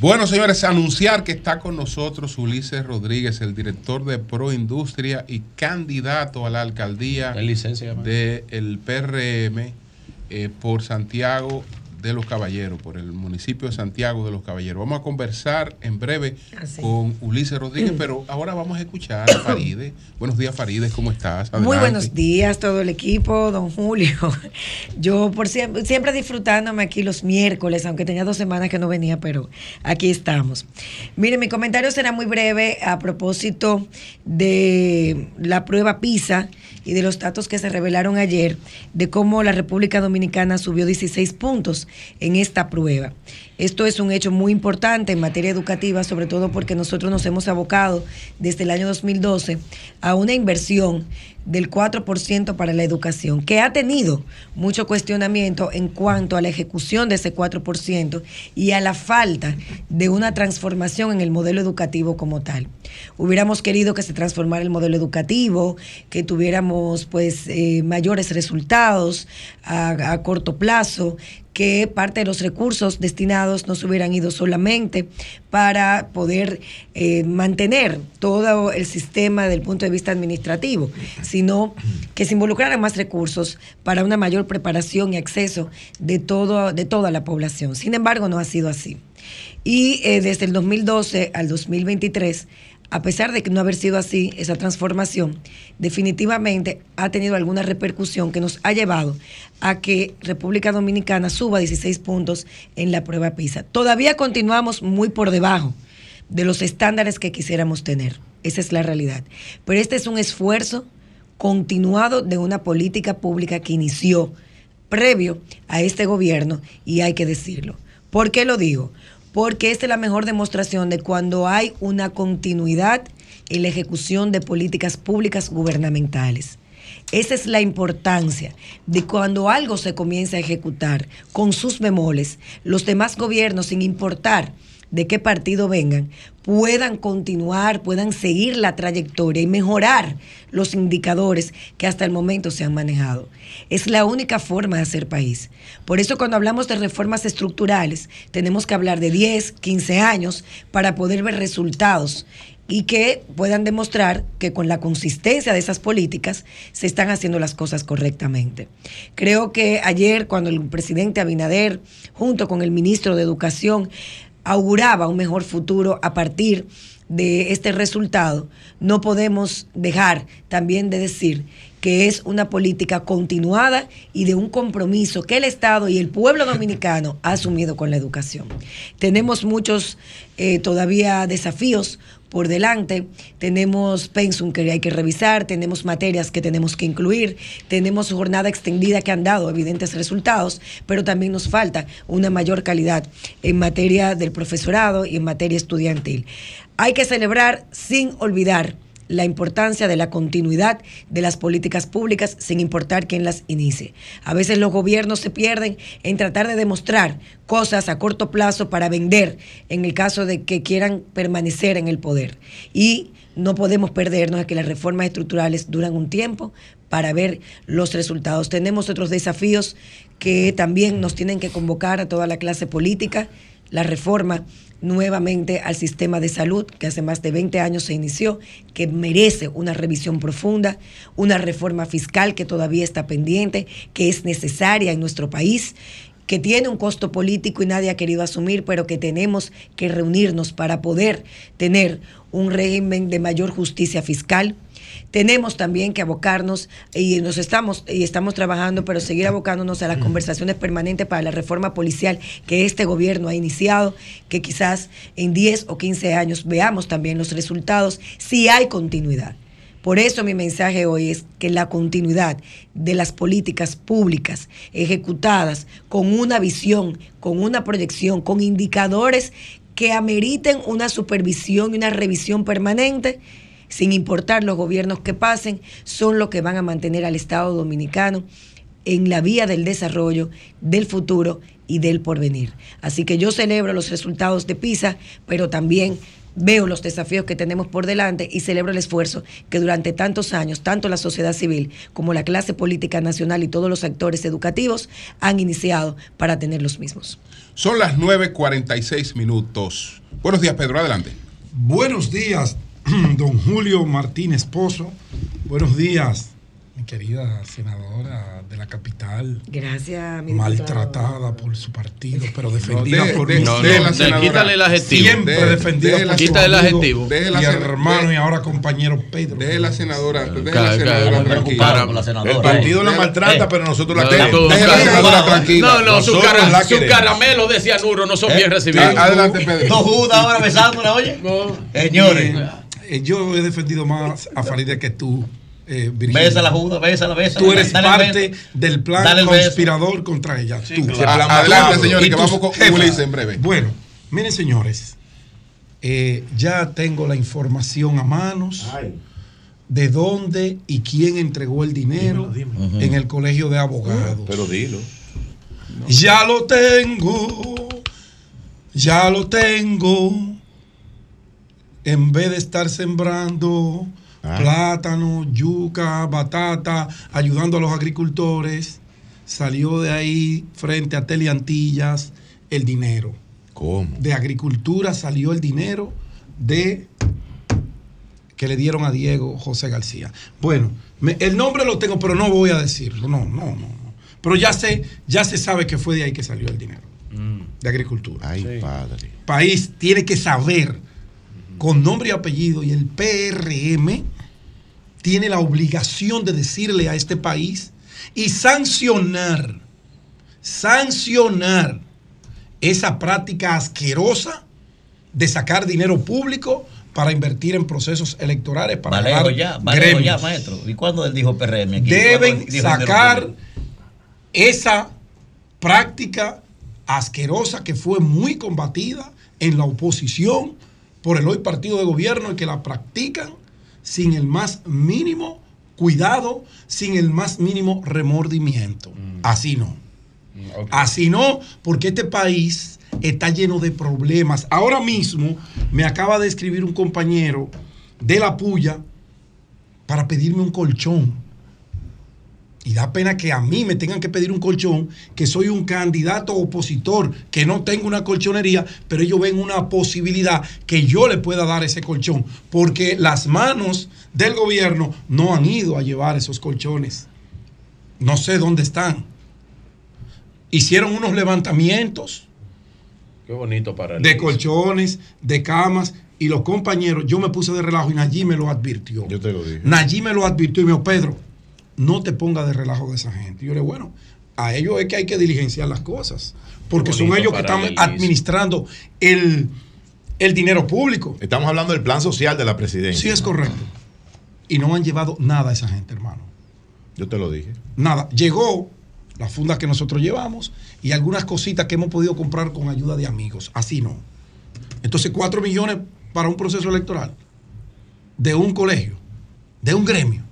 Bueno, señores, anunciar que está con nosotros Ulises Rodríguez, el director de Proindustria y candidato a la alcaldía del PRM eh, por Santiago de los Caballeros, por el municipio de Santiago de los Caballeros. Vamos a conversar en breve Así. con Ulises Rodríguez, pero ahora vamos a escuchar a Faride. Buenos días, Faride, ¿cómo estás? Muy buenos días todo el equipo, don Julio. Yo por siempre, siempre disfrutándome aquí los miércoles, aunque tenía dos semanas que no venía, pero aquí estamos. Mire, mi comentario será muy breve a propósito de la prueba PISA y de los datos que se revelaron ayer de cómo la República Dominicana subió 16 puntos en esta prueba. Esto es un hecho muy importante en materia educativa, sobre todo porque nosotros nos hemos abocado desde el año 2012 a una inversión del 4% para la educación, que ha tenido mucho cuestionamiento en cuanto a la ejecución de ese 4% y a la falta de una transformación en el modelo educativo como tal. Hubiéramos querido que se transformara el modelo educativo, que tuviéramos pues eh, mayores resultados a, a corto plazo, que parte de los recursos destinados no se hubieran ido solamente para poder eh, mantener todo el sistema desde el punto de vista administrativo, sino que se involucraran más recursos para una mayor preparación y acceso de, todo, de toda la población. Sin embargo, no ha sido así. Y eh, desde el 2012 al 2023, a pesar de que no haber sido así, esa transformación definitivamente ha tenido alguna repercusión que nos ha llevado a que República Dominicana suba 16 puntos en la prueba PISA. Todavía continuamos muy por debajo de los estándares que quisiéramos tener. Esa es la realidad. Pero este es un esfuerzo continuado de una política pública que inició previo a este gobierno y hay que decirlo. ¿Por qué lo digo? Porque es la mejor demostración de cuando hay una continuidad en la ejecución de políticas públicas gubernamentales. Esa es la importancia de cuando algo se comienza a ejecutar con sus bemoles, los demás gobiernos, sin importar de qué partido vengan, puedan continuar, puedan seguir la trayectoria y mejorar los indicadores que hasta el momento se han manejado. Es la única forma de hacer país. Por eso cuando hablamos de reformas estructurales, tenemos que hablar de 10, 15 años para poder ver resultados y que puedan demostrar que con la consistencia de esas políticas se están haciendo las cosas correctamente. Creo que ayer cuando el presidente Abinader, junto con el ministro de Educación, auguraba un mejor futuro a partir de este resultado, no podemos dejar también de decir que es una política continuada y de un compromiso que el Estado y el pueblo dominicano ha asumido con la educación. Tenemos muchos eh, todavía desafíos por delante, tenemos pensum que hay que revisar, tenemos materias que tenemos que incluir, tenemos jornada extendida que han dado evidentes resultados, pero también nos falta una mayor calidad en materia del profesorado y en materia estudiantil. Hay que celebrar sin olvidar la importancia de la continuidad de las políticas públicas sin importar quién las inicie. A veces los gobiernos se pierden en tratar de demostrar cosas a corto plazo para vender en el caso de que quieran permanecer en el poder. Y no podemos perdernos de que las reformas estructurales duran un tiempo para ver los resultados. Tenemos otros desafíos que también nos tienen que convocar a toda la clase política, la reforma nuevamente al sistema de salud que hace más de 20 años se inició, que merece una revisión profunda, una reforma fiscal que todavía está pendiente, que es necesaria en nuestro país que tiene un costo político y nadie ha querido asumir, pero que tenemos que reunirnos para poder tener un régimen de mayor justicia fiscal, tenemos también que abocarnos y nos estamos y estamos trabajando, pero seguir abocándonos a las conversaciones permanentes para la reforma policial que este gobierno ha iniciado, que quizás en 10 o 15 años veamos también los resultados si hay continuidad. Por eso mi mensaje hoy es que la continuidad de las políticas públicas ejecutadas con una visión, con una proyección, con indicadores que ameriten una supervisión y una revisión permanente, sin importar los gobiernos que pasen, son los que van a mantener al Estado dominicano en la vía del desarrollo, del futuro y del porvenir. Así que yo celebro los resultados de PISA, pero también veo los desafíos que tenemos por delante y celebro el esfuerzo que durante tantos años, tanto la sociedad civil como la clase política nacional y todos los actores educativos han iniciado para tener los mismos. Son las 9.46 minutos. Buenos días, Pedro, adelante. Buenos días, don Julio Martínez Pozo. Buenos días, mi querida senadora de la capital. Gracias, mi Maltratada por su partido, pero defendida de- por de- no, no, de- senadora. quítale el adjetivo. Siempre De- defendida de- por su quítale el amigo adjetivo. Deje la y hermano de- y ahora compañero Pedro. Deje la senadora, deje la senadora tranquila. la senadora. El partido la maltrata, eh, pero nosotros la No, queremos. Deje la senadora tranquila. No, no, sus Nosotros cara- la queremos. caramelos de cianuro no son bien recibidos. Adelante, Pedro. Dos judas ahora besándola, oye. Señores. Eh, yo he defendido más a Farideh que tú, eh, Virginia. Bésala, Judas, bésala, bésala. Tú eres Dale parte del plan conspirador contra ella. tú. claro. Adelante, señores, Y que vamos con. Ulises en breve. Bueno, miren, señores, eh, ya tengo la información a manos de dónde y quién entregó el dinero en el colegio de abogados. Pero dilo. Ya lo tengo, ya lo tengo. En vez de estar sembrando plátano, yuca, batata, ayudando a los agricultores, salió de ahí frente a Teleantillas el dinero. ¿Cómo? De agricultura salió el dinero de que le dieron a Diego José García. Bueno, me- el nombre lo tengo, pero no voy a decirlo. No, no, no. no. Pero ya sé, ya se sabe que fue de ahí que salió el dinero. De agricultura. Ay, padre. País tiene que saber con nombre y apellido y el PRM tiene la obligación de decirle a este país y sancionar, sancionar esa práctica asquerosa de sacar dinero público para invertir en procesos electorales para ya, ya, maestro. ¿Y cuándo él dijo PRM Deben dijo sacar esa práctica asquerosa que fue muy combatida en la oposición por el hoy partido de gobierno y que la practican sin el más mínimo cuidado, sin el más mínimo remordimiento. Así no. Así no, porque este país está lleno de problemas. Ahora mismo me acaba de escribir un compañero de la puya para pedirme un colchón. Y da pena que a mí me tengan que pedir un colchón, que soy un candidato opositor, que no tengo una colchonería, pero ellos ven una posibilidad que yo le pueda dar ese colchón, porque las manos del gobierno no han ido a llevar esos colchones. No sé dónde están. Hicieron unos levantamientos Qué bonito para de colchones, de camas, y los compañeros, yo me puse de relajo y Nayí me lo advirtió. Yo te lo dije. Nayí me lo advirtió y me dijo, Pedro, no te pongas de relajo de esa gente. Y yo le digo, bueno, a ellos es que hay que diligenciar las cosas, porque son ellos que están administrando el, el dinero público. Estamos hablando del plan social de la presidencia. Sí, es correcto. Y no han llevado nada a esa gente, hermano. Yo te lo dije. Nada. Llegó la funda que nosotros llevamos y algunas cositas que hemos podido comprar con ayuda de amigos. Así no. Entonces, cuatro millones para un proceso electoral de un colegio, de un gremio.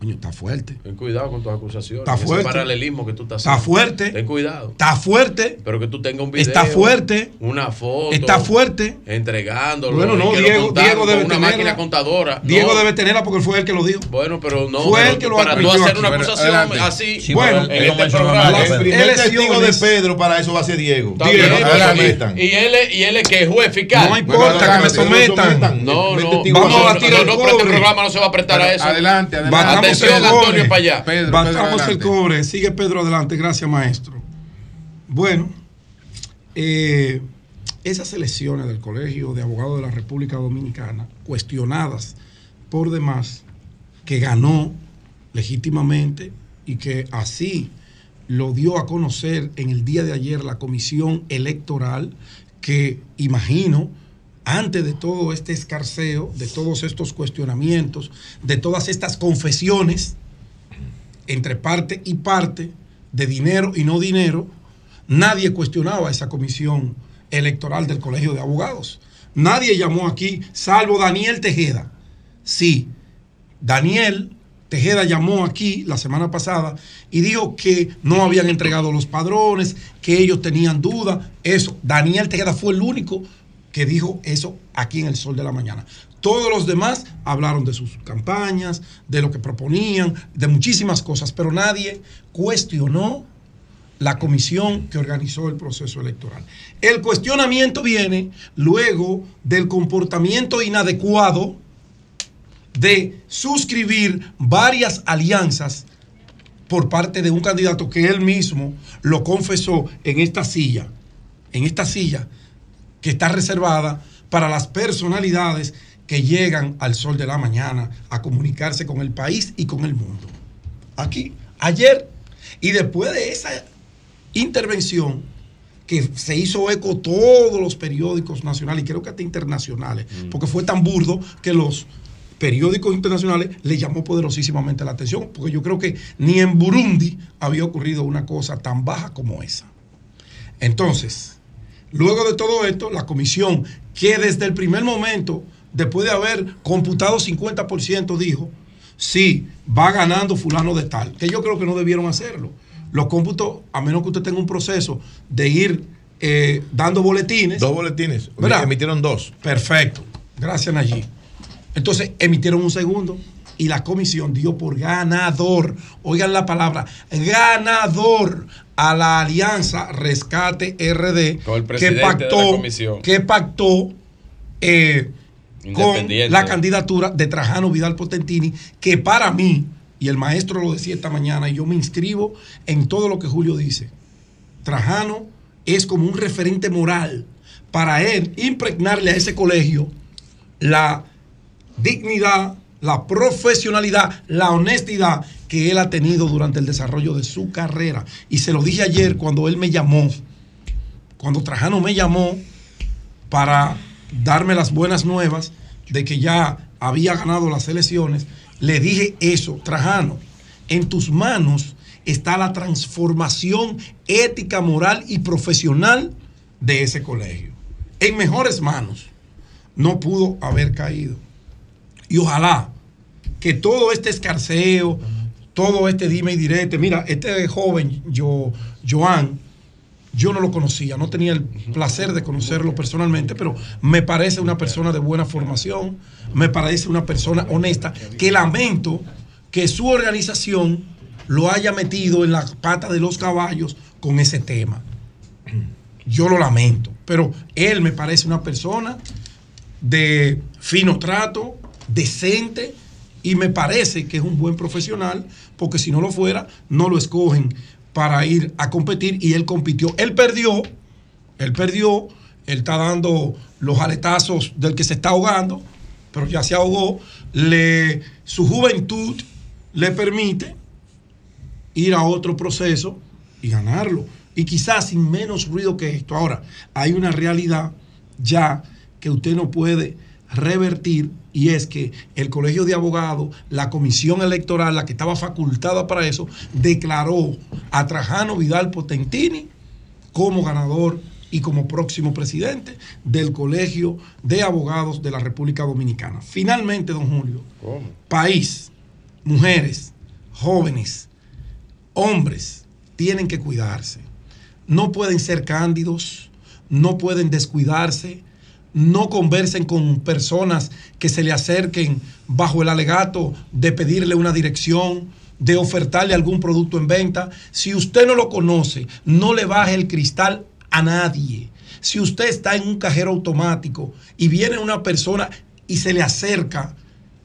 Coño, está fuerte. Ten cuidado con tus acusaciones. Está Ese fuerte. paralelismo que tú estás Está haciendo. fuerte. Ten cuidado. Está fuerte. Pero que tú tengas un video. Está fuerte. Una foto. Está fuerte. Entregándolo. Bueno, no, Diego- Diego debe una tenerla. máquina contadora. Diego No. debe tenerla porque fue él que lo dijo. Bueno, pero no. Fue pero él que lo para tú hacer aquí. una acusación adelante. así. Sí, bueno, en él este programa. El primer testigo de Pedro para eso va a ser Diego. Está Diego, y él es, y él es que es juez fiscal. No importa que me sometan. No, no, testigo no, va a batir no, el este programa no se va a prestar a eso. adelante, adelante. Antonio, para allá. Pedro, Batamos Pedro, el cobre. Sigue Pedro adelante. Gracias, maestro. Bueno, eh, esas elecciones del Colegio de Abogados de la República Dominicana, cuestionadas por demás, que ganó legítimamente y que así lo dio a conocer en el día de ayer la comisión electoral, que imagino, antes de todo este escarceo, de todos estos cuestionamientos, de todas estas confesiones entre parte y parte, de dinero y no dinero, nadie cuestionaba esa comisión electoral del Colegio de Abogados. Nadie llamó aquí, salvo Daniel Tejeda. Sí, Daniel Tejeda llamó aquí la semana pasada y dijo que no habían entregado los padrones, que ellos tenían dudas. Eso, Daniel Tejeda fue el único que dijo eso aquí en el Sol de la Mañana. Todos los demás hablaron de sus campañas, de lo que proponían, de muchísimas cosas, pero nadie cuestionó la comisión que organizó el proceso electoral. El cuestionamiento viene luego del comportamiento inadecuado de suscribir varias alianzas por parte de un candidato que él mismo lo confesó en esta silla, en esta silla que está reservada para las personalidades que llegan al sol de la mañana a comunicarse con el país y con el mundo. Aquí, ayer, y después de esa intervención que se hizo eco todos los periódicos nacionales y creo que hasta internacionales, porque fue tan burdo que los periódicos internacionales le llamó poderosísimamente la atención, porque yo creo que ni en Burundi había ocurrido una cosa tan baja como esa. Entonces, luego de todo esto, la comisión, que desde el primer momento, después de haber computado 50%, dijo, sí, va ganando fulano de tal, que yo creo que no debieron hacerlo. Los cómputos, a menos que usted tenga un proceso de ir eh, dando boletines. Dos boletines. ¿Verdad? Emitieron dos. Perfecto. Gracias, Nayib. Entonces emitieron un segundo y la comisión dio por ganador, oigan la palabra, ganador a la alianza Rescate RD Con el que pactó, que pactó eh, con Independiente. la candidatura de Trajano Vidal Potentini, que para mí, y el maestro lo decía esta mañana, y yo me inscribo en todo lo que Julio dice, Trajano es como un referente moral para él impregnarle a ese colegio la dignidad, la profesionalidad, la honestidad que él ha tenido durante el desarrollo de su carrera. Y se lo dije ayer cuando él me llamó, cuando Trajano me llamó para darme las buenas nuevas de que ya había ganado las elecciones, le dije eso, Trajano, en tus manos está la transformación ética, moral y profesional de ese colegio. En mejores manos no pudo haber caído. Y ojalá que todo este escarceo, todo este dime y direte, mira, este joven, yo, Joan, yo no lo conocía, no tenía el placer de conocerlo personalmente, pero me parece una persona de buena formación, me parece una persona honesta, que lamento que su organización lo haya metido en la pata de los caballos con ese tema. Yo lo lamento, pero él me parece una persona de fino trato, decente, y me parece que es un buen profesional, porque si no lo fuera, no lo escogen para ir a competir y él compitió. Él perdió, él perdió, él está dando los aletazos del que se está ahogando, pero ya se ahogó, le, su juventud le permite ir a otro proceso y ganarlo. Y quizás sin menos ruido que esto. Ahora, hay una realidad ya que usted no puede revertir y es que el Colegio de Abogados, la comisión electoral, la que estaba facultada para eso, declaró a Trajano Vidal Potentini como ganador y como próximo presidente del Colegio de Abogados de la República Dominicana. Finalmente, don Julio, país, mujeres, jóvenes, hombres, tienen que cuidarse. No pueden ser cándidos, no pueden descuidarse, no conversen con personas que se le acerquen bajo el alegato de pedirle una dirección, de ofertarle algún producto en venta. Si usted no lo conoce, no le baje el cristal a nadie. Si usted está en un cajero automático y viene una persona y se le acerca,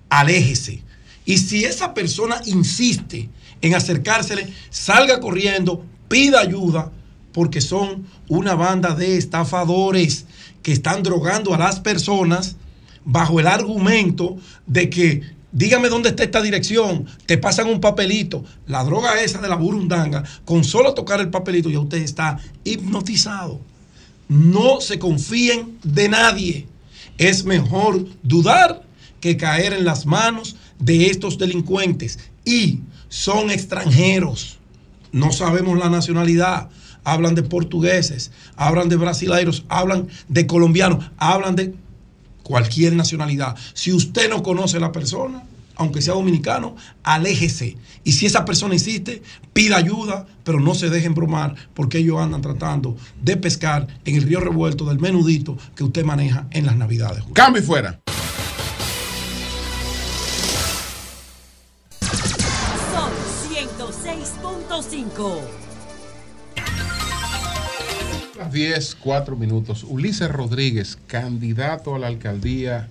aléjese. Y si esa persona insiste en acercársele, salga corriendo, pida ayuda, porque son una banda de estafadores que están drogando a las personas bajo el argumento de que dígame dónde está esta dirección, te pasan un papelito, la droga esa de la burundanga, con solo tocar el papelito ya usted está hipnotizado. No se confíen de nadie. Es mejor dudar que caer en las manos de estos delincuentes. Y son extranjeros. No sabemos la nacionalidad. Hablan de portugueses, hablan de brasileiros, hablan de colombianos, hablan de cualquier nacionalidad. Si usted no conoce a la persona, aunque sea dominicano, aléjese. Y si esa persona insiste, pida ayuda, pero no se dejen bromar porque ellos andan tratando de pescar en el río revuelto del menudito que usted maneja en las navidades. Cambio y fuera. Son 106.5. Las 10, 4 minutos. Ulises Rodríguez, candidato a la alcaldía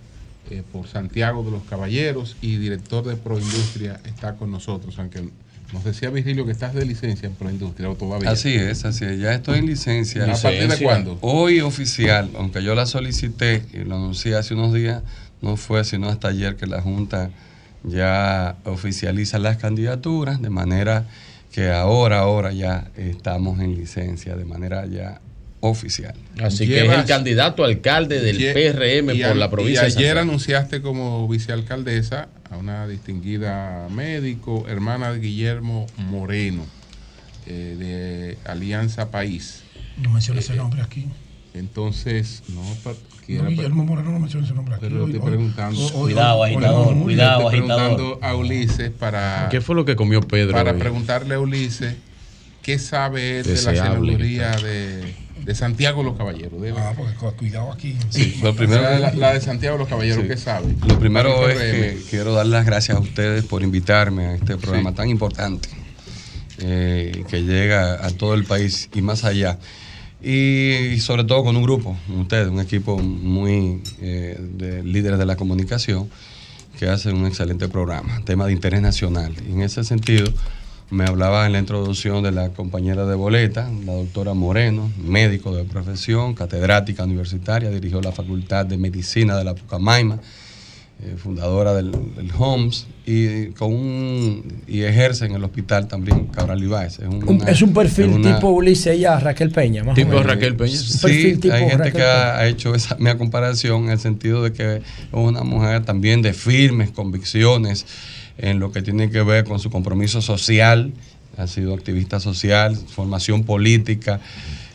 eh, por Santiago de los Caballeros y director de Proindustria, está con nosotros. Aunque nos decía Virgilio que estás de licencia en Proindustria o todavía. Así es, así es. Ya estoy en licencia. ¿A partir de cuándo? Hoy oficial, aunque yo la solicité y lo anuncié hace unos días, no fue sino hasta ayer que la Junta ya oficializa las candidaturas, de manera que ahora, ahora ya estamos en licencia, de manera ya oficial. Así que es el candidato alcalde del PRM y por al- la provincia Y de ayer Santiago. anunciaste como vicealcaldesa a una distinguida médico, hermana de Guillermo Moreno, eh, de Alianza País. No menciona Eh, ese nombre aquí. Entonces, no, No, Guillermo Moreno no menciona ese nombre aquí. pero Hoy- estoy preguntando. hoy- hoy- Cuidado, agitador, cuidado, Estoy agitador. preguntando a Ulises para. ¿Qué fue lo que comió Pedro Para hoy? preguntarle a Ulises qué sabe él de la senaduría de, de Santiago de los Caballeros. Debe- Ah, porque cu- cuidado aquí. Sí, lo primero- la, de Santiago de los Caballeros, Sí. ¿qué sabe? Lo primero es que quiero dar las gracias a ustedes por invitarme a este programa Sí. tan importante eh, que llega a todo el país y más allá. Y, sobre todo con un grupo, ustedes, un equipo muy eh, de líderes de la comunicación que hacen un excelente programa, tema de interés nacional. Y en ese sentido, me hablaba en la introducción de la compañera de boleta, la doctora Moreno, médico de profesión, catedrática universitaria, dirigió la Facultad de Medicina de la Pucamaima, eh, fundadora del, del HOMS, y, con un, y ejerce en el hospital también Cabral Ibáez. Es, Un- una- es un perfil es una- tipo Ulises y Raquel Peña, más o menos. Un Sí, perfil tipo hay gente Raquel que Peña. ha, ha hecho esa misma comparación en el sentido de que es una mujer también de firmes convicciones en lo que tiene que ver con su compromiso social, ha sido activista social, formación política.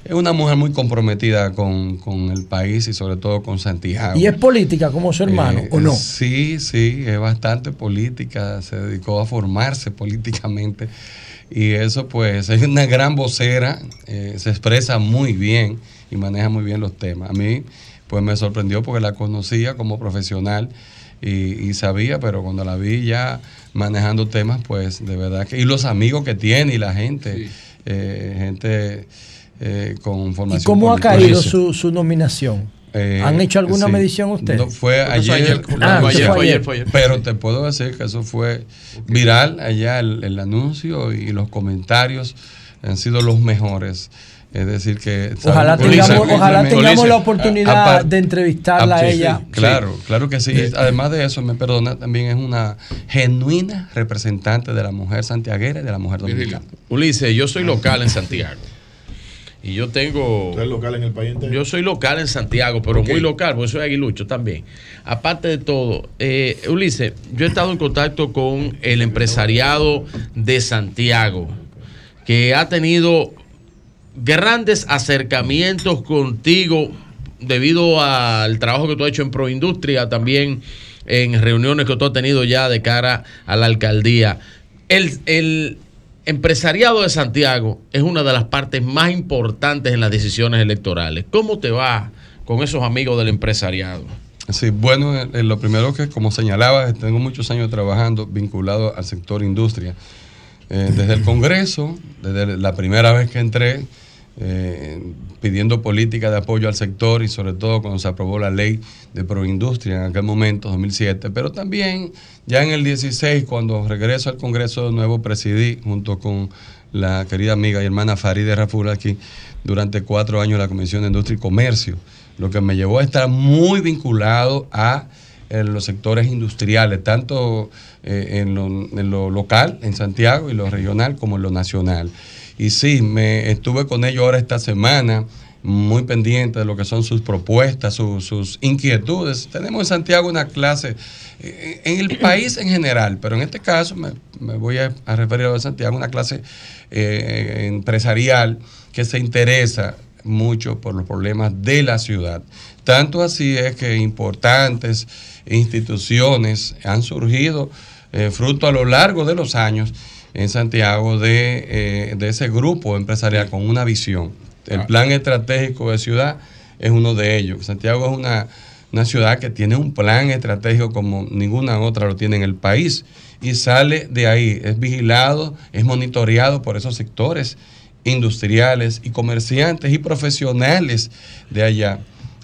Es una mujer muy comprometida con, con el país y sobre todo con Santiago. ¿Y es política como su hermano Eh, o no? Sí, sí, es bastante política, se dedicó a formarse políticamente y eso pues es una gran vocera, eh, se expresa muy bien y maneja muy bien los temas. A mí pues me sorprendió porque la conocía como profesional y, y sabía, pero cuando la vi ya manejando temas, pues de verdad que... Y los amigos que tiene y la gente, eh, gente eh, con ¿Y formación cómo ha caído su, su nominación? Eh, ¿Han hecho alguna sí. medición ustedes? No, fue Porque eso ayer, ayer- fue eso ayer, fue ayer, fue ayer. Pero te puedo decir que eso fue viral allá el, el anuncio y los comentarios han sido los mejores. Es decir que Ojalá tengamos, ojalá la a- oportunidad apar- de entrevistarla Ah, a sí, ella. sí, claro, claro que sí. Además de eso, me perdona, también es una genuina representante de la mujer santiaguera y de la mujer dominicana. Ulises, yo soy local en Santiago. Y yo tengo. ¿Tú eres local en el país entero? Yo soy local en Santiago, pero muy local, porque soy aguilucho también. Aparte de todo, eh, Ulises, yo he estado en contacto con el empresariado de Santiago, que ha tenido grandes acercamientos contigo debido al trabajo que tú has hecho en Proindustria, también en reuniones que tú has tenido ya de cara a la alcaldía. El, el empresariado de Santiago es una de las partes más importantes en las decisiones electorales. ¿Cómo te va con esos amigos del empresariado? Sí, bueno, eh, eh, lo primero que, como señalaba, tengo muchos años trabajando vinculado al sector industria. Eh, desde el Congreso, desde la primera vez que entré, eh, pidiendo política de apoyo al sector y sobre todo cuando se aprobó la ley de proindustria en aquel momento, 2007, pero también ya en el 16, cuando regreso al Congreso de nuevo, presidí junto con la querida amiga y hermana Farideh Raful aquí durante cuatro años la Comisión de Industria y Comercio, lo que me llevó a estar muy vinculado a eh, los sectores industriales, tanto eh, en, lo, local, en Santiago, y lo regional, como en lo nacional. Y sí, me estuve con ellos ahora esta semana, muy pendiente de lo que son sus propuestas, su- sus inquietudes. Tenemos en Santiago una clase, eh, en el país en general, pero en este caso me, me voy a, a referir a Santiago, una clase eh, empresarial que se interesa mucho por los problemas de la ciudad. Tanto así es que importantes instituciones han surgido eh, fruto a lo largo de los años en Santiago de, eh, de ese grupo empresarial con una visión. El plan estratégico de ciudad es uno de ellos. Santiago es una, una ciudad que tiene un plan estratégico como ninguna otra lo tiene en el país y sale de ahí, es vigilado, es monitoreado por esos sectores industriales y comerciantes y profesionales de allá.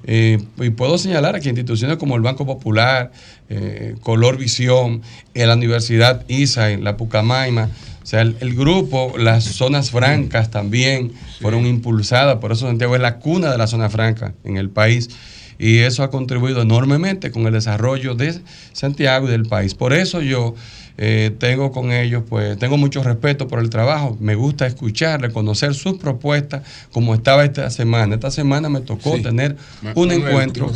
Eh, y puedo señalar aquí instituciones como el Banco Popular, eh, Color Visión, eh, la Universidad ISAI, la Pucamaima, o sea, el, el grupo, las zonas francas también fueron impulsadas, por eso Santiago es la cuna de la zona franca en el país. Y eso ha contribuido enormemente con el desarrollo de Santiago y del país. Por eso yo eh, tengo con ellos, pues tengo mucho respeto por el trabajo, me gusta escuchar, reconocer sus propuestas, como estaba esta semana. Esta semana me tocó Sí. tener un Manuel, encuentro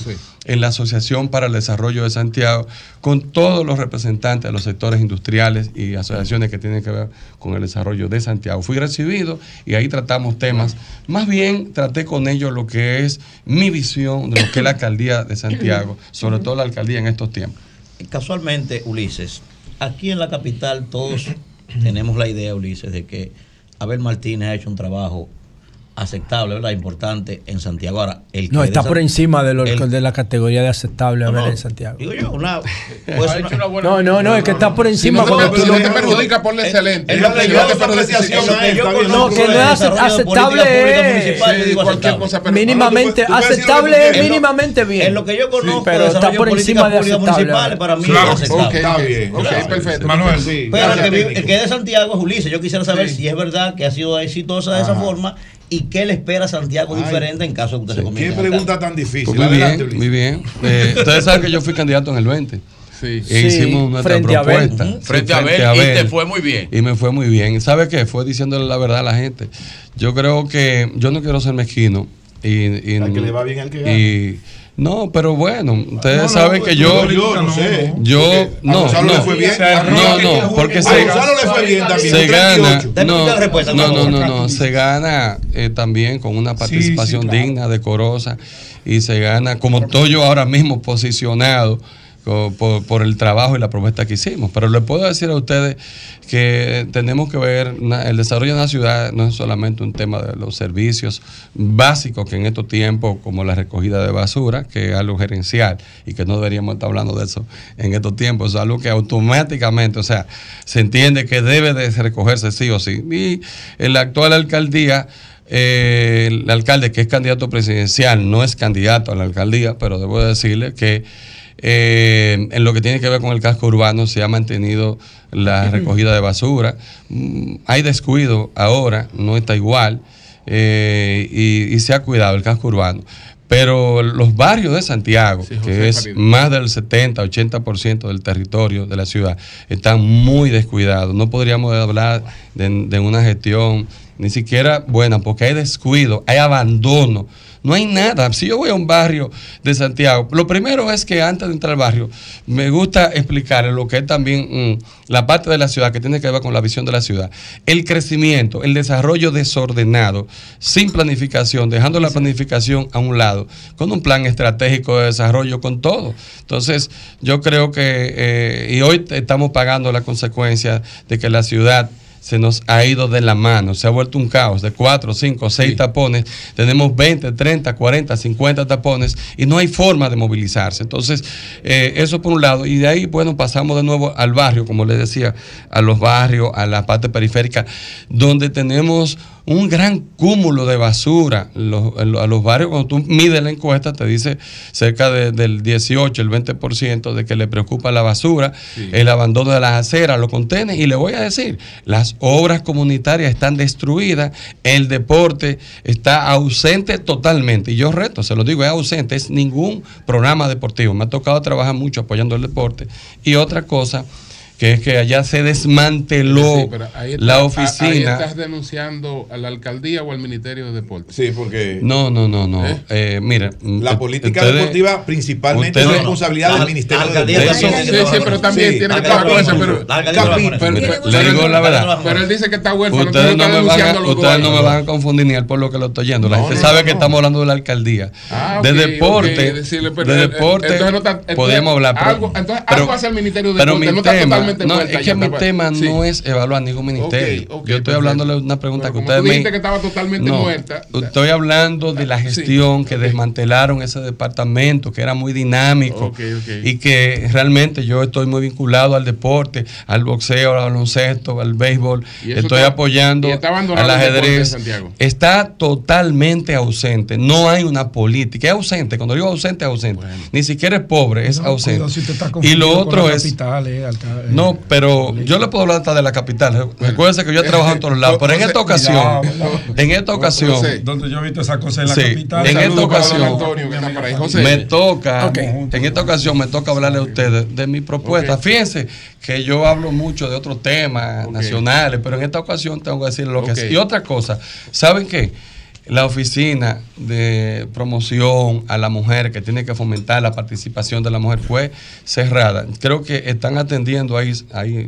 en la Asociación para el Desarrollo de Santiago con todos los representantes de los sectores industriales y asociaciones que tienen que ver con el desarrollo de Santiago. Fui recibido y ahí tratamos temas. Más bien traté con ellos lo que es mi visión de lo que es la alcaldía de Santiago, sobre todo la alcaldía en estos tiempos. Casualmente, Ulises, aquí en la capital todos tenemos la idea, Ulises, de que Abel Martínez ha hecho un trabajo aceptable, ¿verdad? Importante en Santiago. Ahora, el No, que está de por encima de, lo- el- de la categoría de aceptable a No, ver no, en Santiago. Digo yo, una. pues, una- No, no, no, es que está por encima. no, cuando tú no lo- te perjudica, ponle excelente. Es lo que No yo- te está. No, que no es aceptable. mínimamente aceptable mínimamente bien. En lo que yo conozco, pero está por encima de políticas públicas aceptable. municipales, para mí Está bien, ok, perfecto. Manuel, Sí, Pero el que, es de Santiago es Ulises. Yo quisiera saber si es verdad que ha sido exitosa de esa forma y qué le espera a Santiago Ay. diferente en caso de que usted se ¿Qué convierta en pregunta tan difícil? Pues muy Adelante, bien, muy bien. Eh, ustedes saben que yo fui candidato en el 20. Sí. E hicimos nuestra frente a Abel. propuesta. Ujú. Sí, Frente a Abel, y te fue muy bien. Y me fue muy bien. ¿Sabe qué? Fue diciéndole la verdad a la gente. Yo creo que yo no quiero ser mezquino. Y, y- Al que le va bien al que y- no, pero bueno, ustedes No, no, saben que yo. no, yo no sé. Yo, a no, le fue bien. no, no, porque A se, Gonzalo le fue bien también. se gana, 38. Dame no, no, no, no, no, se gana eh, también con una participación claro. digna, decorosa, y se gana, como estoy yo ahora mismo posicionado, por, el trabajo y la propuesta que hicimos. Pero le puedo decir a ustedes que tenemos que ver, el desarrollo de una ciudad no es solamente un tema de los servicios básicos que en estos tiempos, como la recogida de basura, que es algo gerencial y que no deberíamos estar hablando de eso en estos tiempos, es algo que automáticamente, o sea, se entiende que debe de recogerse sí o sí. Y en la actual alcaldía, eh, el alcalde que es candidato presidencial no es candidato a la alcaldía, pero debo decirle que eh, en lo que tiene que ver con el casco urbano se ha mantenido la recogida de basura. Mm, Hay descuido ahora, no está igual, eh, y, y se ha cuidado el casco urbano. Pero los barrios de Santiago, que es más del 70, 80% del territorio de la ciudad, están muy descuidados. No podríamos hablar de, de una gestión ni siquiera buena, porque hay descuido, hay abandono. No hay nada. Si yo voy a un barrio de Santiago, lo primero es que antes de entrar al barrio, me gusta explicar lo que es también mm, la parte de la ciudad que tiene que ver con la visión de la ciudad. El crecimiento, el desarrollo desordenado, sin planificación, dejando la planificación a un lado, con un plan estratégico de desarrollo, con todo. Entonces, yo creo que, eh, y hoy estamos pagando la consecuencia de que la ciudad se nos ha ido de la mano, se ha vuelto un caos de 4, 5, 6 tapones, tenemos 20, 30, 40, 50 tapones y no hay forma de movilizarse. Entonces, eh, eso por un lado, y de ahí, bueno, pasamos de nuevo al barrio, como les decía, a los barrios, a la parte periférica, donde tenemos un gran cúmulo de basura. Los- a los barrios, cuando tú mides la encuesta, te dice cerca de- del 18, el 20% de que le preocupa la basura, el abandono de las aceras, los contenes. Y le voy a decir, las obras comunitarias están destruidas, el deporte está ausente totalmente. Y yo reto, se lo digo, es ausente, es ningún programa deportivo. Me ha tocado trabajar mucho apoyando el deporte. Y otra cosa, que es que allá se desmanteló Sí, ahí está- la a- Ahí oficina. estás denunciando a la alcaldía o al Ministerio de Deportes. Sí, porque. No, no, no, no. ¿Eh? Eh, mira, La eh, política ustedes- deportiva principalmente es responsabilidad del Ministerio de alcaldía Deportes. también tiene que Sí, sí, pero también tiene que trabajar con eso, pero- Capi- pero- Mire, pero- le digo la verdad. Pero él dice que está huérfano, Ustedes no, está me van, denunciando a, ustedes no me van a confundir ni al por lo que lo estoy yendo. La No, gente no, sabe no, que no. estamos hablando de la alcaldía. Ah, de deporte, de deporte no está- podemos hablar. Entonces, algo hace el Ministerio de pero Deporte, mi no está tema, no, es que mi está- tema sí. no es evaluar ningún ministerio. Yo estoy hablando de una pregunta Pero que ustedes me... dijiste que estaba totalmente No, muerta. Estoy hablando de la gestión que desmantelaron ese departamento, que era muy dinámico y que realmente yo estoy muy vinculado al deporte, al boxeo, al baloncesto, al béisbol. Estoy está- apoyando al deporte ajedrez. Santiago. Está totalmente ausente. No hay una política. Es ausente. Cuando digo ausente, es ausente. Ni siquiera es pobre, es ausente. Cuidado si te estás y lo otro es. capital, eh, alca- eh. No, pero yo le puedo hablar hasta de la capital. Recuérdense que yo he trabajado en todos lados. Pero en esta ocasión, en esta ocasión, Donde yo he visto esa cosa en la capital. en esta ocasión me toca, en esta ocasión me toca hablarle a ustedes de mi propuesta. Fíjense que yo hablo mucho de otros temas nacionales, pero en esta ocasión tengo que decirle lo que es. Y otra cosa, ¿saben qué? La oficina de promoción a la mujer que tiene que fomentar la participación de la mujer fue cerrada. Creo que están atendiendo ahí, ahí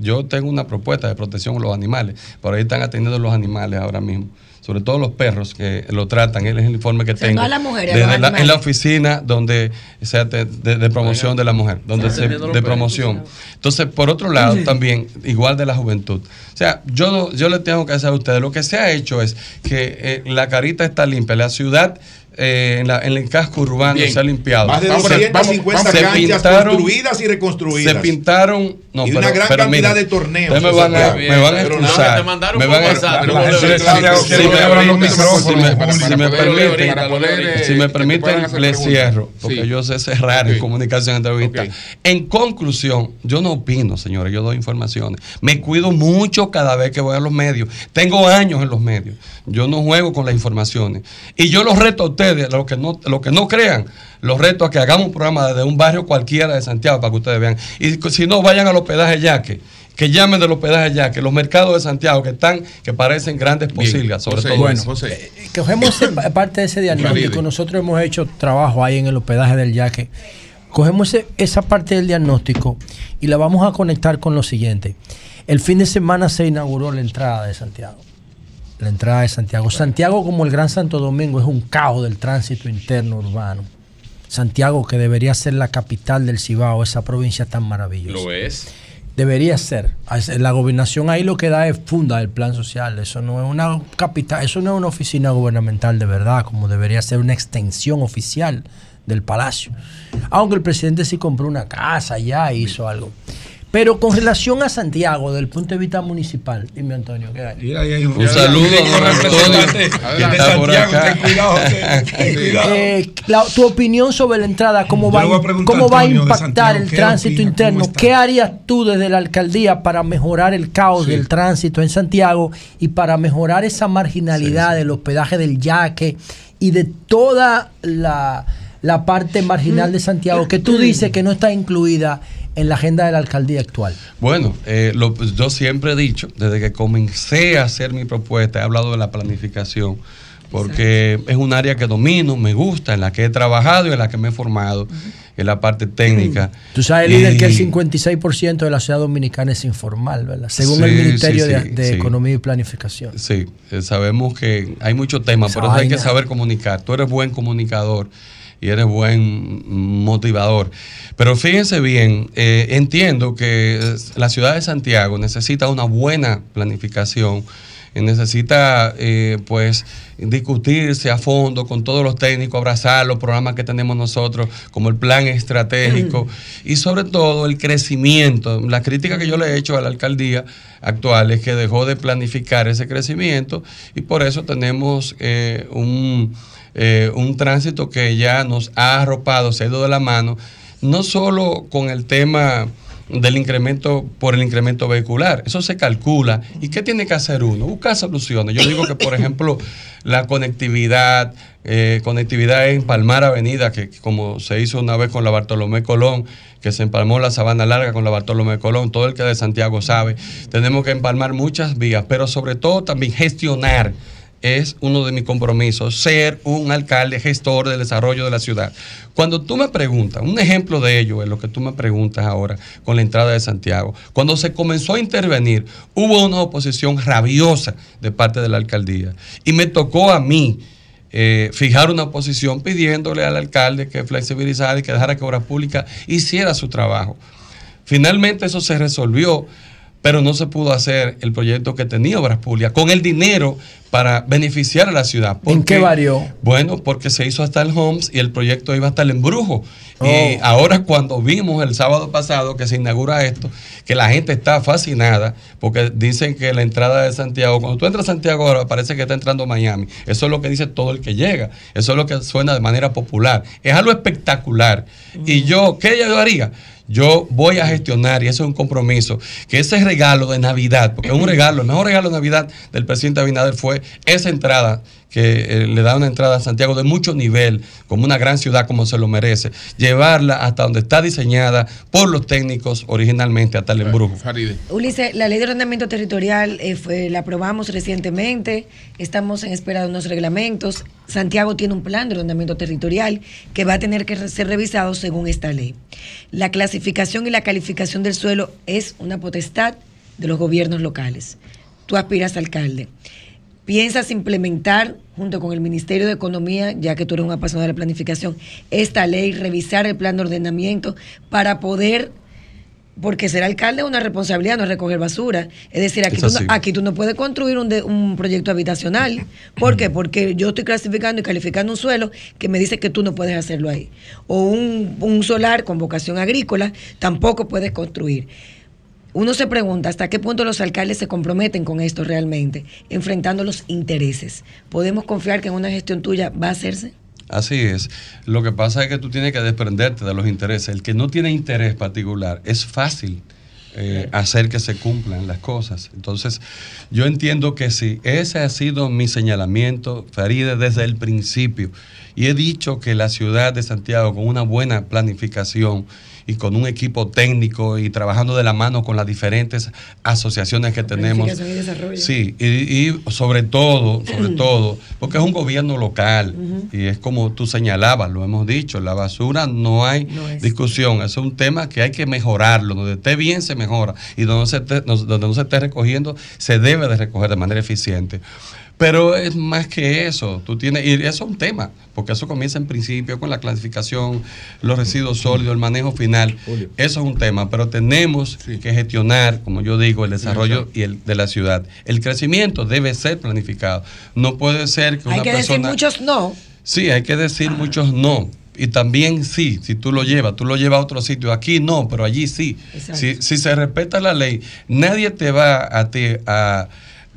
yo tengo una propuesta de protección a los animales, por ahí están atendiendo los animales ahora mismo. Sobre todo los perros que lo tratan, él es el informe que sea, tengo. no a las mujeres, a Desde los la- animales. en la oficina donde se ate- de, de promoción de la mujer, donde se, de perros. promoción. Entonces, por otro lado, también, igual de la juventud. O sea, yo, no- yo le tengo que decir a ustedes, lo que se ha hecho es que eh, la carita está limpia, la ciudad eh, en, la- en el casco urbano Bien. se ha limpiado. Más de Se- 250 se canchas pintaron- construidas y reconstruidas. Se pintaron. No, Y pero, una gran pero cantidad mira, de torneos. me van a, me van a Pero nada, me van a WhatsApp, pero la si- me permiten- si me- eh, si me permiten, le cierro, porque yo sé cerrar en comunicación entrevista. En conclusión, yo no opino, señores, yo doy informaciones. Me cuido mucho cada vez que voy a los medios. Tengo años en los medios. Yo no juego con las informaciones. Y yo los reto a ustedes, los que no, los que no crean, los reto a que hagamos un programa desde un barrio cualquiera de Santiago para que ustedes vean. Y si no, vayan al hospedaje Yaque. Que llamen del hospedaje Yaque, los mercados de Santiago que están, que parecen grandes posilgas, sobre todo. Bueno, eso. eh, cogemos parte de ese diagnóstico. Nosotros hemos hecho trabajo ahí en el hospedaje del Yaque. Cogemos esa parte del diagnóstico y la vamos a conectar con lo siguiente. El fin de semana se inauguró la entrada de Santiago. La entrada de Santiago. Santiago, como el Gran Santo Domingo, es un caos del tránsito interno urbano. Santiago, que debería ser la capital del Cibao, esa provincia tan maravillosa. Lo es. Debería ser. La gobernación ahí lo que da es funda el plan social. Eso no es una capital, eso no es una oficina gubernamental de verdad, como debería ser una extensión oficial del palacio. Aunque el presidente sí compró una casa ya hizo algo. Pero con relación a Santiago, desde el punto de vista municipal, dime Antonio, ¿qué hay? un, saludo a de Santiago, ten cuidado, ten cuidado. Eh, la- tu opinión sobre la entrada, cómo Yo va, cómo va a impactar Santiago, el ¿qué tránsito interno. ¿Qué harías tú desde la alcaldía para mejorar el caos del tránsito en Santiago y para mejorar esa marginalidad del hospedaje del yaque y de toda la, la parte marginal de Santiago que tú dices que no está incluida en la agenda de la alcaldía actual? Bueno, eh, lo- yo siempre he dicho, desde que comencé a hacer mi propuesta, he hablado de la planificación, porque es un área que domino, me gusta, en la que he trabajado y en la que me he formado, en la parte técnica. Tú sabes, líder, Y- que el 56% de la ciudad dominicana es informal, ¿verdad? Según el Ministerio sí, de, sí, de sí. Economía y Planificación. Sí, eh, sabemos que hay muchos temas, Esa eso hay que saber comunicar. Tú eres buen comunicador y eres buen motivador. Pero fíjense bien, eh, entiendo que eh, la ciudad de Santiago necesita una buena planificación, eh, necesita eh, pues discutirse a fondo con todos los técnicos, abrazar los programas que tenemos nosotros, como el plan estratégico y sobre todo el crecimiento. La crítica que yo le he hecho a la alcaldía actual es que dejó de planificar ese crecimiento y por eso tenemos eh, un, eh, un tránsito que ya nos ha arropado, se ha ido de la mano, no solo con el tema del incremento por el incremento vehicular. Eso se calcula. ¿Y qué tiene que hacer uno? Buscar soluciones. Yo digo que, por ejemplo, la conectividad, eh, conectividad en Palmar Avenida, que como se hizo una vez con la Bartolomé Colón, que se empalmó la Sabana Larga con la Bartolomé Colón, todo el que de Santiago sabe, tenemos que empalmar muchas vías, pero sobre todo también gestionar es uno de mis compromisos, ser un alcalde gestor del desarrollo de la ciudad. Cuando tú me preguntas, un ejemplo de ello es lo que tú me preguntas ahora con la entrada de Santiago. Cuando se comenzó a intervenir, hubo una oposición rabiosa de parte de la alcaldía. Y me tocó a mí eh, fijar una posición pidiéndole al alcalde que flexibilizara y que dejara que Obras Públicas hiciera su trabajo. Finalmente eso se resolvió, pero no se pudo hacer el proyecto que tenía Obras Públicas con el dinero para beneficiar a la ciudad. ¿En ¿Por qué varió? Bueno, porque se hizo hasta el Homes y el proyecto iba hasta el embrujo. Oh. Y ahora cuando vimos el sábado pasado que se inaugura esto, que la gente está fascinada, porque dicen que la entrada de Santiago, cuando tú entras a Santiago ahora parece que está entrando Miami. Eso es lo que dice todo el que llega. Eso es lo que suena de manera popular. Es algo espectacular. Y yo, ¿qué yo haría? Yo voy a gestionar, y eso es un compromiso, que ese regalo de Navidad, porque es un regalo, el mejor regalo de Navidad del presidente Abinader fue esa entrada, que eh, le da una entrada a Santiago de mucho nivel, como una gran ciudad como se lo merece, llevarla hasta donde está diseñada por los técnicos originalmente, hasta el embrujo. Ulises, la ley de ordenamiento territorial eh, fue, la aprobamos recientemente, estamos en espera de unos reglamentos. Santiago tiene un plan de ordenamiento territorial que va a tener que ser revisado según esta ley. La clasificación y la calificación del suelo es una potestad de los gobiernos locales. Tú aspiras a alcalde. ¿Piensas implementar, junto con el Ministerio de Economía, ya que tú eres un apasionado de la planificación, esta ley, revisar el plan de ordenamiento para poder porque ser alcalde es una responsabilidad, no es recoger basura. Es decir, aquí, Es tú no, aquí tú no puedes construir un, de- un proyecto habitacional. ¿Por qué? Porque yo estoy clasificando y calificando un suelo que me dice que tú no puedes hacerlo ahí. O un, un solar con vocación agrícola, tampoco puedes construir. Uno se pregunta hasta qué punto los alcaldes se comprometen con esto realmente, enfrentando los intereses. ¿Podemos confiar que en una gestión tuya va a hacerse? Así es. Lo que pasa es que tú tienes que desprenderte de los intereses. El que no tiene interés particular es fácil eh, hacer que se cumplan las cosas. Entonces, yo entiendo que sí. Ese ha sido mi señalamiento, Faride, desde el principio. Y he dicho que la ciudad de Santiago, con una buena planificación y con un equipo técnico y trabajando de la mano con las diferentes asociaciones que tenemos. Y. Sí, y, y sobre todo, sobre todo, porque es un gobierno local y es como tú señalabas, lo hemos dicho, la basura no hay discusión, es un tema que hay que mejorarlo, donde esté bien se mejora y donde no se esté, no- donde no se esté recogiendo se debe de recoger de manera eficiente. Pero es más que eso. Tú tienes, y eso es un tema, porque eso comienza en principio con la clasificación, los residuos sólidos, el manejo final. Eso es un tema, pero tenemos que gestionar, como yo digo, el desarrollo y el, de la ciudad. El crecimiento debe ser planificado. No puede ser que una Hay que decir muchos no. Sí, hay que decir muchos no. Y también sí, si tú lo llevas, tú lo llevas a otro sitio. Aquí no, pero allí sí. Exacto. Si, si se respeta la ley, nadie te va a, ti a, a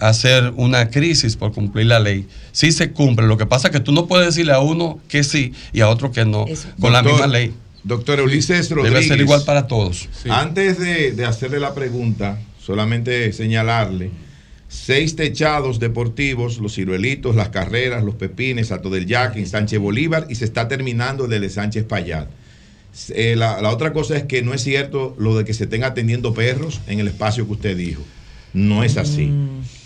hacer una crisis por cumplir la ley. Sí se cumple. Lo que pasa es que tú no puedes decirle a uno que sí y a otro que no. Con la misma ley. Doctor Ulises Rodríguez. Debe ser igual para todos. Antes de, de hacerle la pregunta, solamente señalarle seis techados deportivos, los ciruelitos, las carreras, los pepines, Alto del Yaque, en Sánchez Bolívar y se está terminando el de Sánchez Payat. Eh, la, la otra cosa es que no es cierto lo de que se estén atendiendo perros en el espacio que usted dijo. No es así.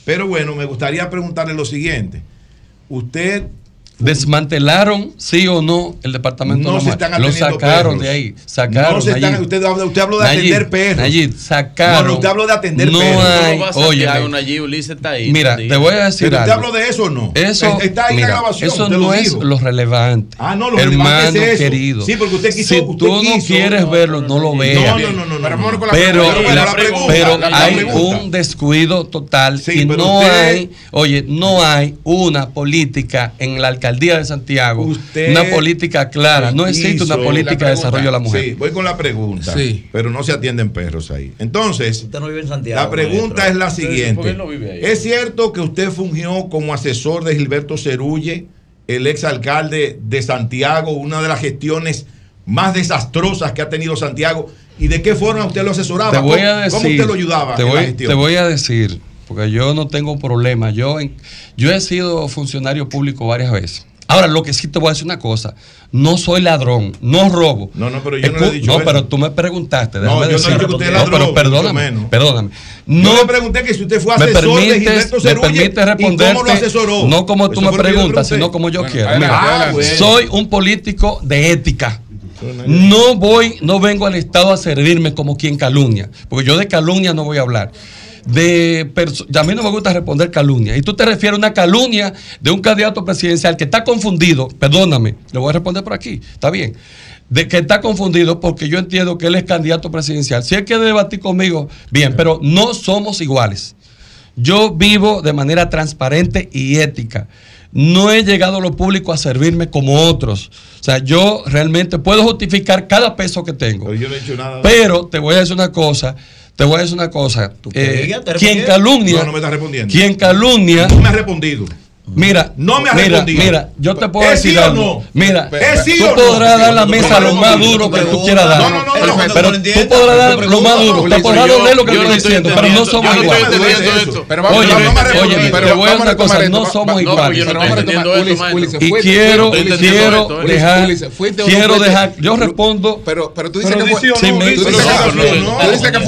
Pero bueno, me gustaría preguntarle lo siguiente. Usted ¿Desmantelaron, sí o no, el departamento No de se la están Lo sacaron perros. de ahí. Sacaron. No se están- Nayib. usted habla- usted habló de Nayib, atender perros. Nayib, sacaron. No, usted habló de atender no perros. Hay, oye, Nayib, Ulises está ahí. Mira, te voy a decir ¿Pero usted algo. habló de eso o no? Eso, Está ahí mira, la grabación. eso no lo es lo relevante. Ah, no, lo Hermano relevante es eso. querido. Sí, porque usted quiso- Si usted tú no quiso- quieres verlo, no lo veas. No, no, no, no, no. Pero hay un descuido total y no hay, oye, no hay una política en la alcaldía de Santiago, Usted una política clara. No existe una política de desarrollo de la mujer. Sí, voy con la pregunta. Sí. Pero no se atienden perros ahí. Entonces, Usted no vive en Santiago. la pregunta maestro. es la ¿Por qué siguiente. no vive ahí? ¿Es cierto que usted fungió como asesor de Gilberto Cerulle, el exalcalde de Santiago, una de las gestiones más desastrosas que ha tenido Santiago? ¿Y de qué forma usted lo asesoraba? Te voy ¿Cómo- a decir. ¿Cómo usted lo ayudaba Te en la voy, gestión? te voy a decir, porque yo no tengo problema. Yo, yo he sido funcionario público varias veces. Ahora, lo que sí te voy a decir una cosa. No soy ladrón, no robo. No, no, pero yo no le he dicho No, eso. pero tú me preguntaste. No, déjame yo no decirte. dicho que usted es No, ladrón, pero perdóname, menos. perdóname. Yo No le pregunté que si usted fue me asesor de permites, Gilberto me permite responderte, cómo lo asesoró. no como tú Eso me yo preguntas, sino como yo Bueno, quiero. adelante, Mira, adelante. bueno. soy un político de ética. No voy, no vengo al Estado a servirme como quien calumnia, porque yo de calumnia no voy a hablar. De a mí no me gusta responder calumnia. Y tú te refieres a una calumnia de un candidato presidencial que está confundido, perdóname, le voy a responder por aquí, está bien. De que está confundido porque yo entiendo que él es candidato presidencial. Si él quiere debatir conmigo, bien, pero no somos iguales. Yo vivo de manera transparente y ética. No he llegado a lo público a servirme como otros. O sea, yo realmente puedo justificar cada peso que tengo. Pero yo no he hecho nada. Pero te voy a decir una cosa. Te voy a decir una cosa. Eh, quien calumnia. No, no me estás respondiendo. Quien calumnia. No me ha respondido. Mira, No me ha mira, respondido. Mira, yo te puedo ¿Es decir sí o algo. no? Mira, ¿Es sí tú o no? podrás dar la mesa lo más duro que tú quieras dar. no, no, no, pero tú podrás dar lo más duro. Te podrás doler lo que yo estoy diciendo, pero no somos iguales. Oye, oye, pero te voy a decir vamos a una cosa, no somos iguales. Y quiero, quiero dejar, quiero dejar, yo respondo. Pero, pero tú dices que fue,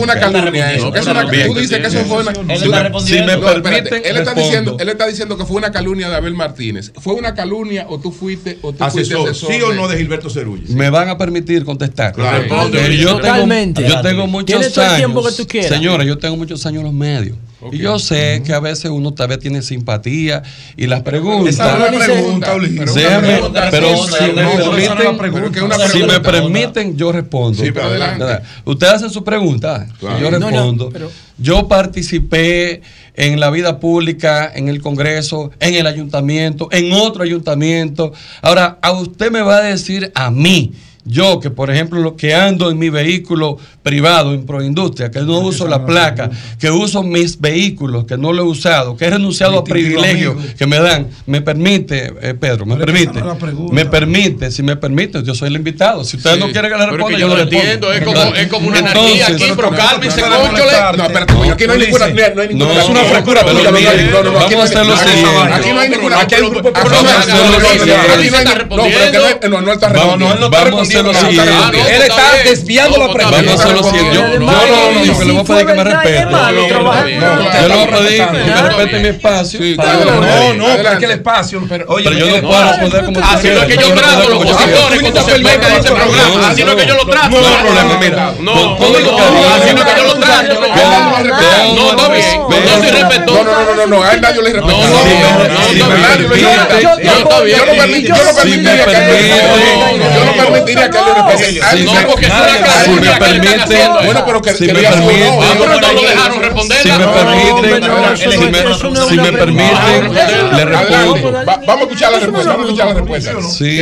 una calumnia eso. Tú dices que eso fue una. Si me permiten, él está respondo. diciendo, él está diciendo que fue una calumnia de Abel Martínez. ¿Fue una calumnia o tú fuiste o tú fuiste Asesor? ¿sí o no de Gilberto Cerulle? Me van a permitir contestar. Claro. Yo, tengo, Totalmente. yo tengo muchos Tienes todo el años. tiempo que tú quieras. Señora, yo tengo muchos años en los medios. Y yo sé que a veces uno tal vez tiene simpatía y las preguntas. Esa no es la pregunta. Pero si me permiten, pregunta, que una si me pregunta. permiten, yo respondo. Sí, pero adelante. Ustedes hacen su pregunta, Claro. yo No, no, respondo. pero- Yo participé en la vida pública, en el Congreso, en el ayuntamiento, en otro ayuntamiento. Ahora, a usted me va a decir a mí, yo que por ejemplo lo que ando en mi vehículo privado en Proindustria, que no uso la placa, que uso mis vehículos, que no lo he usado, que he renunciado a privilegios que me dan, me permite, eh, Pedro, me permite, me permite, si me permite, yo soy el invitado. Si ustedes Sí. no quieren que le responda, yo yo le no respondo. entiendo, es como- es como una anarquía aquí, pero cálmense, cónchole. No, aquí no hay ninguna. No, hay ninguna. No, es una frescura no, no, no, aquí no lo no- siguiente. Aquí no un grupo lo. No, no, no, no, lo no, no, no, no, lo lo No, no, no, no no este no lo. No. No, lo así no es que yo lo trato. No, no, está bien. No, yo soy respetuoso. No, no, no, no, no, a él nadie le respeto. No, no, no, no, está bien. Yo No, está bien. no permit- yo no Si me permitiría que él le permite- Yo no permitiría que él le respete. Si No, me- porque es una si me calumnia que le están permite, haciendo. Bueno, pero que si que me diga sí o permite, no. Ah, pero no lo dejaron responder. si me No, permite, no, no, si eso me, no es una si me pregunta. permite, le Adelante. respondo. Va- Vamos a escuchar la respuesta. Vamos a escuchar la respuesta. Sí, Que-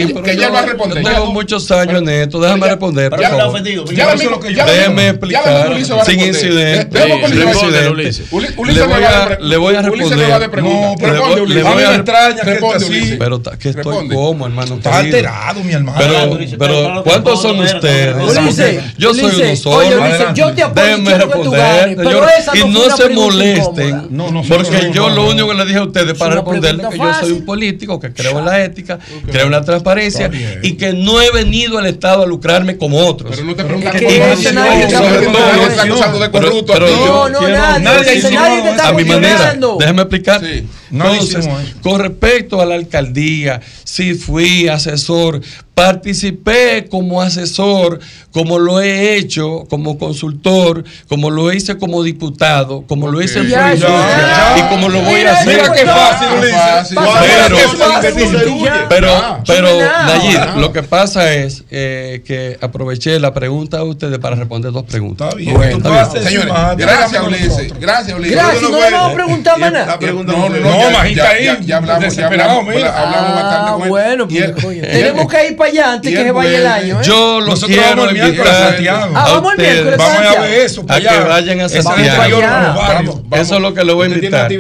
pero que yo, ya va a responder. yo tengo muchos años en esto, déjame responder. por Ya favor. lo ofendido. Ya lo mismo- ya lo Déjeme mismo- ya lo explicar mismo Ulises va a sin responder. incidente. Dejemos que sin Ulises- incidente. Ulises- Ulises Le me voy va a, a- le voy a Ulises me responder. va a dar pregunta. No, Responde, le voy- Ulises. le voy A mí a me extraña que Responde, esté así. Ulises. Pero que estoy como, hermano. Está alterado, mi hermano. Pero, pero ¿cuántos son ustedes? Ulises, Yo soy uno Ulises, solo. oye, Ulises, yo te apoyo y Déjenme quiero que tú responder, ganes, pero señores. esa y no se molesten, incómoda. No, no, porque yo no, lo no. único que le dije a ustedes para responderle que yo soy un político, que creo en la ética, creo en la transparencia y que no he venido al Estado a lucrarme como otros. Pero no te por no nadie No, nadie, nadie te está a mi manera. Déjeme explicar. Sí. Nadie Entonces, hicimos eso. con respecto a la alcaldía, si fui asesor, participé como asesor, como lo he hecho como consultor, como lo hice como diputado, como lo hice en Ya, y como lo voy Mira, a hacer. mira qué fácil, Ulises. Fácil. Pero-. Pero, Ya. pero No, no. Nayib, no. lo que pasa es eh, que aproveché la pregunta de ustedes para responder dos preguntas. Está bien. Bueno, está Señores, gracias Ulises. Gracias Ulises. Gracias, no le vamos a Eh, preguntar más nada. La pregunta No, no, no, No, ya, Majita ahí, ya, ya hablamos, ya desesperado, hablamos, mira. hablamos bastante Ah, con bueno, pues, coño. Tenemos que ir para allá antes que se vaya el año. ¿eh? Yo los Nosotros quiero vamos el miércoles a Santiago. Ah, vamos el miércoles, Vamos a ver eso. a para que allá. vayan a Santiago. Eso es lo que le voy a invitar.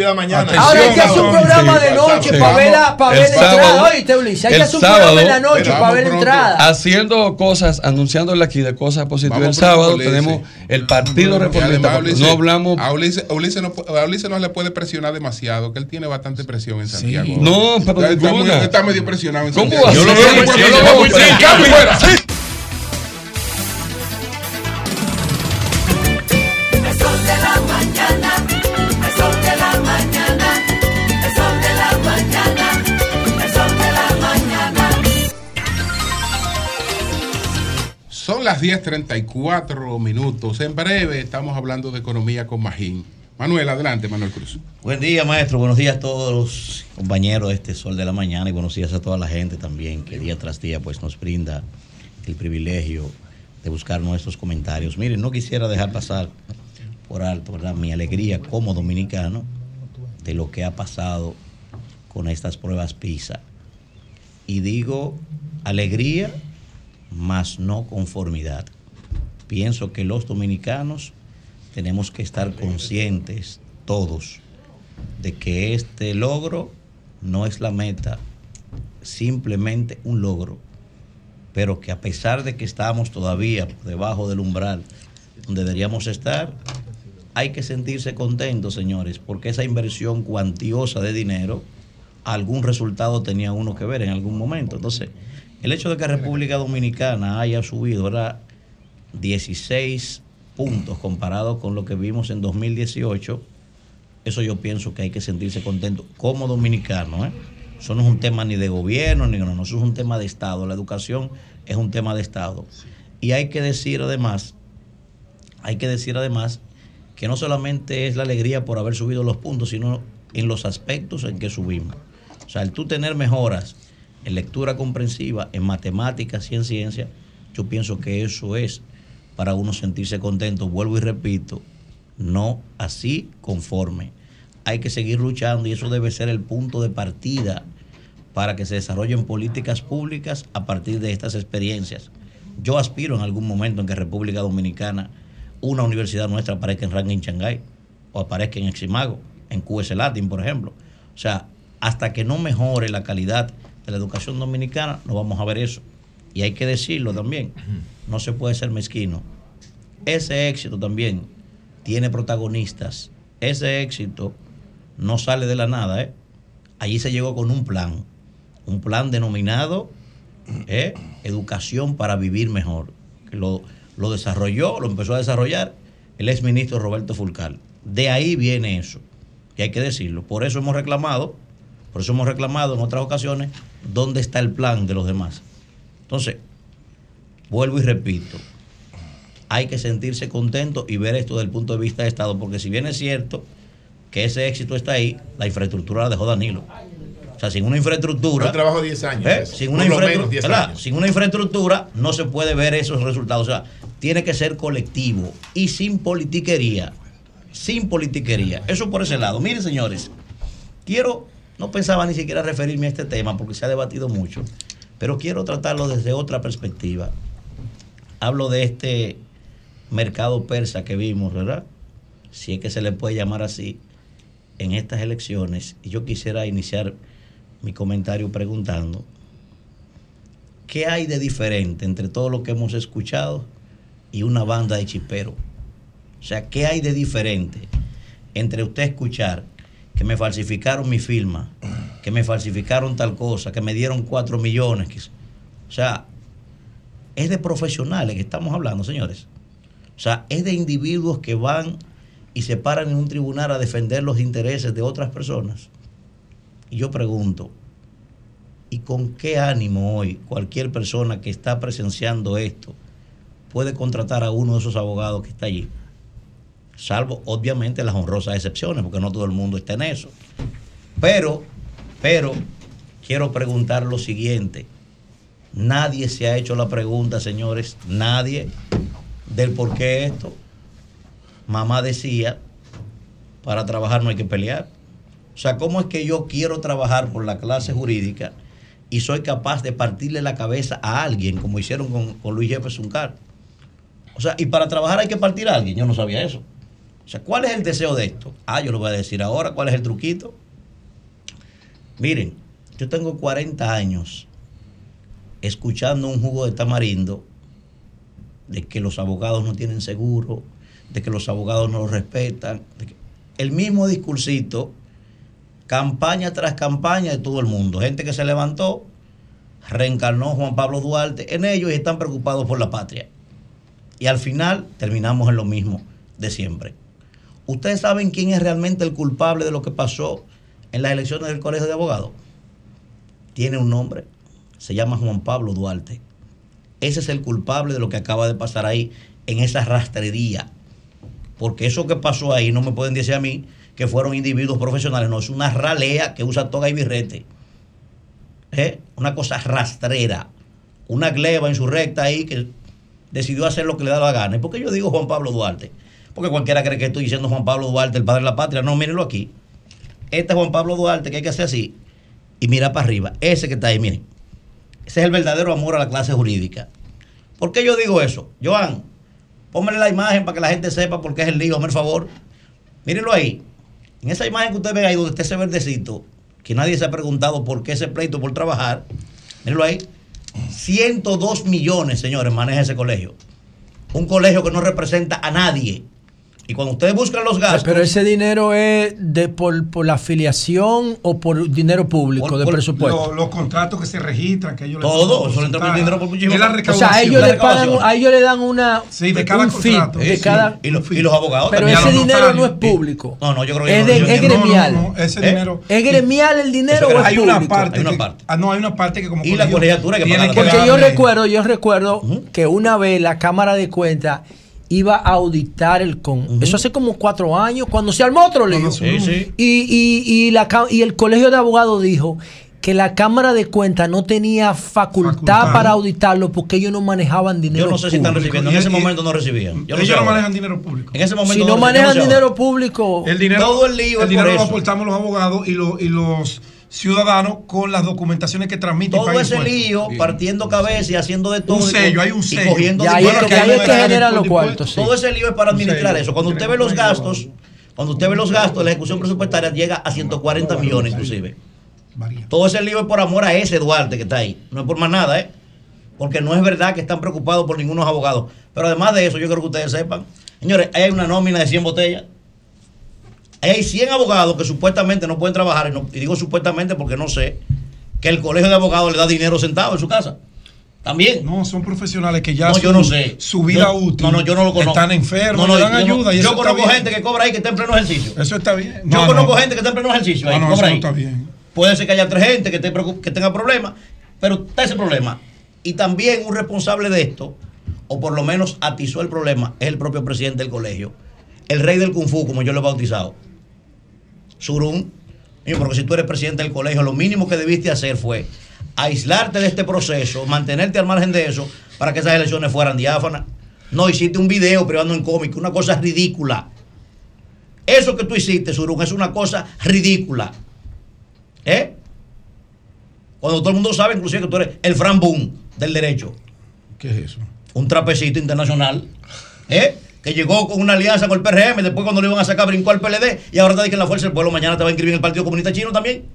Ahora hay que hacer un programa de noche para ver la, entrada. Oíste, Ulises, hay que hacer un programa en la noche para ver la entrada. Haciendo cosas, anunciándole aquí de cosas positivas. El sábado tenemos el Partido Reformista. No hablamos. A Ulises no le puede presionar demasiado, que él tiene bastante presión en Santiago. No, pero está, está está medio presionado en ¿Cómo Santiago. Yo lo Sí, veo sí, sí, yo lo sí, veo sí, sí. Fuera. Mañana. Son las 10.34 minutos. En breve estamos hablando de economía con Magín. Manuel, adelante, Manuel Cruz. Buen día, maestro. Buenos días a todos los compañeros de este Sol de la Mañana y buenos días a toda la gente también que día tras día pues nos brinda el privilegio de buscar nuestros comentarios. Miren, no quisiera dejar pasar por alto ¿verdad? mi alegría como dominicano de lo que ha pasado con estas pruebas PISA. Y digo alegría, más no conformidad. Pienso que los dominicanos tenemos que estar conscientes todos de que este logro no es la meta, simplemente un logro, pero que a pesar de que estamos todavía debajo del umbral donde deberíamos estar, hay que sentirse contentos, señores, porque esa inversión cuantiosa de dinero, algún resultado tenía uno que ver en algún momento. Entonces, el hecho de que República Dominicana haya subido, ¿verdad? 16 puntos comparado con lo que vimos en 2018, eso yo pienso que hay que sentirse contento como dominicano. ¿eh? Eso no es un tema ni de gobierno, ni no, no, eso es un tema de Estado. La educación es un tema de Estado. Y hay que decir además, hay que decir además que no solamente es la alegría por haber subido los puntos, sino en los aspectos en que subimos. O sea, el tú tener mejoras en lectura comprensiva, en matemáticas y en ciencia, yo pienso que eso es para uno sentirse contento. Vuelvo y repito, no así conforme. Hay que seguir luchando y eso debe ser el punto de partida para que se desarrollen políticas públicas a partir de estas experiencias. Yo aspiro en algún momento en que República Dominicana, una universidad nuestra aparezca en ranking Shanghái o aparezca en Eximago, en QS Latin, por ejemplo. O sea, hasta que no mejore la calidad de la educación dominicana, no vamos a ver eso. Y hay que decirlo también, no se puede ser mezquino. Ese éxito también tiene protagonistas. Ese éxito no sale de la nada. ¿eh? Allí se llegó con un plan, un plan denominado ¿eh? Educación para vivir mejor. que Lo, lo desarrolló, lo empezó a desarrollar el exministro Roberto Fulcal. De ahí viene eso. Y hay que decirlo. Por eso hemos reclamado, por eso hemos reclamado en otras ocasiones, dónde está el plan de los demás. Entonces, vuelvo y repito, hay que sentirse contento y ver esto desde el punto de vista de Estado, porque si bien es cierto que ese éxito está ahí, la infraestructura la dejó Danilo. O sea, sin una infraestructura. Yo trabajo 10 años ¿eh? Sin, una menos 10 ¿verdad? años. sin una infraestructura no se puede ver esos resultados. O sea, tiene que ser colectivo y sin politiquería. Sin politiquería. Eso por ese lado. Miren, señores, quiero, no pensaba ni siquiera referirme a este tema porque se ha debatido mucho, pero quiero tratarlo desde otra perspectiva. Hablo de este mercado persa que vimos, ¿verdad? Si es que se le puede llamar así, en estas elecciones. Y yo quisiera iniciar mi comentario preguntando, ¿qué hay de diferente entre todo lo que hemos escuchado y una banda de chiperos? O sea, ¿qué hay de diferente entre usted escuchar que me falsificaron mi firma, que me falsificaron tal cosa, que me dieron cuatro millones? o sea, es de profesionales que estamos hablando, señores. O sea, es de individuos que van y se paran en un tribunal a defender los intereses de otras personas. Y yo pregunto, ¿y con qué ánimo hoy cualquier persona que está presenciando esto puede contratar a uno de esos abogados que está allí? Salvo, obviamente, las honrosas excepciones, porque no todo el mundo está en eso. Pero, pero, quiero preguntar lo siguiente. Nadie se ha hecho la pregunta, señores, nadie, del por qué esto. Mamá decía, para trabajar no hay que pelear. O sea, ¿cómo es que yo quiero trabajar por la clase jurídica y soy capaz de partirle la cabeza a alguien, como hicieron con, con Luis Jefferson Carr? O sea, y para trabajar hay que partir a alguien. Yo no sabía eso. O sea, ¿cuál es el deseo de esto? Ah, yo lo voy a decir ahora. ¿Cuál es el truquito? Miren, yo tengo 40 años escuchando un jugo de tamarindo de que los abogados no tienen seguro, de que los abogados no los respetan. El mismo discursito, campaña tras campaña de todo el mundo. Gente que se levantó, reencarnó Juan Pablo Duarte en ellos y están preocupados por la patria. Y al final terminamos en lo mismo de siempre. ¿Ustedes saben quién es realmente el culpable de lo que pasó en las elecciones del Colegio de Abogados? Tiene un nombre, se llama Juan Pablo Duarte. Ese es el culpable de lo que acaba de pasar ahí en esa rastrería. Porque eso que pasó ahí no me pueden decir a mí que fueron individuos profesionales, no, es una ralea que usa toga y birrete. ¿Eh? Una cosa rastrera. Una gleba en su recta ahí que decidió hacer lo que le da la gana. ¿Y por qué yo digo Juan Pablo Duarte? Porque cualquiera cree que estoy diciendo Juan Pablo Duarte, el padre de la patria. No, mírenlo aquí. Este Juan Pablo Duarte que hay que hacer así y mira para arriba. Ese que está ahí, miren. Ese es el verdadero amor a la clase jurídica. ¿Por qué yo digo eso? Joan, póngale la imagen para que la gente sepa por qué es el lío, el favor. Mírenlo ahí. En esa imagen que ustedes ven ahí donde está ese verdecito, que nadie se ha preguntado por qué ese pleito por trabajar, mírenlo ahí. 102 millones, señores, maneja ese colegio. Un colegio que no representa a nadie. Y cuando ustedes buscan los gastos. Pero ese dinero es de por, por la afiliación o por dinero público de presupuesto. Los, los contratos que se registran, que ellos Todo, eso entra por dinero por muchísimo. O sea, O recaudación. sea, ellos le pagan, a ellos le dan una Sí, de cada un fee contrato. de Sí, cada y, los- y los abogados pero también. ese los dinero no es público. No, no, yo creo que es, de- no- es gremial. No, no, ese ¿Eh? dinero. ¿Es gremial el dinero o es hay público? una parte. Hay una que- parte. Ah, no, hay una parte que como Y la colegiatura que. Porque yo recuerdo, yo recuerdo que una vez la Cámara de Cuentas iba a auditar el con. Eso hace como cuatro años, cuando se armó otro lío. Sí, sí. Y, y, y, la, y el Colegio de Abogados dijo que la Cámara de Cuentas no tenía facultad, Facultad. para auditarlo porque ellos no manejaban dinero Yo no sé si están público. recibiendo. En ese momento no recibían. Yo no ellos sé no ahora. manejan dinero público. En ese momento Si no recibían, manejan dinero público, El dinero, Todo el lío es el dinero por lo aportamos los abogados y, los y los ciudadanos con las documentaciones que transmiten. y Todo ese impuestos. lío, partiendo cabeza y haciendo de todo. Un y sello, hay un y sello. cogiendo Y ahí es que, que ahí es que hay- generan los cuartos. Todo ese lío es para administrar sello. eso. Cuando usted ve los gastos, cuando usted ve los gastos, la ejecución presupuestaria llega a 140 millones inclusive. Todo ese lío es por amor a ese Duarte que está ahí. No es por más nada, ¿eh? Porque no es verdad que están preocupados por ningunos abogados. Pero además de eso, yo creo que ustedes sepan. Señores, ahí hay una nómina de 100 botellas. Hay 100 abogados que supuestamente no pueden trabajar. Y, no- y digo supuestamente porque no sé. Que el colegio de abogados le da dinero sentado en su casa. También. No, son profesionales que ya No, su, yo no sé. su vida Yo- útil. No, no, yo no lo conozco. Están enfermos, No, no, dan yo ayuda. y yo eso está conozco bien. gente que cobra ahí que está en pleno ejercicio. Eso está bien. Yo No, conozco no. gente que está en pleno ejercicio. ahí, No, eso cobra no ahí. está bien. Puede ser que haya tres gente que, que tenga problemas, pero está ese problema. Y también un responsable de esto, o por lo menos atizó el problema, es el propio presidente del colegio. El rey del kung fu, como yo lo he bautizado. Surún. Niño, Porque si tú eres presidente del colegio, lo mínimo que debiste hacer fue aislarte de este proceso, mantenerte al margen de eso, para que esas elecciones fueran diáfanas. No, hiciste un video privando en cómic, una cosa ridícula. Eso que tú hiciste, Surún, es una cosa ridícula. ¿Eh? Cuando todo el mundo sabe, inclusive, que tú eres el Fran Boom del derecho. ¿Qué es eso? Un trapecito internacional. ¿Eh? Que llegó con una alianza con el PRM, después cuando lo iban a sacar brincó al PLD y ahora está que la Fuerza del Pueblo mañana te va a inscribir en el Partido Comunista Chino también.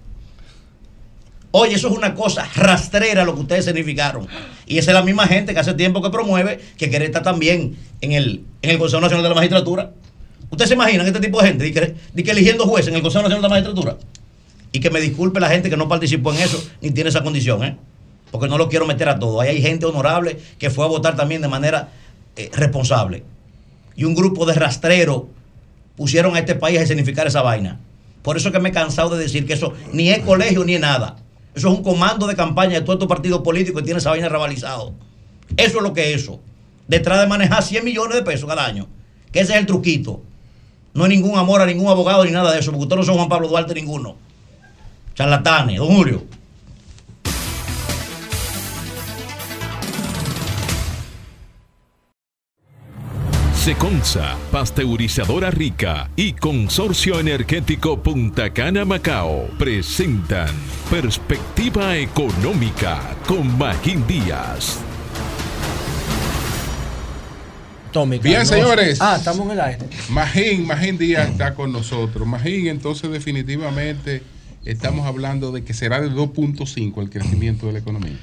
Oye, eso es una cosa rastrera lo que ustedes significaron. Y esa es la misma gente que hace tiempo que promueve que quiere estar también en el, en el Consejo Nacional de la Magistratura. ¿Ustedes se imaginan este tipo de gente? De que eligiendo jueces en el Consejo Nacional de la Magistratura. Y que me disculpe la gente que no participó en eso ni tiene esa condición, ¿eh? Porque no lo quiero meter a todo. Ahí hay gente honorable que fue a votar también de manera eh, responsable. Y un grupo de rastreros pusieron a este país a escenificar esa vaina. Por eso que me he cansado de decir que eso ni es colegio ni es nada. Eso es un comando de campaña de todos estos partidos políticos que tiene esa vaina rabalizado. Eso es lo que es eso. Detrás de manejar 100 millones de pesos cada año. Que ese es el truquito. No hay ningún amor a ningún abogado ni nada de eso, porque ustedes no son Juan Pablo Duarte ninguno. Charlatanes, don Julio. Seconza, pasteurizadora rica y Consorcio Energético Punta Cana Macao presentan Perspectiva Económica con Magín Díaz. Bien, ¿no? señores. Ah, estamos en el aire. Magín, Magín Díaz está con nosotros. Magín, entonces definitivamente estamos hablando de que será de 2.5 el crecimiento de la economía.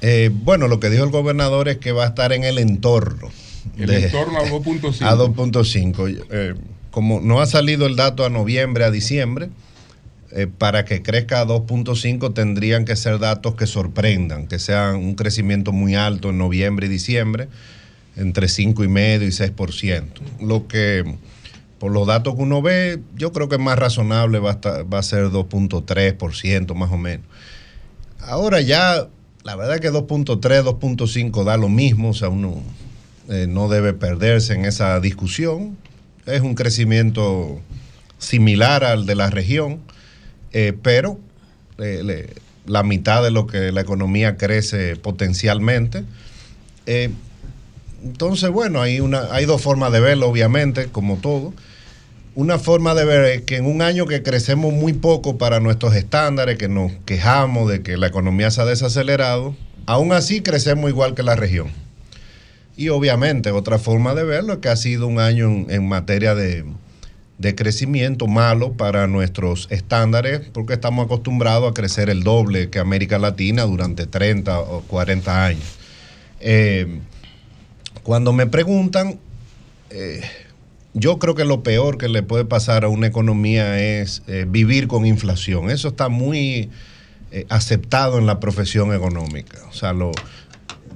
Eh, bueno, lo que dijo el gobernador es que va a estar en el entorno. El entorno a 2.5. A 2.5. Eh, como no ha salido el dato a noviembre, a diciembre, eh, para que crezca a 2.5 tendrían que ser datos que sorprendan, que sean un crecimiento muy alto en noviembre y diciembre, entre 5,5 y 6%. Lo que, por los datos que uno ve, yo creo que más razonable va a, estar- va a ser 2.3% más o menos. Ahora ya, la verdad que 2.3, 2.5 da lo mismo, o sea, uno eh, no debe perderse en esa discusión. Es un crecimiento similar al de la región, eh, pero eh, la mitad de lo que la economía crece potencialmente. Entonces, bueno, hay, una, hay dos formas de verlo, obviamente, como todo. Una forma de ver es que en un año que crecemos muy poco para nuestros estándares, que nos quejamos de que la economía se ha desacelerado, aún así crecemos igual que la región. Y obviamente otra forma de verlo es que ha sido un año en, materia de, de crecimiento malo para nuestros estándares, porque estamos acostumbrados a crecer el doble que América Latina durante 30 o 40 años. Eh, cuando me preguntan, eh, yo creo que lo peor que le puede pasar a una economía es eh, vivir con inflación. Eso está muy aceptado en la profesión económica. O sea, lo,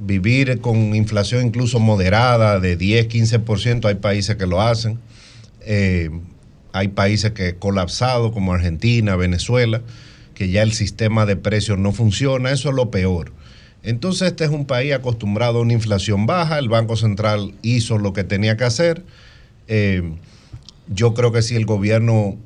vivir con inflación incluso moderada de 10, 15%, hay países que lo hacen. Eh, hay países que colapsado como Argentina, Venezuela, que ya el sistema de precios no funciona. Eso es lo peor. Entonces este es un país acostumbrado a una inflación baja, el Banco Central hizo lo que tenía que hacer. Eh, yo creo que si el gobierno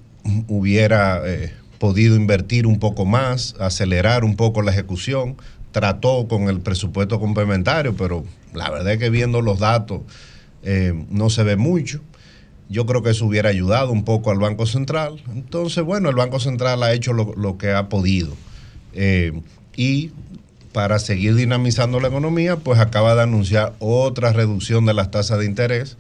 hubiera eh, podido invertir un poco más, acelerar un poco la ejecución, trató con el presupuesto complementario, pero la verdad es que viendo los datos eh, no se ve mucho. Yo creo que eso hubiera ayudado un poco al Banco Central. Entonces, bueno, el Banco Central ha hecho lo, lo que ha podido. Eh, y para seguir dinamizando la economía, pues acaba de anunciar otra reducción de las tasas de interés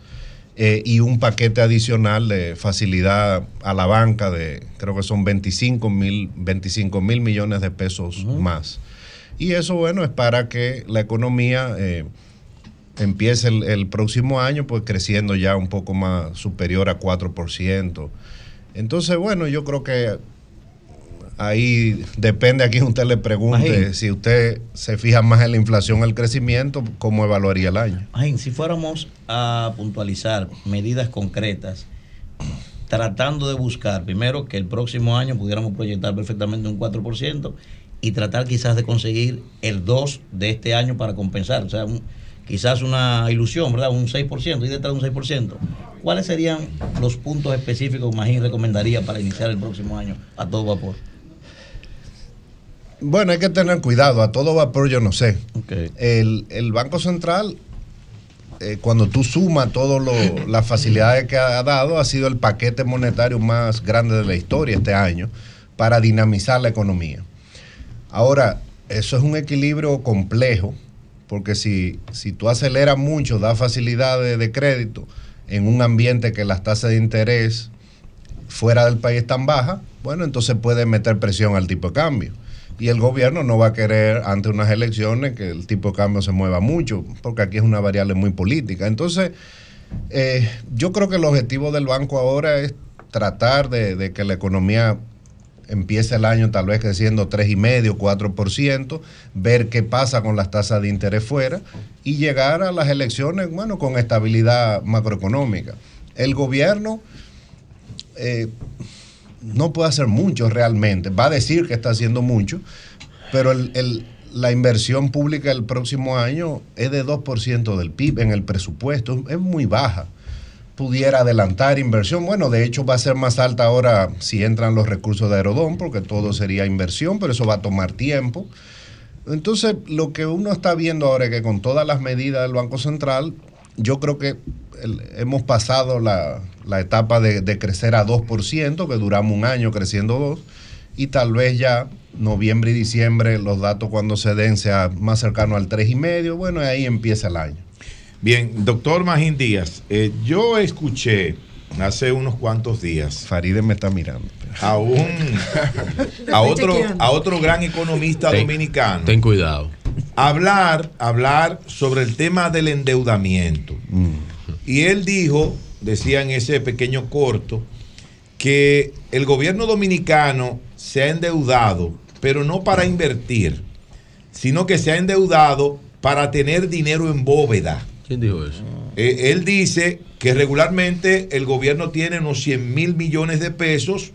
eh, y un paquete adicional de facilidad a la banca de, creo que son 25 mil 25 mil millones de pesos más. Y eso, bueno, es para que la economía eh, empiece el, el próximo año, pues creciendo ya un poco más superior a 4%. Entonces, bueno, yo creo que ahí depende a quién usted le pregunte. Si usted se fija más en la inflación, el crecimiento, ¿cómo evaluaría el año? Ajín, si fuéramos a puntualizar medidas concretas, tratando de buscar, primero, que el próximo año pudiéramos proyectar perfectamente un 4% y tratar quizás de conseguir el 2% de este año para compensar. O sea, un- quizás una ilusión, ¿verdad? Un 6% y detrás de un 6%. ¿Cuáles serían los puntos específicos que Magín recomendaría para iniciar el próximo año a todo vapor? Bueno, hay que tener cuidado. A todo vapor yo no sé. El, el Banco Central, eh, cuando tú sumas todas las facilidades que ha dado, ha sido el paquete monetario más grande de la historia este año para dinamizar la economía. Ahora, eso es un equilibrio complejo, porque si, si tú aceleras mucho, das facilidades de crédito en un ambiente que las tasas de interés fuera del país están bajas, bueno, entonces puede meter presión al tipo de cambio. Y el gobierno no va a querer ante unas elecciones que el tipo de cambio se mueva mucho, porque aquí es una variable muy política. Entonces, eh, yo creo que el objetivo del banco ahora es tratar de que la economía empiece el año tal vez creciendo 3,5, 4%, ver qué pasa con las tasas de interés fuera y llegar a las elecciones, bueno, con estabilidad macroeconómica. El gobierno eh, no puede hacer mucho realmente, va a decir que está haciendo mucho, pero el- el- la inversión pública el próximo año es de 2% del PIB en el presupuesto, es muy baja pudiera adelantar inversión. Bueno, de hecho va a ser más alta ahora si entran los recursos de Aerodón, porque todo sería inversión, pero eso va a tomar tiempo. Entonces, lo que uno está viendo ahora es que con todas las medidas del Banco Central, yo creo que hemos pasado la, la etapa de, crecer a 2%, que duramos un año creciendo 2%, y tal vez ya noviembre y diciembre los datos cuando se den sea más cercano al 3,5%, bueno, ahí empieza el año. Bien, doctor Magín Díaz, eh, yo escuché hace unos cuantos días. Faride me está mirando. A un a otro, a otro gran economista Ten- dominicano. Ten cuidado. Hablar, hablar sobre el tema del endeudamiento. Y él dijo, decía en ese pequeño corto, que el gobierno dominicano se ha endeudado, pero no para invertir, sino que se ha endeudado para tener dinero en bóveda. ¿Quién dijo eso? Eh, él dice que regularmente el gobierno tiene unos 100 mil millones de pesos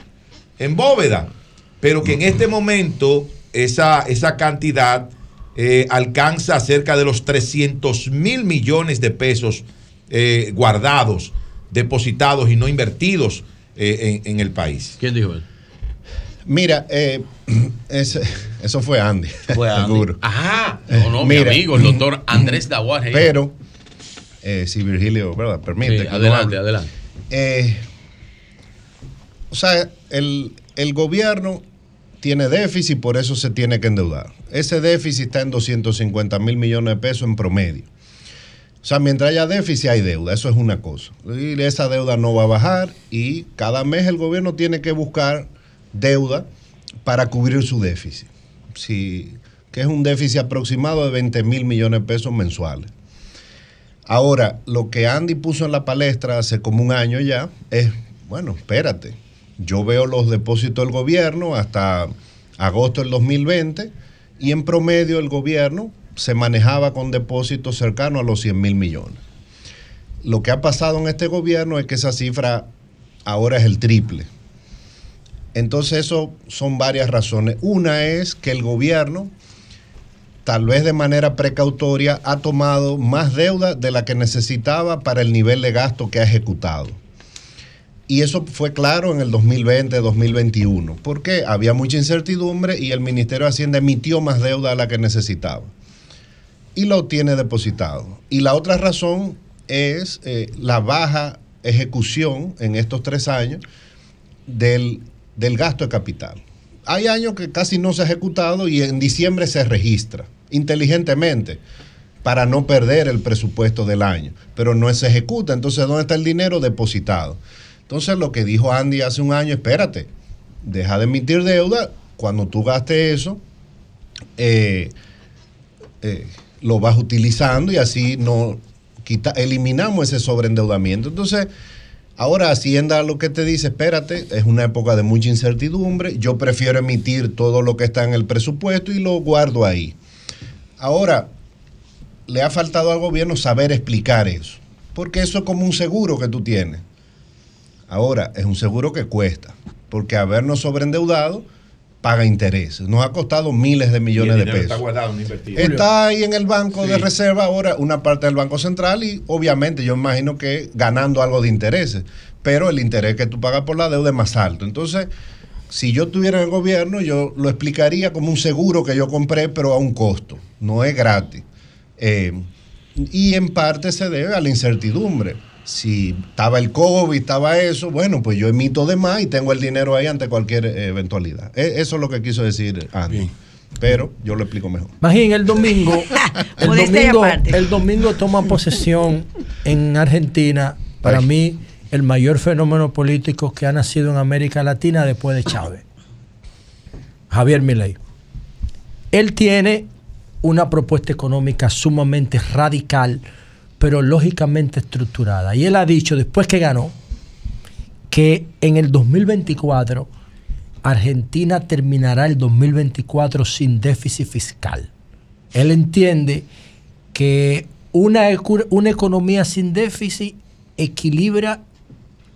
en bóveda, pero que en este momento esa, esa cantidad eh, alcanza cerca de los 300 mil millones de pesos eh, guardados, depositados y no invertidos eh, en, en el país. ¿Quién dijo eso? Mira, eh, ese- eso fue Andy. Fue Andy. Seguro. Ajá. No, no, mi Mira, amigo, el doctor Andrés Daguar. Pero, eh, si Virgilio, ¿verdad? Permite. Sí, que no adelante, adelante. Eh, o sea, el, el gobierno tiene déficit, por eso se tiene que endeudar. Ese déficit está en 250 mil millones de pesos en promedio. O sea, mientras haya déficit hay deuda, eso es una cosa. Y esa deuda no va a bajar y cada mes el gobierno tiene que buscar deuda para cubrir su déficit. Si, que es un déficit aproximado de 20 mil millones de pesos mensuales. Ahora, lo que Andy puso en la palestra hace como un año ya es, bueno, espérate, yo veo los depósitos del gobierno hasta agosto del 2020 y en promedio el gobierno se manejaba con depósitos cercanos a los 100 mil millones. Lo que ha pasado en este gobierno es que esa cifra ahora es el triple. Entonces eso son varias razones. Una es que el gobierno, tal vez de manera precautoria, ha tomado más deuda de la que necesitaba para el nivel de gasto que ha ejecutado. Y eso fue claro en el 2020-2021, porque había mucha incertidumbre y el Ministerio de Hacienda emitió más deuda de la que necesitaba. Y lo tiene depositado. Y la otra razón es eh, la baja ejecución en estos tres años del, del gasto de capital. Hay años que casi no se ha ejecutado y en diciembre se registra inteligentemente para no perder el presupuesto del año, pero no se ejecuta. Entonces, ¿dónde está el dinero depositado? Entonces, lo que dijo Andy hace un año, espérate, deja de emitir deuda, cuando tú gastes eso, eh, eh, lo vas utilizando y así no quita, eliminamos ese sobreendeudamiento. Entonces, Ahora Hacienda lo que te dice, espérate, es una época de mucha incertidumbre, yo prefiero emitir todo lo que está en el presupuesto y lo guardo ahí. Ahora, le ha faltado al gobierno saber explicar eso, porque eso es como un seguro que tú tienes. Ahora, es un seguro que cuesta, porque habernos sobreendeudado paga intereses. Nos ha costado miles de millones de pesos. Está guardado, no invertido. Está ahí en el banco de reserva ahora, una parte del Banco Central y obviamente yo imagino que ganando algo de intereses, pero el interés que tú pagas por la deuda es más alto. Entonces, si yo estuviera en el gobierno, yo lo explicaría como un seguro que yo compré, pero a un costo, no es gratis. Eh, y en parte se debe a la incertidumbre. Si estaba el COVID, estaba eso, bueno, pues yo emito de más y tengo el dinero ahí ante cualquier eventualidad. E- Eso es lo que quiso decir Andy. Pero yo lo explico mejor. Magín, el domingo, el domingo toma posesión en Argentina, para mí, el mayor fenómeno político que ha nacido en América Latina después de Chávez. Javier Milei. Él tiene una propuesta económica sumamente radical, pero lógicamente estructurada. Y él ha dicho, después que ganó, que en el 2024 Argentina terminará el 2024 sin déficit fiscal. Él entiende que una, una economía sin déficit equilibra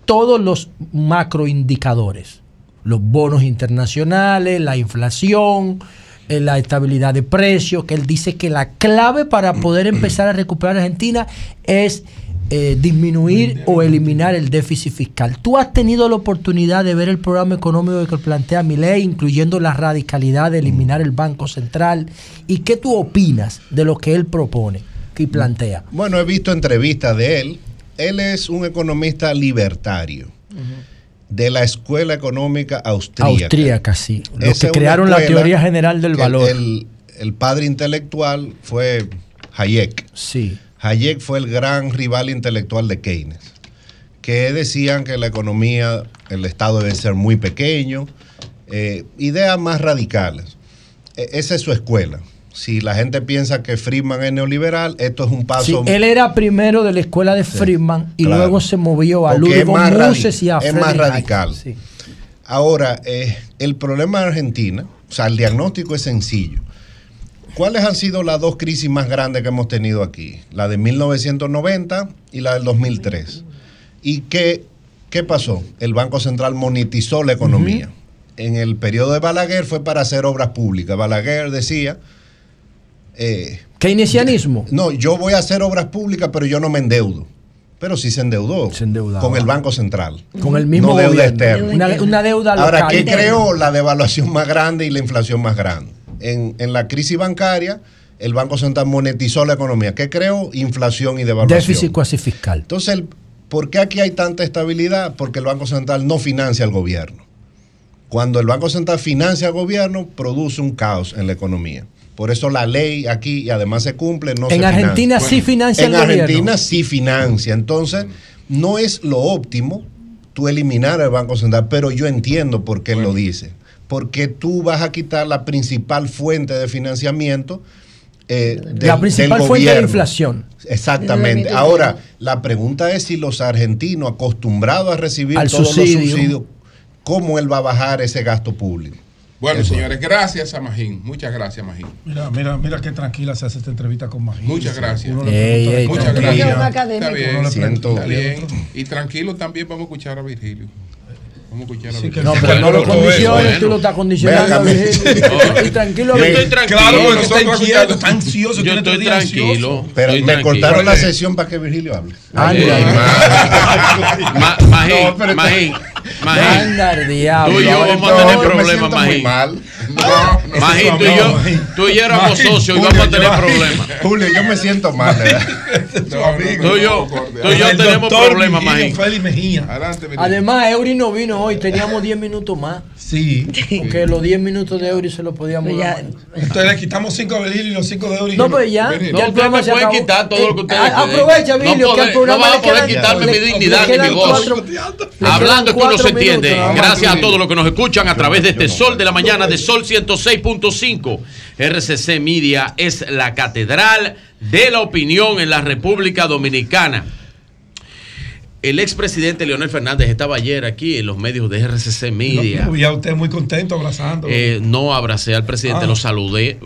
todos los macroindicadores, los bonos internacionales, la inflación, la estabilidad de precios, que él dice que la clave para poder empezar a recuperar Argentina es eh, disminuir o eliminar el déficit fiscal. ¿Tú has tenido la oportunidad de ver el programa económico que plantea mi ley, incluyendo la radicalidad de eliminar el Banco Central? ¿Y qué tú opinas de lo que él propone y plantea? Bueno, he visto entrevistas de él. Él es un economista libertario de la Escuela Económica Austríaca. Austríaca, sí. Los que crearon la teoría general del valor. El, el padre intelectual fue Hayek. Sí. Hayek fue el gran rival intelectual de Keynes, que decían que la economía, el Estado debe ser muy pequeño, eh, ideas más radicales. E- esa es su escuela. Si la gente piensa que Friedman es neoliberal, esto es un Sí, paso él era primero de la escuela de Friedman y claro. luego se movió a Ludwig Mises y a es más radical. Sí. Ahora, eh, el problema de Argentina, o sea, el diagnóstico es sencillo. ¿Cuáles han sido las dos crisis más grandes que hemos tenido aquí? La de 1990 y la del 2003. ¿Y qué, qué pasó? El Banco Central monetizó la economía. En el periodo de Balaguer fue para hacer obras públicas. Balaguer decía... Eh, Keynesianismo. No, yo voy a hacer obras públicas, pero yo no me endeudo. Pero sí se endeudó. con el Banco Central. Con el mismo no deuda externa. Una, una deuda Ahora. ¿qué creó la devaluación más grande y la inflación más grande? En, en la crisis bancaria, el Banco Central monetizó la economía. ¿Qué creó? Inflación y devaluación. Déficit cuasi fiscal. Entonces, el- ¿por qué aquí hay tanta estabilidad? Porque el Banco Central no financia al gobierno. Cuando el Banco Central financia al gobierno, produce un caos en la economía. Por eso la ley aquí, y además se cumple, no En se Argentina sí financia En el gobierno. Argentina sí financia. Entonces, no es lo óptimo tú eliminar el Banco Central, pero yo entiendo por qué él lo dice. Porque tú vas a quitar la principal fuente de financiamiento. eh, del- la principal del fuente de gobierno. inflación. Exactamente. Ahora, la pregunta es si los argentinos acostumbrados a recibir Al todos subsidio. los subsidios, ¿cómo él va a bajar ese gasto público? Bueno, Eso. señores, gracias a Magín. Muchas gracias, Magín. Mira, mira, mira qué tranquila se hace esta entrevista con Magín. Muchas gracias. Muchas gracias. Está bien, está bien. Y tranquilo también vamos a escuchar a Virgilio. Vamos a escuchar a Virgilio. No, pero no lo condiciones, tú lo estás condicionando. Y tranquilo. Yo estoy tranquilo. Claro, porque Nosotros inquieto, escuchando- está ansioso. Yo estoy tranquilo. Pero me cortaron la sesión para que Virgilio hable. Ma- Magín, Magín, Magín. Tú y yo vamos a tener problemas, Magín. Mal. Magín, tú y yo, tú y yo éramos Magín, socios y Julio, vamos a tener yo- problemas. Julio, yo me siento mal, ¿verdad? Tú y yo, tú y yo tenemos problemas, Magín. Félix Mejía. Adelante, Virgilio. Además, Eury no vino hoy, teníamos 10 minutos más. Sí. Porque los 10 minutos de Eury se los podíamos dar. Entonces le quitamos 5 a Virgilio y los 5 de Eury. No, pues ya. No, ya el ustedes programa me se pueden quitar todo lo que ustedes Eh, quieren. Aprovecha, No Vilio, que programa no van a poder quitarme mi dignidad ni mi voz. Hablando quedan que uno se entiende. Gracias a todos los que nos escuchan a través de este Sol de la Mañana de Sol 106.5. RCC Media es la catedral de la opinión en la República Dominicana. El expresidente Leonel Fernández estaba ayer aquí en los medios de RCC Media. Lo vi a usted muy contento abrazando. Eh, no abracé al presidente, Ah. lo saludé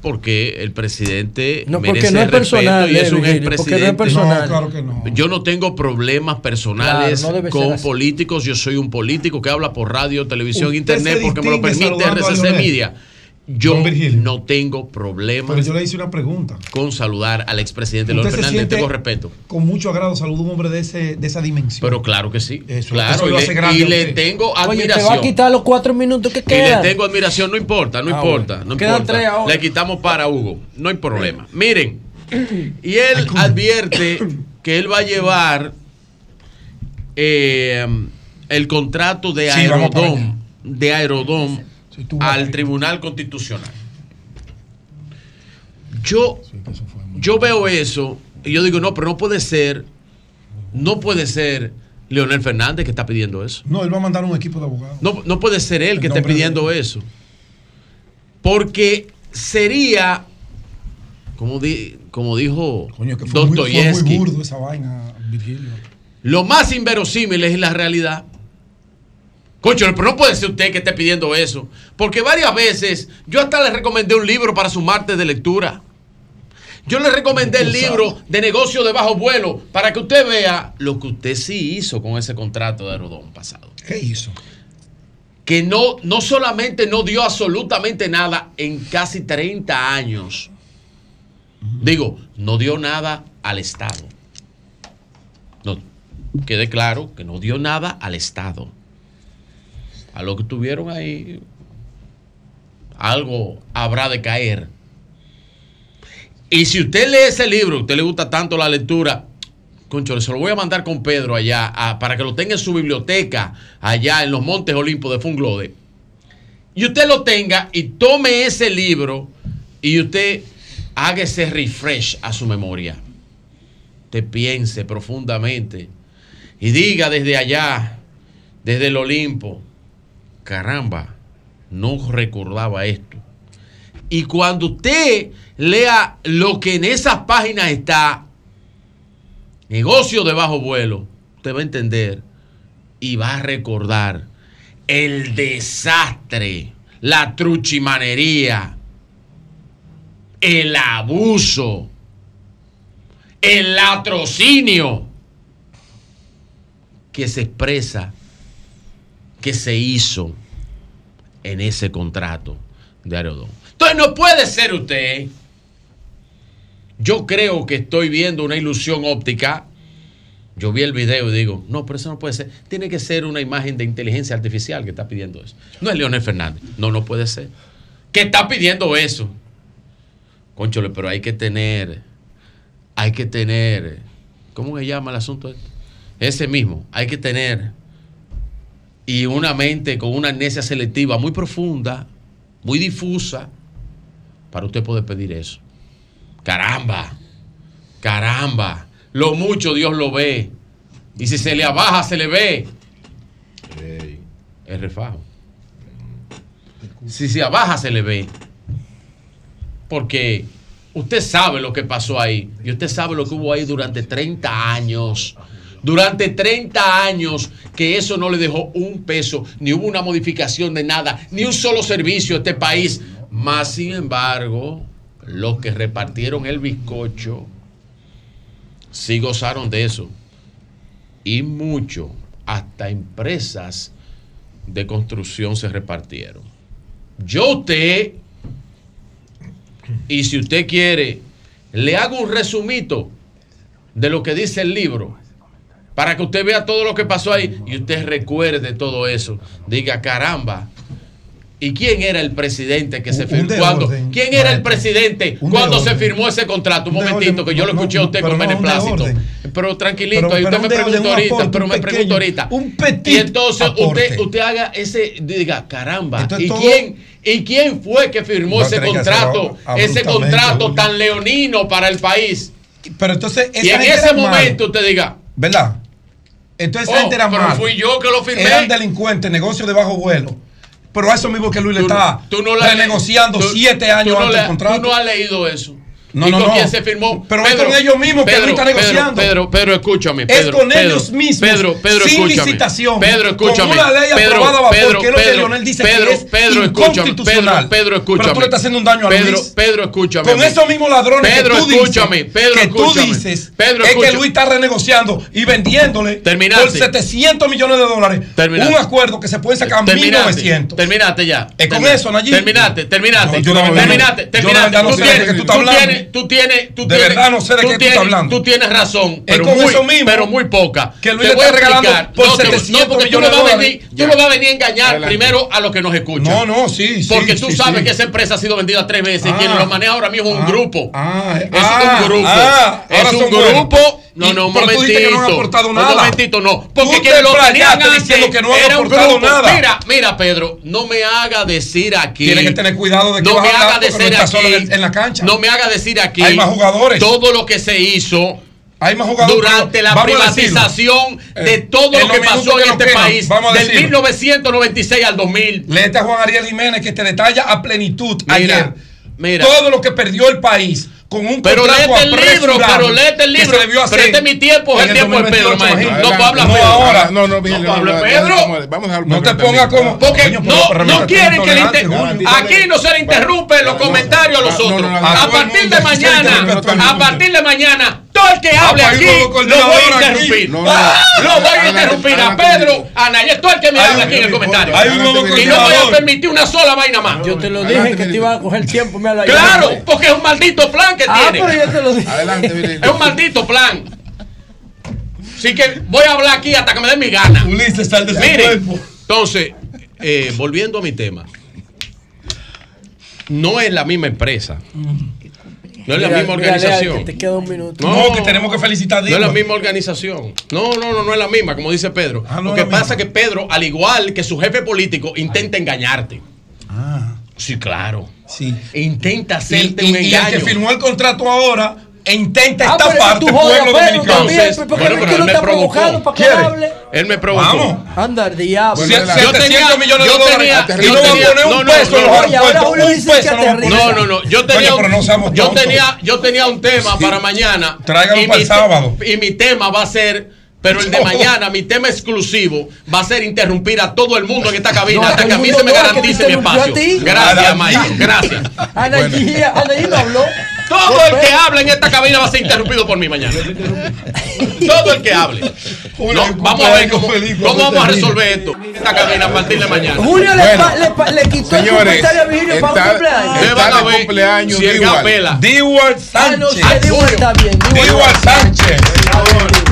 porque el presidente No, porque merece no es respeto personal, y es un Virgilio, porque no es expresidente. personal. No, claro que no. Yo no tengo problemas personales Claro, no con políticos. Yo soy un político que habla por radio, televisión, Usted internet, porque me lo permite RCC Leonel. Media. Yo no tengo problemas Pero yo le hice una pregunta. con saludar al expresidente Leonel ¿Usted se Fernández. siente- Tengo respeto. Con mucho agrado saludo a un hombre de, ese, de esa dimensión. Pero claro que sí. Eso claro, lo y, hace le, grande y le tengo Oye, te va a admiración. quitar los cuatro minutos que Y le quedan. tengo admiración, no importa, no Ah, importa, bueno. no Quedan importa. tres ahora. Le quitamos para Hugo, no hay problema. Miren, y él advierte que él va a llevar eh, el contrato de Sí, Aerodom, de Aerodom al Tribunal Constitucional. Yo, yo veo eso y yo digo, no, pero no puede ser, no puede ser Leonel Fernández que está pidiendo eso. No, él va a mandar un equipo de abogados. No, no puede ser él que esté de- pidiendo eso. Porque sería, como, di- como dijo Coño, que fue muy, fue muy Dostoyevsky, burdo esa vaina, Virgilio. lo más inverosímil es la realidad. Concho, pero no puede ser usted que esté pidiendo eso. Porque varias veces yo hasta le recomendé un libro para su martes de lectura. Yo le recomendé el libro de negocio de bajo vuelo para que usted vea lo que usted sí hizo con ese contrato de Aerodón pasado. ¿Qué hizo? Que no, no solamente no dio absolutamente nada en casi 30 años. Digo, no dio nada al Estado. No, quede claro que no dio nada al Estado. A lo que tuvieron ahí, algo habrá de caer. Y si usted lee ese libro, usted le gusta tanto la lectura, concho, se lo voy a mandar con Pedro allá para que lo tenga en su biblioteca allá en los Montes Olimpos de Funglode. Y usted lo tenga y tome ese libro y usted haga ese refresh a su memoria. Usted piense profundamente y diga desde allá, desde el Olimpo, caramba, no recordaba esto. Y cuando usted lea lo que en esas páginas está, negocio de bajo vuelo, usted va a entender y va a recordar el desastre, la truchimanería, el abuso, el latrocinio que se expresa, que se hizo en ese contrato de Aerodón. Entonces no puede ser usted. Yo creo que estoy viendo una ilusión óptica. Yo vi el video y digo, no, pero eso no puede ser. Tiene que ser una imagen de inteligencia artificial que está pidiendo eso. No es Leonel Fernández. No, no puede ser. Que está pidiendo eso. Conchole, pero hay que tener, hay que tener, ¿cómo se llama el asunto este? Ese mismo, hay que tener y una mente con una amnesia selectiva muy profunda, muy difusa, para usted poder pedir eso. Caramba, caramba, lo mucho Dios lo ve. Y si se le abaja, se le ve. Es refajo. Si se abaja, se le ve. Porque usted sabe lo que pasó ahí. Y usted sabe lo que hubo ahí durante 30 años. Durante 30 años que eso no le dejó un peso, ni hubo una modificación de nada, ni un solo servicio a este país. Más sin embargo, los que repartieron el bizcocho sí gozaron de eso. Y mucho, hasta empresas de construcción se repartieron. Yo usted, y si usted quiere, le hago un resumito de lo que dice el libro, para que usted vea todo lo que pasó ahí y usted recuerde todo eso. Diga, caramba. ¿Y quién era el presidente que se firmó? orden, ¿Quién era el presidente cuando se firmó ese contrato? Un momentito, que yo lo no, escuché a usted con no, beneplácito. Pero tranquilito, Pero- ahí usted me un ahorita, aporte, pero me pregunta ahorita. un petit y entonces aporte. usted, usted haga ese, diga, caramba, Entonces ¿y todo- quién, ¿y quién fue que firmó ese contrato, ese contrato tan leonino para el país? Pero entonces, Y en ese momento usted diga, ¿Verdad? Entonces Oh, gente era pero mala. fui yo que lo firmé. Eran delincuentes, negocio de bajo vuelo. Pero a eso mismo que Luis le está tú no le- renegociando tú- siete años no antes le- del contrato. Tú no has leído eso. No, ¿Y no, con no. se firmó? Pero Pedro, es con ellos mismos Pedro, que ahorita Pedro, negociando. Pedro, Pedro, escúchame. Es con ellos mismos. Pedro, sin licitación. Pedro, escúchame. Con una ley Pedro, aprobada Pedro, que lo que Leonel dice Pedro, es Pedro, inconstitucional. Pedro, escúchame. Pero tú le estás haciendo un daño a Luis. Pedro, escúchame. Con esos mismos ladrones Pedro, que tú escúchame, dices. Pedro, que tú dices es que Luis está renegociando y vendiéndole por 700 millones de dólares Terminaste. un acuerdo que se puede sacar a 1900. terminate ya. Es con eso, Nayib. Terminaste, terminate terminate terminate Tú tienes tú tienes, tú de tienes, verdad no sé de qué tú estás hablando. Tú tienes razón, pero, con muy, eso mismo, pero muy poca. Que Luis te voy a regalar no, porque millones tú me a venir, tú me vas a venir a engañar primero a los que nos escuchan. No, no, sí, Porque tú sabes que esa empresa ha sido vendida tres veces y quien ah. lo maneja ahora mismo es un ah. Ah, grupo. Ah, es un grupo. es un grupo. No, no, un momentito. no han. Un momentito, no. Porque quienes lo tenían diciendo que no han aportado nada. Mira, mira, Pedro, no me haga decir aquí. Tienes que tener cuidado de que no me haga decir en la cancha. No me haga decir decir aquí Hay más jugadores. todo lo que se hizo hay más durante la privatización de eh, todo lo que pasó en este país del 1996 al 2000. Leeta Juan Ariel Jiménez que este te detalla a plenitud ayer mira. todo lo que perdió el país pero léete el libro, pero léete el libro. Pero este mi tiempo, es el tiempo del Pedro, maestro. No, habla Pedro. ahora. No, no, no, Pablo Pedro. Vamos a No te pongas como. Porque no quieren que. Aquí no se le interrumpen los comentarios a los otros. A partir de mañana, a partir de mañana, todo el que hable aquí lo voy a interrumpir. No, ah, voy a interrumpir a Pedro, a Nayel, todo el que me hable aquí en el comentario. Y no voy a permitir una sola vaina más. Yo te lo dije que te iba a coger tiempo. Claro, porque es un maldito plan que ah, tiene. Adelante, Es un maldito plan. Así que voy a hablar aquí hasta que me den mi gana. Ulises, Mire, entonces, eh, volviendo a mi tema. No es la misma empresa. No es la misma organización. No, que tenemos que felicitar. No es la misma organización. No, no, no, no es la misma, como dice Pedro. Ah, Lo que pasa es que Pedro, al igual que su jefe político, intenta engañarte. Ah. Sí, claro. Sí. E intenta hacerte un engaño. Y el que firmó el contrato ahora e intenta ah, estafar tu pueblo dominicano. él me provocó. Él me provocó. Vamos. Anda, diablo. yo tenía, millones de dólares. Y no a poner un peso en los aeropuertos. No, no, no. Yo tenía, yo tenía, yo tenía un tema para mañana. Tráigalo para el sábado. Y mi tema va a ser... Pero el de mañana, mi tema exclusivo, va a ser interrumpir a todo el mundo en esta cabina no, hasta que a mí se me garantice mi espacio. Gracias, Mike. Gracias. Anaí no habló. Todo el que habla en esta cabina va a ser interrumpido por mí mañana. Todo el que hable. Vamos a ver cómo, vamos a resolver esto. Esta cabina a partir de mañana. Julio le, quitó señores, el a Virgilio para un cumpleaños. Se van a ver cumpleaños si el Sánchez. Ah, no, Sánchez. Sánchez. Sánchez.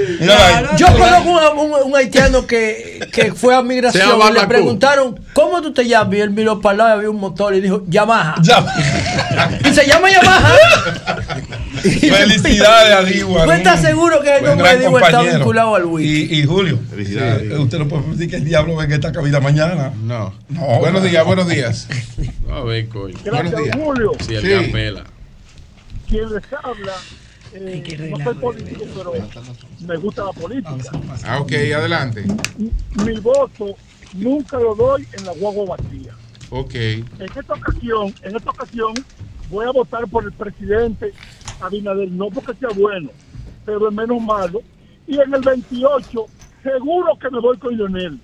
Yo conozco un, un, haitiano que, que, fue a migración y le preguntaron, ¿cómo tú te llamas? Y él miró para el y había un motor y dijo, Yamaha. y se llama Yamaha. Felicidades a arriba. ¿Tú estás seguro que el nombre de está vinculado al Wii Y, Julio. Felicidades. Usted no puede decir que el diablo venga esta cabida mañana. No. no buenos días, buenos días. A ver, coño. Gracias. Julio. Sí, el sí. Campela. Quien les habla eh, no soy político, pero me gusta la política. Ah, ok, adelante. Mi voto nunca lo doy en la guagua vacía. Ok. En esta ocasión, en esta ocasión voy a votar por el presidente Abinader, no porque sea bueno, pero es menos malo. Y en el 28, seguro que me voy con Lionel.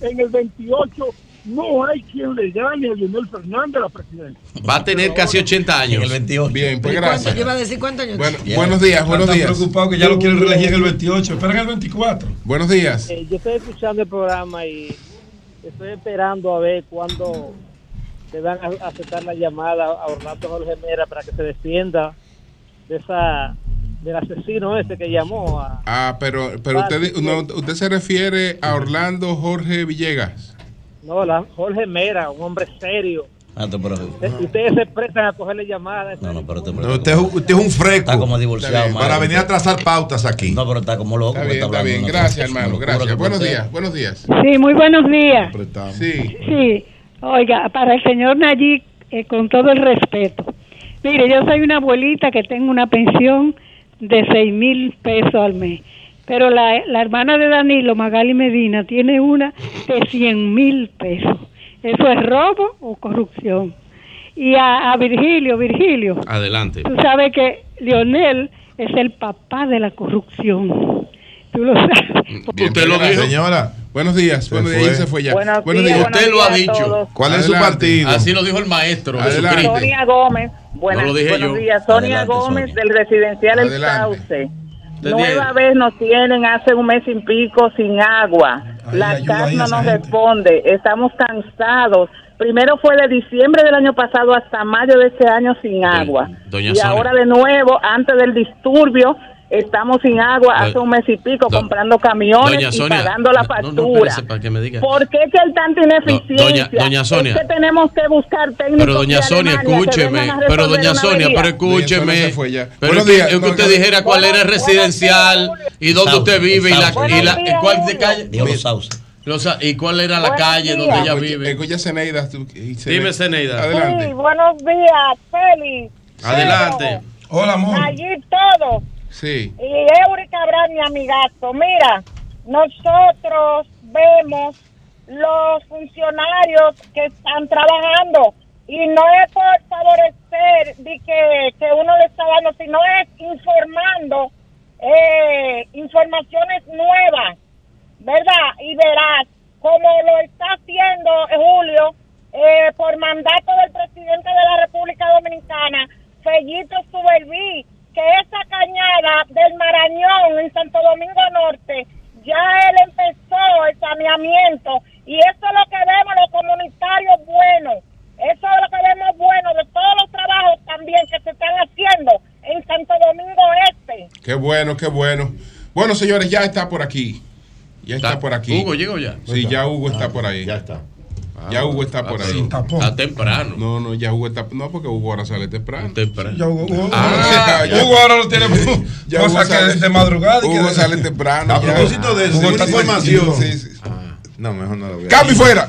En el 28 no hay quien le gane a Leonel Fernández a la presidencia. Va a tener casi 80 años. En el 28. Bien, pues gracias. ¿Cuánto? Yo iba a años. Buenos días, buenos días. Estoy preocupado que ya lo quieren reelegir en el 28. Esperan el 24. Buenos días. Eh, yo estoy escuchando el programa y estoy esperando a ver cuándo le van a aceptar la llamada a Orlando Jorge Mera para que se defienda de esa del asesino ese que llamó a Ah, pero pero usted no, usted se refiere a Orlando Jorge Villegas. No, la, Jorge Mera, un hombre serio. Ah, Usted- Ustedes se prestan a cogerle llamadas. No, no, pero te- No, usted, es un- usted es un freco. Está como divorciado, Está Para venir a trazar pautas aquí. No, pero está como loco. Está bien, está bien. Gracias, hermano. Gracias. Buenos días, buenos días. Sí, muy buenos días. Sí. Sí, Oiga, para el señor Nayib, eh, con todo el respeto. Mire, yo soy una abuelita que tengo una pensión de seis mil pesos al mes. Pero la, la hermana de Danilo, Magali Medina, tiene una de cien mil pesos. ¿Eso es robo o corrupción? Y a, a Virgilio, Virgilio, Adelante. tú sabes que Leonel es el papá de la corrupción. Tú lo sabes. Usted lo dijo. Señora. Buenos días. Buenos días. Se fue ya. Buenos Buenos días, días. buenos Usted lo ha días dicho. ¿Cuál es su partido? Así lo dijo el maestro. Sonia Gómez, buenas, No lo dije buenos yo. días. Sonia Adelante, Gómez Sonia. del residencial El. Sauce. Nueva vez nos tienen hace un mes y pico sin agua. La a no nos gente. responde. Estamos cansados. Primero fue de diciembre del año pasado hasta mayo de este año sin agua. doña y ahora de nuevo, antes del disturbio, estamos sin agua hace un mes y pico do- comprando camiones Doña y Sonia. pagando la no, no, factura. espérese para que me diga. ¿Por qué que hay tanta ineficiencia? doña- doña Sonia. Es que tenemos que buscar técnicos Pero doña Sonia, escúcheme. Pero doña Sonia, pero escúcheme. Sonia se fue ya. Pero es que, días. es que No, usted no. dijera cuál era el residencial y dónde usted vive y la, y la y cuál de calle. Dijo los y cuál era la Buenos calle días. donde ella vive. Escucha, Zeneida. Dime, Zeneida. Adelante. Sí, buenos días, Félix. Adelante. Hola, amor. Allí todo. Y Eury Cabral, mi amigazo. Mira, nosotros vemos los funcionarios que están trabajando y no es por favorecer de que, que uno le está dando, sino es informando eh, informaciones nuevas, ¿verdad? Y verás, como lo está haciendo Julio, eh, por mandato del presidente de la República Dominicana, Fellito Suberví, que esa cañada del Marañón en Santo Domingo Norte, ya él empezó el saneamiento y eso es lo que vemos los comunitarios buenos, eso es lo que vemos bueno de todos los trabajos también que se están haciendo en Santo Domingo Este. Qué bueno, qué bueno. Bueno, señores, ya está por aquí. Ya está, por aquí. Hugo llegó ya. Sí, ya Hugo está por ahí. Ya está. Ya Hugo está por ahí. Está temprano. No, no, ya Hugo está. No, porque Hugo ahora sale temprano. Temprano. Ya Hugo, Hugo- Ah, ya- Hugo ahora lo tiene Ya cosa Hugo que sale- de madrugada. y que Hugo sale temprano. A propósito de eso, Hugo información. Sí, sí. No, mejor no lo voy a Cambio fuera.